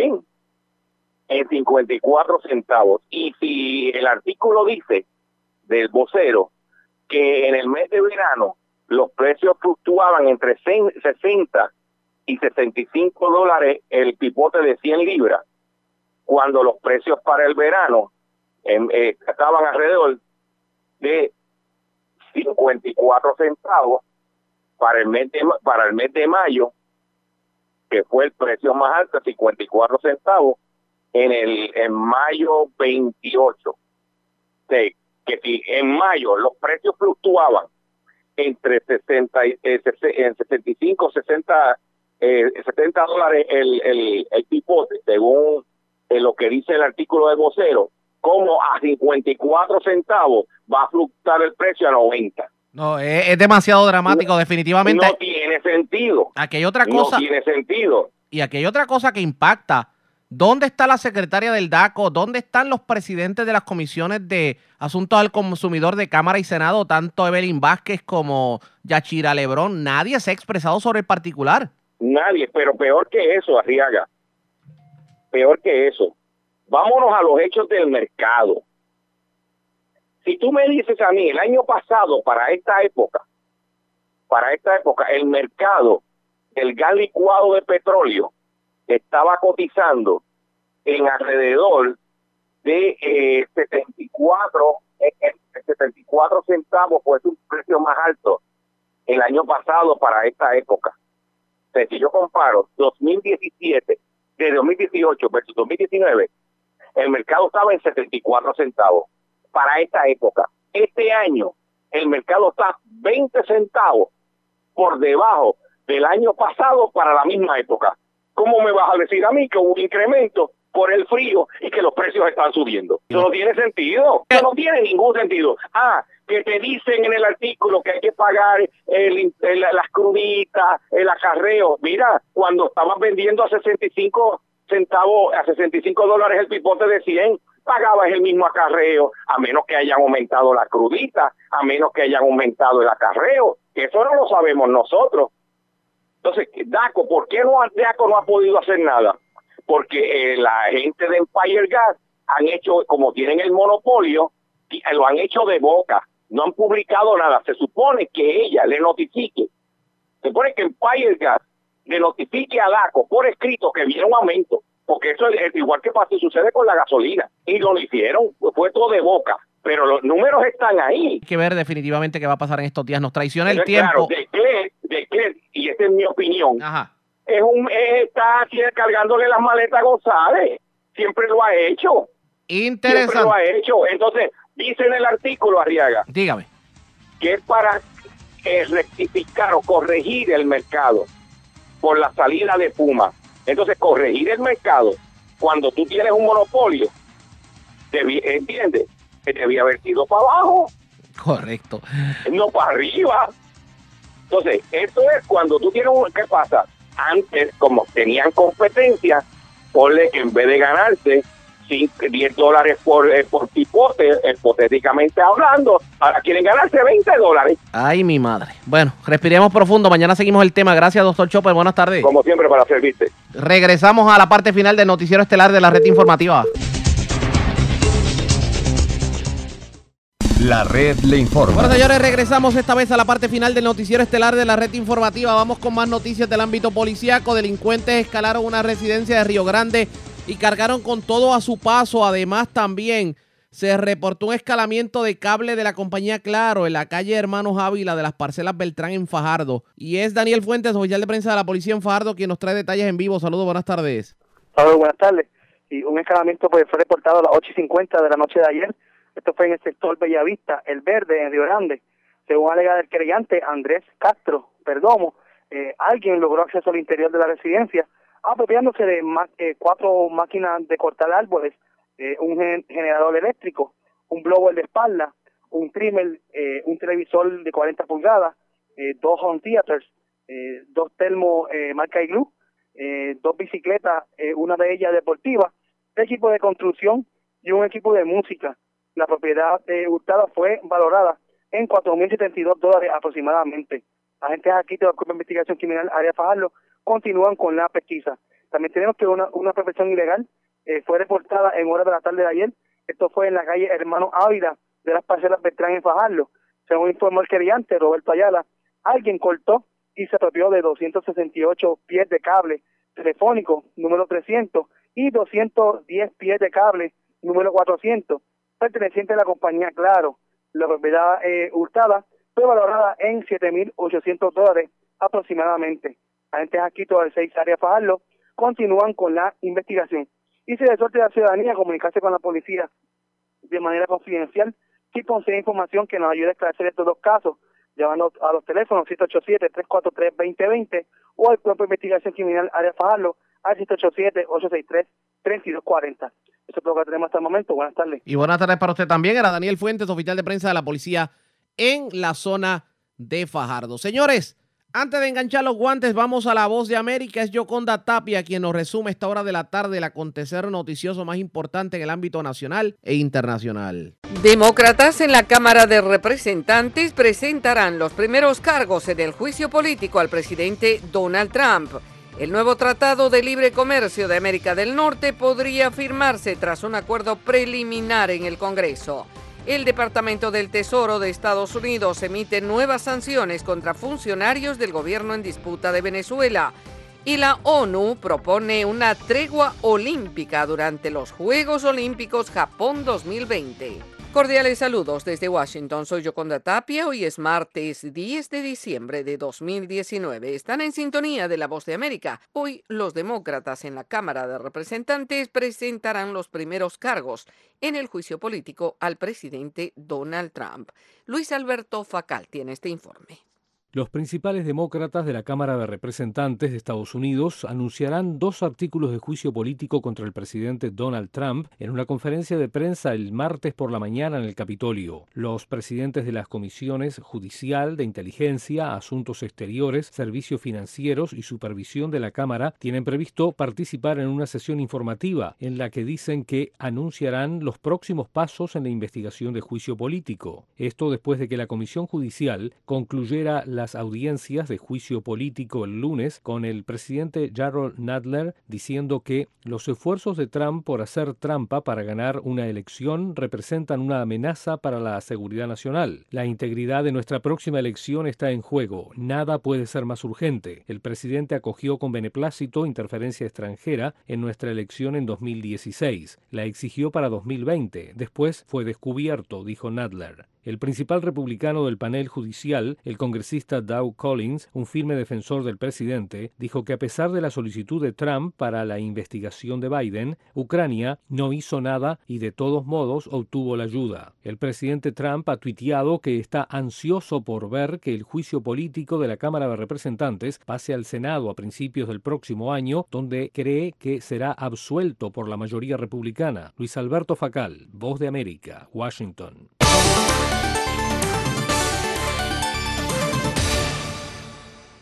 Speaker 25: En 54 centavos. Y si el artículo dice del vocero que en el mes de verano los precios fluctuaban entre 60 y 65 dólares el pipote de 100 libras, cuando los precios para el verano eh, estaban alrededor de 54 centavos para el mes para el mes de mayo, que fue el precio más alto, 54 centavos, en el en mayo 28. que si en mayo los precios fluctuaban entre 60 y, eh, 65, 60, eh, 70 dólares el, el, el pipote, según eh, lo que dice el artículo de vocero, como a 54 centavos va a fluctuar el precio a 90.
Speaker 2: No, es, es demasiado dramático, definitivamente.
Speaker 25: No tiene sentido.
Speaker 2: Aquí hay otra cosa.
Speaker 25: No tiene sentido.
Speaker 2: Y aquí hay otra cosa que impacta. ¿Dónde está la secretaria del DACO? ¿Dónde están los presidentes de las comisiones de asuntos al consumidor de Cámara y Senado, tanto Evelyn Vázquez como Yachira Lebrón? Nadie se ha expresado sobre el particular.
Speaker 25: Nadie, pero peor que eso, Arriaga. Peor que eso. Vámonos a los hechos del mercado. Si tú me dices a mí, el año pasado, para esta época, para esta época, el mercado del gas licuado de petróleo estaba cotizando en alrededor de eh, 74, eh, 74 centavos, pues un precio más alto el año pasado para esta época. Si yo comparo 2017 de 2018 versus 2019, el mercado estaba en 74 centavos para esta época. Este año el mercado está 20 centavos por debajo del año pasado para la misma época. ¿Cómo me vas a decir a mí que hubo un incremento por el frío y que los precios están subiendo? Eso no tiene sentido. Eso no tiene ningún sentido. Ah, que te dicen en el artículo que hay que pagar el, el- las cruditas, el acarreo. Mira, cuando estabas vendiendo a 65 centavos, a 65 dólares el pipote de 100, pagabas el mismo acarreo, a menos que hayan aumentado la crudita, a menos que hayan aumentado el acarreo. Eso no lo sabemos nosotros. Entonces, DACO, ¿por qué no, DACO no ha podido hacer nada? Porque eh, la gente de Empire Gas han hecho, como tienen el monopolio, eh, lo han hecho de boca, no han publicado nada. Se supone que ella le notifique, se supone que Empire Gas le notifique a DACO por escrito que viene un aumento, porque eso es, igual que pasa sucede con la gasolina, y lo hicieron, fue todo de boca, pero los números están ahí.
Speaker 2: Hay que ver definitivamente qué va a pasar en estos días. Nos traiciona el tiempo.
Speaker 25: Claro, de Cler, de y esta es mi opinión, es un es- está cargándole las maletas a González. Siempre lo ha hecho. Siempre lo
Speaker 2: Interesante.
Speaker 25: ha hecho. Entonces, dice en el artículo, Arriaga,
Speaker 2: Dígame.
Speaker 25: que es para eh, rectificar o corregir el mercado por la salida de Puma. Entonces, corregir el mercado cuando tú tienes un monopolio, ¿entiendes? Que debía haber sido para abajo,
Speaker 2: Correcto.
Speaker 25: no para arriba. Entonces, esto es cuando tú tienes un... ¿Qué pasa? Antes, como tenían competencia, ponle que en vez de ganarse 10 dólares por, eh, por pipote, hipotéticamente hablando, ahora quieren ganarse 20 dólares.
Speaker 2: Ay, mi madre. Bueno, respiremos profundo. Mañana seguimos el tema. Gracias, doctor Chopper. Buenas tardes.
Speaker 25: Como siempre, para servirte.
Speaker 2: Regresamos a la parte final del noticiero estelar de la red informativa.
Speaker 1: La red le informa.
Speaker 2: Bueno, señores, regresamos esta vez a la parte final del noticiero estelar de la red informativa. Vamos con más noticias del ámbito policíaco. Delincuentes escalaron una residencia de Río Grande y cargaron con todo a su paso. Además, también se reportó un escalamiento de cable de la compañía Claro en la calle Hermanos Ávila de las parcelas Beltrán en Fajardo. Y es Daniel Fuentes, oficial de prensa de la policía en Fajardo, quien nos trae detalles en vivo. Saludos, buenas tardes.
Speaker 26: Saludos, buenas tardes. Y un escalamiento pues, fue reportado a las 8 y 50 de la noche de ayer esto fue en el sector Bellavista, El Verde, en Río Grande. Según alega del creyente Andrés Castro Perdomo, eh, alguien logró acceso al interior de la residencia, apropiándose de eh, cuatro máquinas de cortar árboles, eh, un generador eléctrico, un blower de espalda, un trimmer, un televisor de 40 pulgadas, dos home theaters, dos termos marca Igloo, dos bicicletas, una de ellas deportiva, equipo de construcción y un equipo de música la propiedad eh, hurtada fue valorada en 4.072 dólares aproximadamente. Agentes aquí de la Cuerpo de Investigación Criminal Área Fajardo continúan con la pesquisa. También tenemos que una, una profesión ilegal eh, fue reportada en horas de la tarde de ayer. Esto fue en la calle Hermano Ávila de las parcelas Beltrán en Fajardo. Según informó el queriante Roberto Ayala, alguien cortó y se apropió de 268 pies de cable telefónico número 300 y 210 pies de cable número 400 perteneciente a la compañía Claro. La propiedad eh, hurtada fue valorada en 7.800 dólares aproximadamente. Agentes aquí todas seis áreas Fajardo continúan con la investigación. Y se le a la ciudadanía comunicarse con la policía de manera confidencial si posee información que nos ayude a esclarecer estos dos casos, llamando a los teléfonos 787-343-2020 o al propio Investigación Criminal Área Fajardo al 787-863-3240. Eso es lo que tenemos hasta el momento. Buenas tardes.
Speaker 2: Y buenas tardes para usted también. Era Daniel Fuentes, oficial de prensa de la policía en la zona de Fajardo. Señores, antes de enganchar los guantes, vamos a la voz de América. Es Yoconda Tapia quien nos resume esta hora de la tarde el acontecer noticioso más importante en el ámbito nacional e internacional.
Speaker 27: Demócratas en la Cámara de Representantes presentarán los primeros cargos en el juicio político al presidente Donald Trump. El nuevo Tratado de Libre Comercio de América del Norte podría firmarse tras un acuerdo preliminar en el Congreso. El Departamento del Tesoro de Estados Unidos emite nuevas sanciones contra funcionarios del gobierno en disputa de Venezuela. Y la ONU propone una tregua olímpica durante los Juegos Olímpicos Japón 2020. Cordiales saludos desde Washington. Soy Yoconda Tapia. Hoy es martes 10 de diciembre de 2019. Están en sintonía de La Voz de América. Hoy los demócratas en la Cámara de Representantes presentarán los primeros cargos en el juicio político al presidente Donald Trump. Luis Alberto Facal tiene este informe.
Speaker 17: Los principales demócratas de la Cámara de Representantes de Estados Unidos anunciarán dos artículos de juicio político contra el presidente Donald Trump en una conferencia de prensa el martes por la mañana en el Capitolio. Los presidentes de las comisiones judicial, de inteligencia, asuntos exteriores, servicios financieros y supervisión de la Cámara tienen previsto participar en una sesión informativa en la que dicen que anunciarán los próximos pasos en la investigación de juicio político. Esto después de que la Comisión Judicial concluyera las audiencias de juicio político el lunes con el presidente Gerald Nadler diciendo que los esfuerzos de Trump por hacer trampa para ganar una elección representan una amenaza para la seguridad nacional. La integridad de nuestra próxima elección está en juego. Nada puede ser más urgente. El presidente acogió con beneplácito interferencia extranjera en nuestra elección en 2016. La exigió para 2020. Después fue descubierto, dijo Nadler. El principal republicano del panel judicial, el congresista Dow Collins, un firme defensor del presidente, dijo que a pesar de la solicitud de Trump para la investigación de Biden, Ucrania no hizo nada y de todos modos obtuvo la ayuda. El presidente Trump ha tuiteado que está ansioso por ver que el juicio político de la Cámara de Representantes pase al Senado a principios del próximo año, donde cree que será absuelto por la mayoría republicana. Luis Alberto Facal, Voz de América, Washington.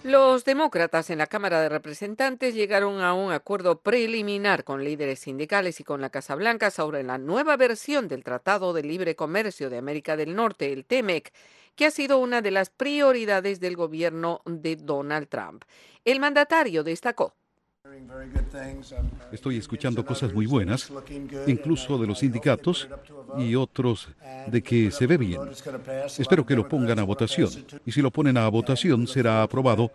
Speaker 27: Los demócratas en la Cámara de Representantes llegaron a un acuerdo preliminar con líderes sindicales y con la Casa Blanca sobre la nueva versión del Tratado de Libre Comercio de América del Norte, el TEMEC, que ha sido una de las prioridades del gobierno de Donald Trump. El mandatario destacó.
Speaker 28: Estoy escuchando cosas muy buenas, incluso de los sindicatos y otros de que se ve bien. Espero que lo pongan a votación. y si lo ponen a votación será aprobado.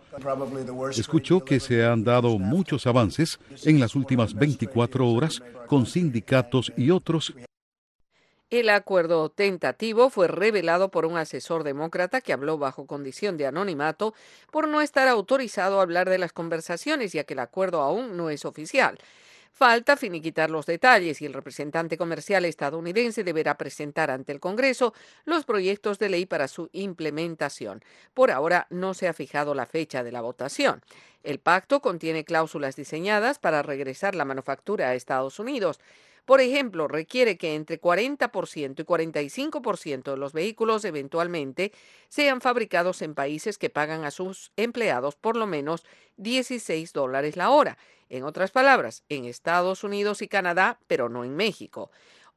Speaker 28: Escucho que se han dado muchos avances en las últimas 24 horas con sindicatos y otros
Speaker 27: el acuerdo tentativo fue revelado por un asesor demócrata que habló bajo condición de anonimato por no estar autorizado a hablar de las conversaciones, ya que el acuerdo aún no es oficial. Falta finiquitar los detalles y el representante comercial estadounidense deberá presentar ante el Congreso los proyectos de ley para su implementación. Por ahora no se ha fijado la fecha de la votación. El pacto contiene cláusulas diseñadas para regresar la manufactura a Estados Unidos. Por ejemplo, requiere que entre 40% y 45% de los vehículos eventualmente sean fabricados en países que pagan a sus empleados por lo menos 16 dólares la hora. En otras palabras, en Estados Unidos y Canadá, pero no en México.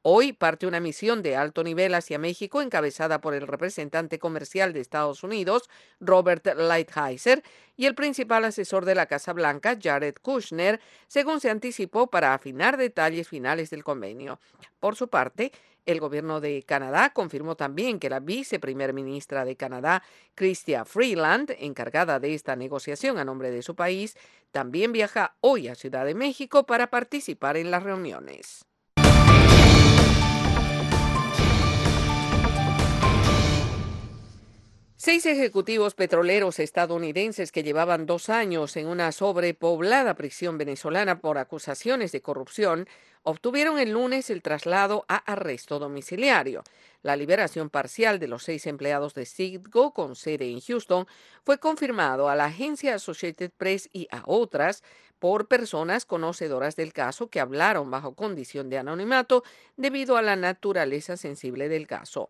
Speaker 27: Hoy parte una misión de alto nivel hacia México encabezada por el representante comercial de Estados Unidos, Robert Lighthizer, y el principal asesor de la Casa Blanca, Jared Kushner, según se anticipó para afinar detalles finales del convenio. Por su parte, el gobierno de Canadá confirmó también que la viceprimer ministra de Canadá, Chrystia Freeland, encargada de esta negociación a nombre de su país, también viaja hoy a Ciudad de México para participar en las reuniones. Seis ejecutivos petroleros estadounidenses que llevaban dos años en una sobrepoblada prisión venezolana por acusaciones de corrupción obtuvieron el lunes el traslado a arresto domiciliario. La liberación parcial de los seis empleados de Citgo con sede en Houston fue confirmado a la agencia Associated Press y a otras por personas conocedoras del caso que hablaron bajo condición de anonimato debido a la naturaleza sensible del caso.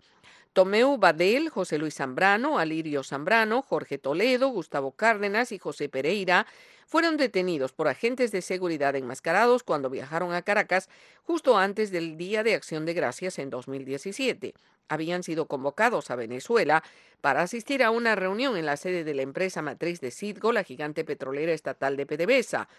Speaker 27: Tomeu Badel, José Luis Zambrano, Alirio Zambrano, Jorge Toledo, Gustavo Cárdenas y José Pereira fueron detenidos por agentes de seguridad enmascarados cuando viajaron a Caracas justo antes del Día de Acción de Gracias en 2017. Habían sido convocados a Venezuela para asistir a una reunión en la sede de la empresa matriz de Citgo, la gigante petrolera estatal de PDVSA.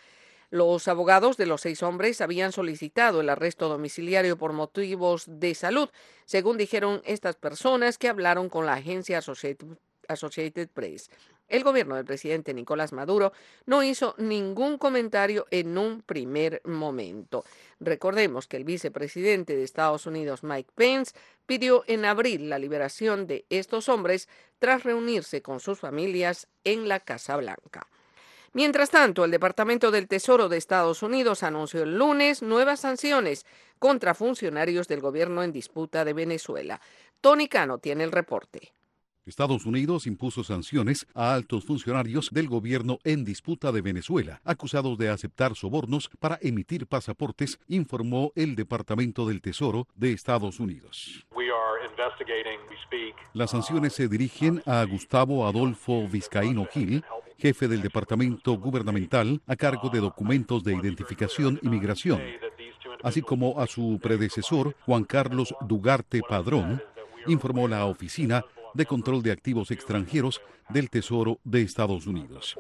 Speaker 27: Los abogados de los seis hombres habían solicitado el arresto domiciliario por motivos de salud, según dijeron estas personas que hablaron con la agencia Associated, Press. El gobierno del presidente Nicolás Maduro no hizo ningún comentario en un primer momento. Recordemos que el vicepresidente de Estados Unidos, Mike Pence, pidió en abril la liberación de estos hombres tras reunirse con sus familias en la Casa Blanca. Mientras tanto, el Departamento del Tesoro de Estados Unidos anunció el lunes nuevas sanciones contra funcionarios del gobierno en disputa de Venezuela. Tony Cano tiene el reporte.
Speaker 28: Estados Unidos impuso sanciones a altos funcionarios del gobierno en disputa de Venezuela, acusados de aceptar sobornos para emitir pasaportes, informó el Departamento del Tesoro de Estados Unidos. Las sanciones se dirigen a Gustavo Adolfo Vizcaíno Gil, jefe del Departamento Gubernamental a cargo de documentos de identificación y migración, así como a su predecesor, Juan Carlos Dugarte Padrón, informó la Oficina de Control de Activos Extranjeros del Tesoro de Estados Unidos.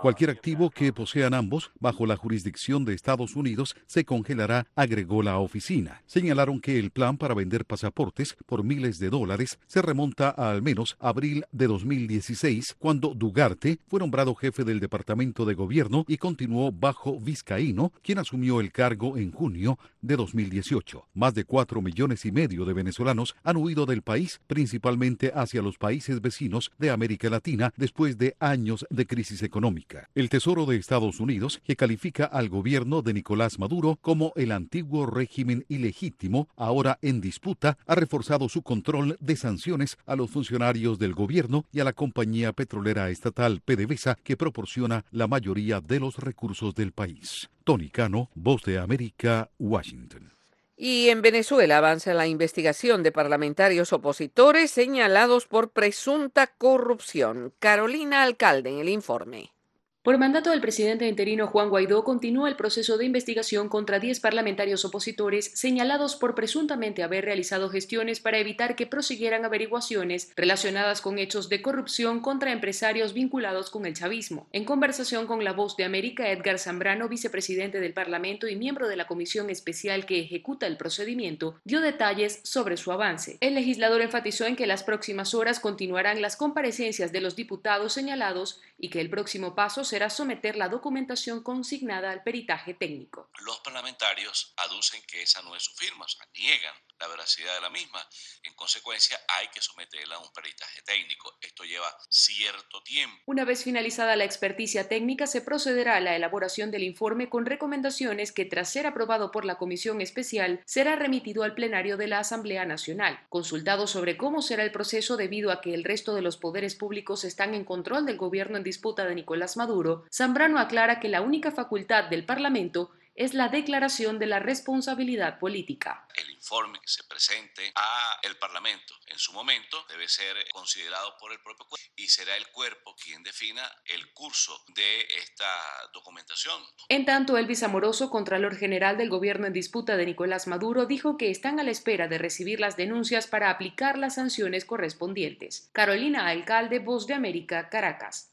Speaker 28: Cualquier activo que posean ambos bajo la jurisdicción de Estados Unidos se congelará, agregó la oficina. Señalaron que el plan para vender pasaportes por miles de dólares se remonta a al menos abril de 2016, cuando Dugarte fue nombrado jefe del Departamento de Gobierno y continuó bajo Vizcaíno, quien asumió el cargo en junio de 2018. Más de cuatro millones y medio de venezolanos han huido del país, principalmente hacia los países vecinos de América Latina, después de años de crisis económica. El Tesoro de Estados Unidos, que califica al gobierno de Nicolás Maduro como el antiguo régimen ilegítimo, ahora en disputa, ha reforzado su control de sanciones a los funcionarios del gobierno y a la compañía petrolera estatal PDVSA, que proporciona la mayoría de los recursos del país. Tony Cano, Voz de América, Washington.
Speaker 27: Y en Venezuela avanza la investigación de parlamentarios opositores señalados por presunta corrupción. Carolina Alcalde en el informe.
Speaker 19: Por mandato del presidente interino Juan Guaidó, continúa el proceso de investigación contra 10 parlamentarios opositores señalados por presuntamente haber realizado gestiones para evitar que prosiguieran averiguaciones relacionadas con hechos de corrupción contra empresarios vinculados con el chavismo. En conversación con La Voz de América, Edgar Zambrano, vicepresidente del Parlamento y miembro de la comisión especial que ejecuta el procedimiento, dio detalles sobre su avance. El legislador enfatizó en que las próximas horas continuarán las comparecencias de los diputados señalados y que el próximo paso será someter la documentación consignada al peritaje técnico.
Speaker 20: Los parlamentarios aducen que esa no es su firma, o sea, niegan la veracidad de la misma. En consecuencia, hay que someterla a un peritaje técnico. Esto lleva cierto tiempo.
Speaker 19: Una vez finalizada la experticia técnica, se procederá a la elaboración del informe con recomendaciones que, tras ser aprobado por la Comisión Especial, será remitido al plenario de la Asamblea Nacional. Consultado sobre cómo será el proceso debido a que el resto de los poderes públicos están en control del gobierno en disputa de Nicolás Maduro, Zambrano aclara que la única facultad del Parlamento es la declaración de la responsabilidad política.
Speaker 20: El informe que se presente a el Parlamento en su momento debe ser considerado por el propio cuerpo y será el cuerpo quien defina el curso de esta documentación.
Speaker 19: En tanto, Elvis Amoroso, Contralor General del Gobierno en disputa de Nicolás Maduro, dijo que están a la espera de recibir las denuncias para aplicar las sanciones correspondientes. Carolina Alcalde, Voz de América, Caracas.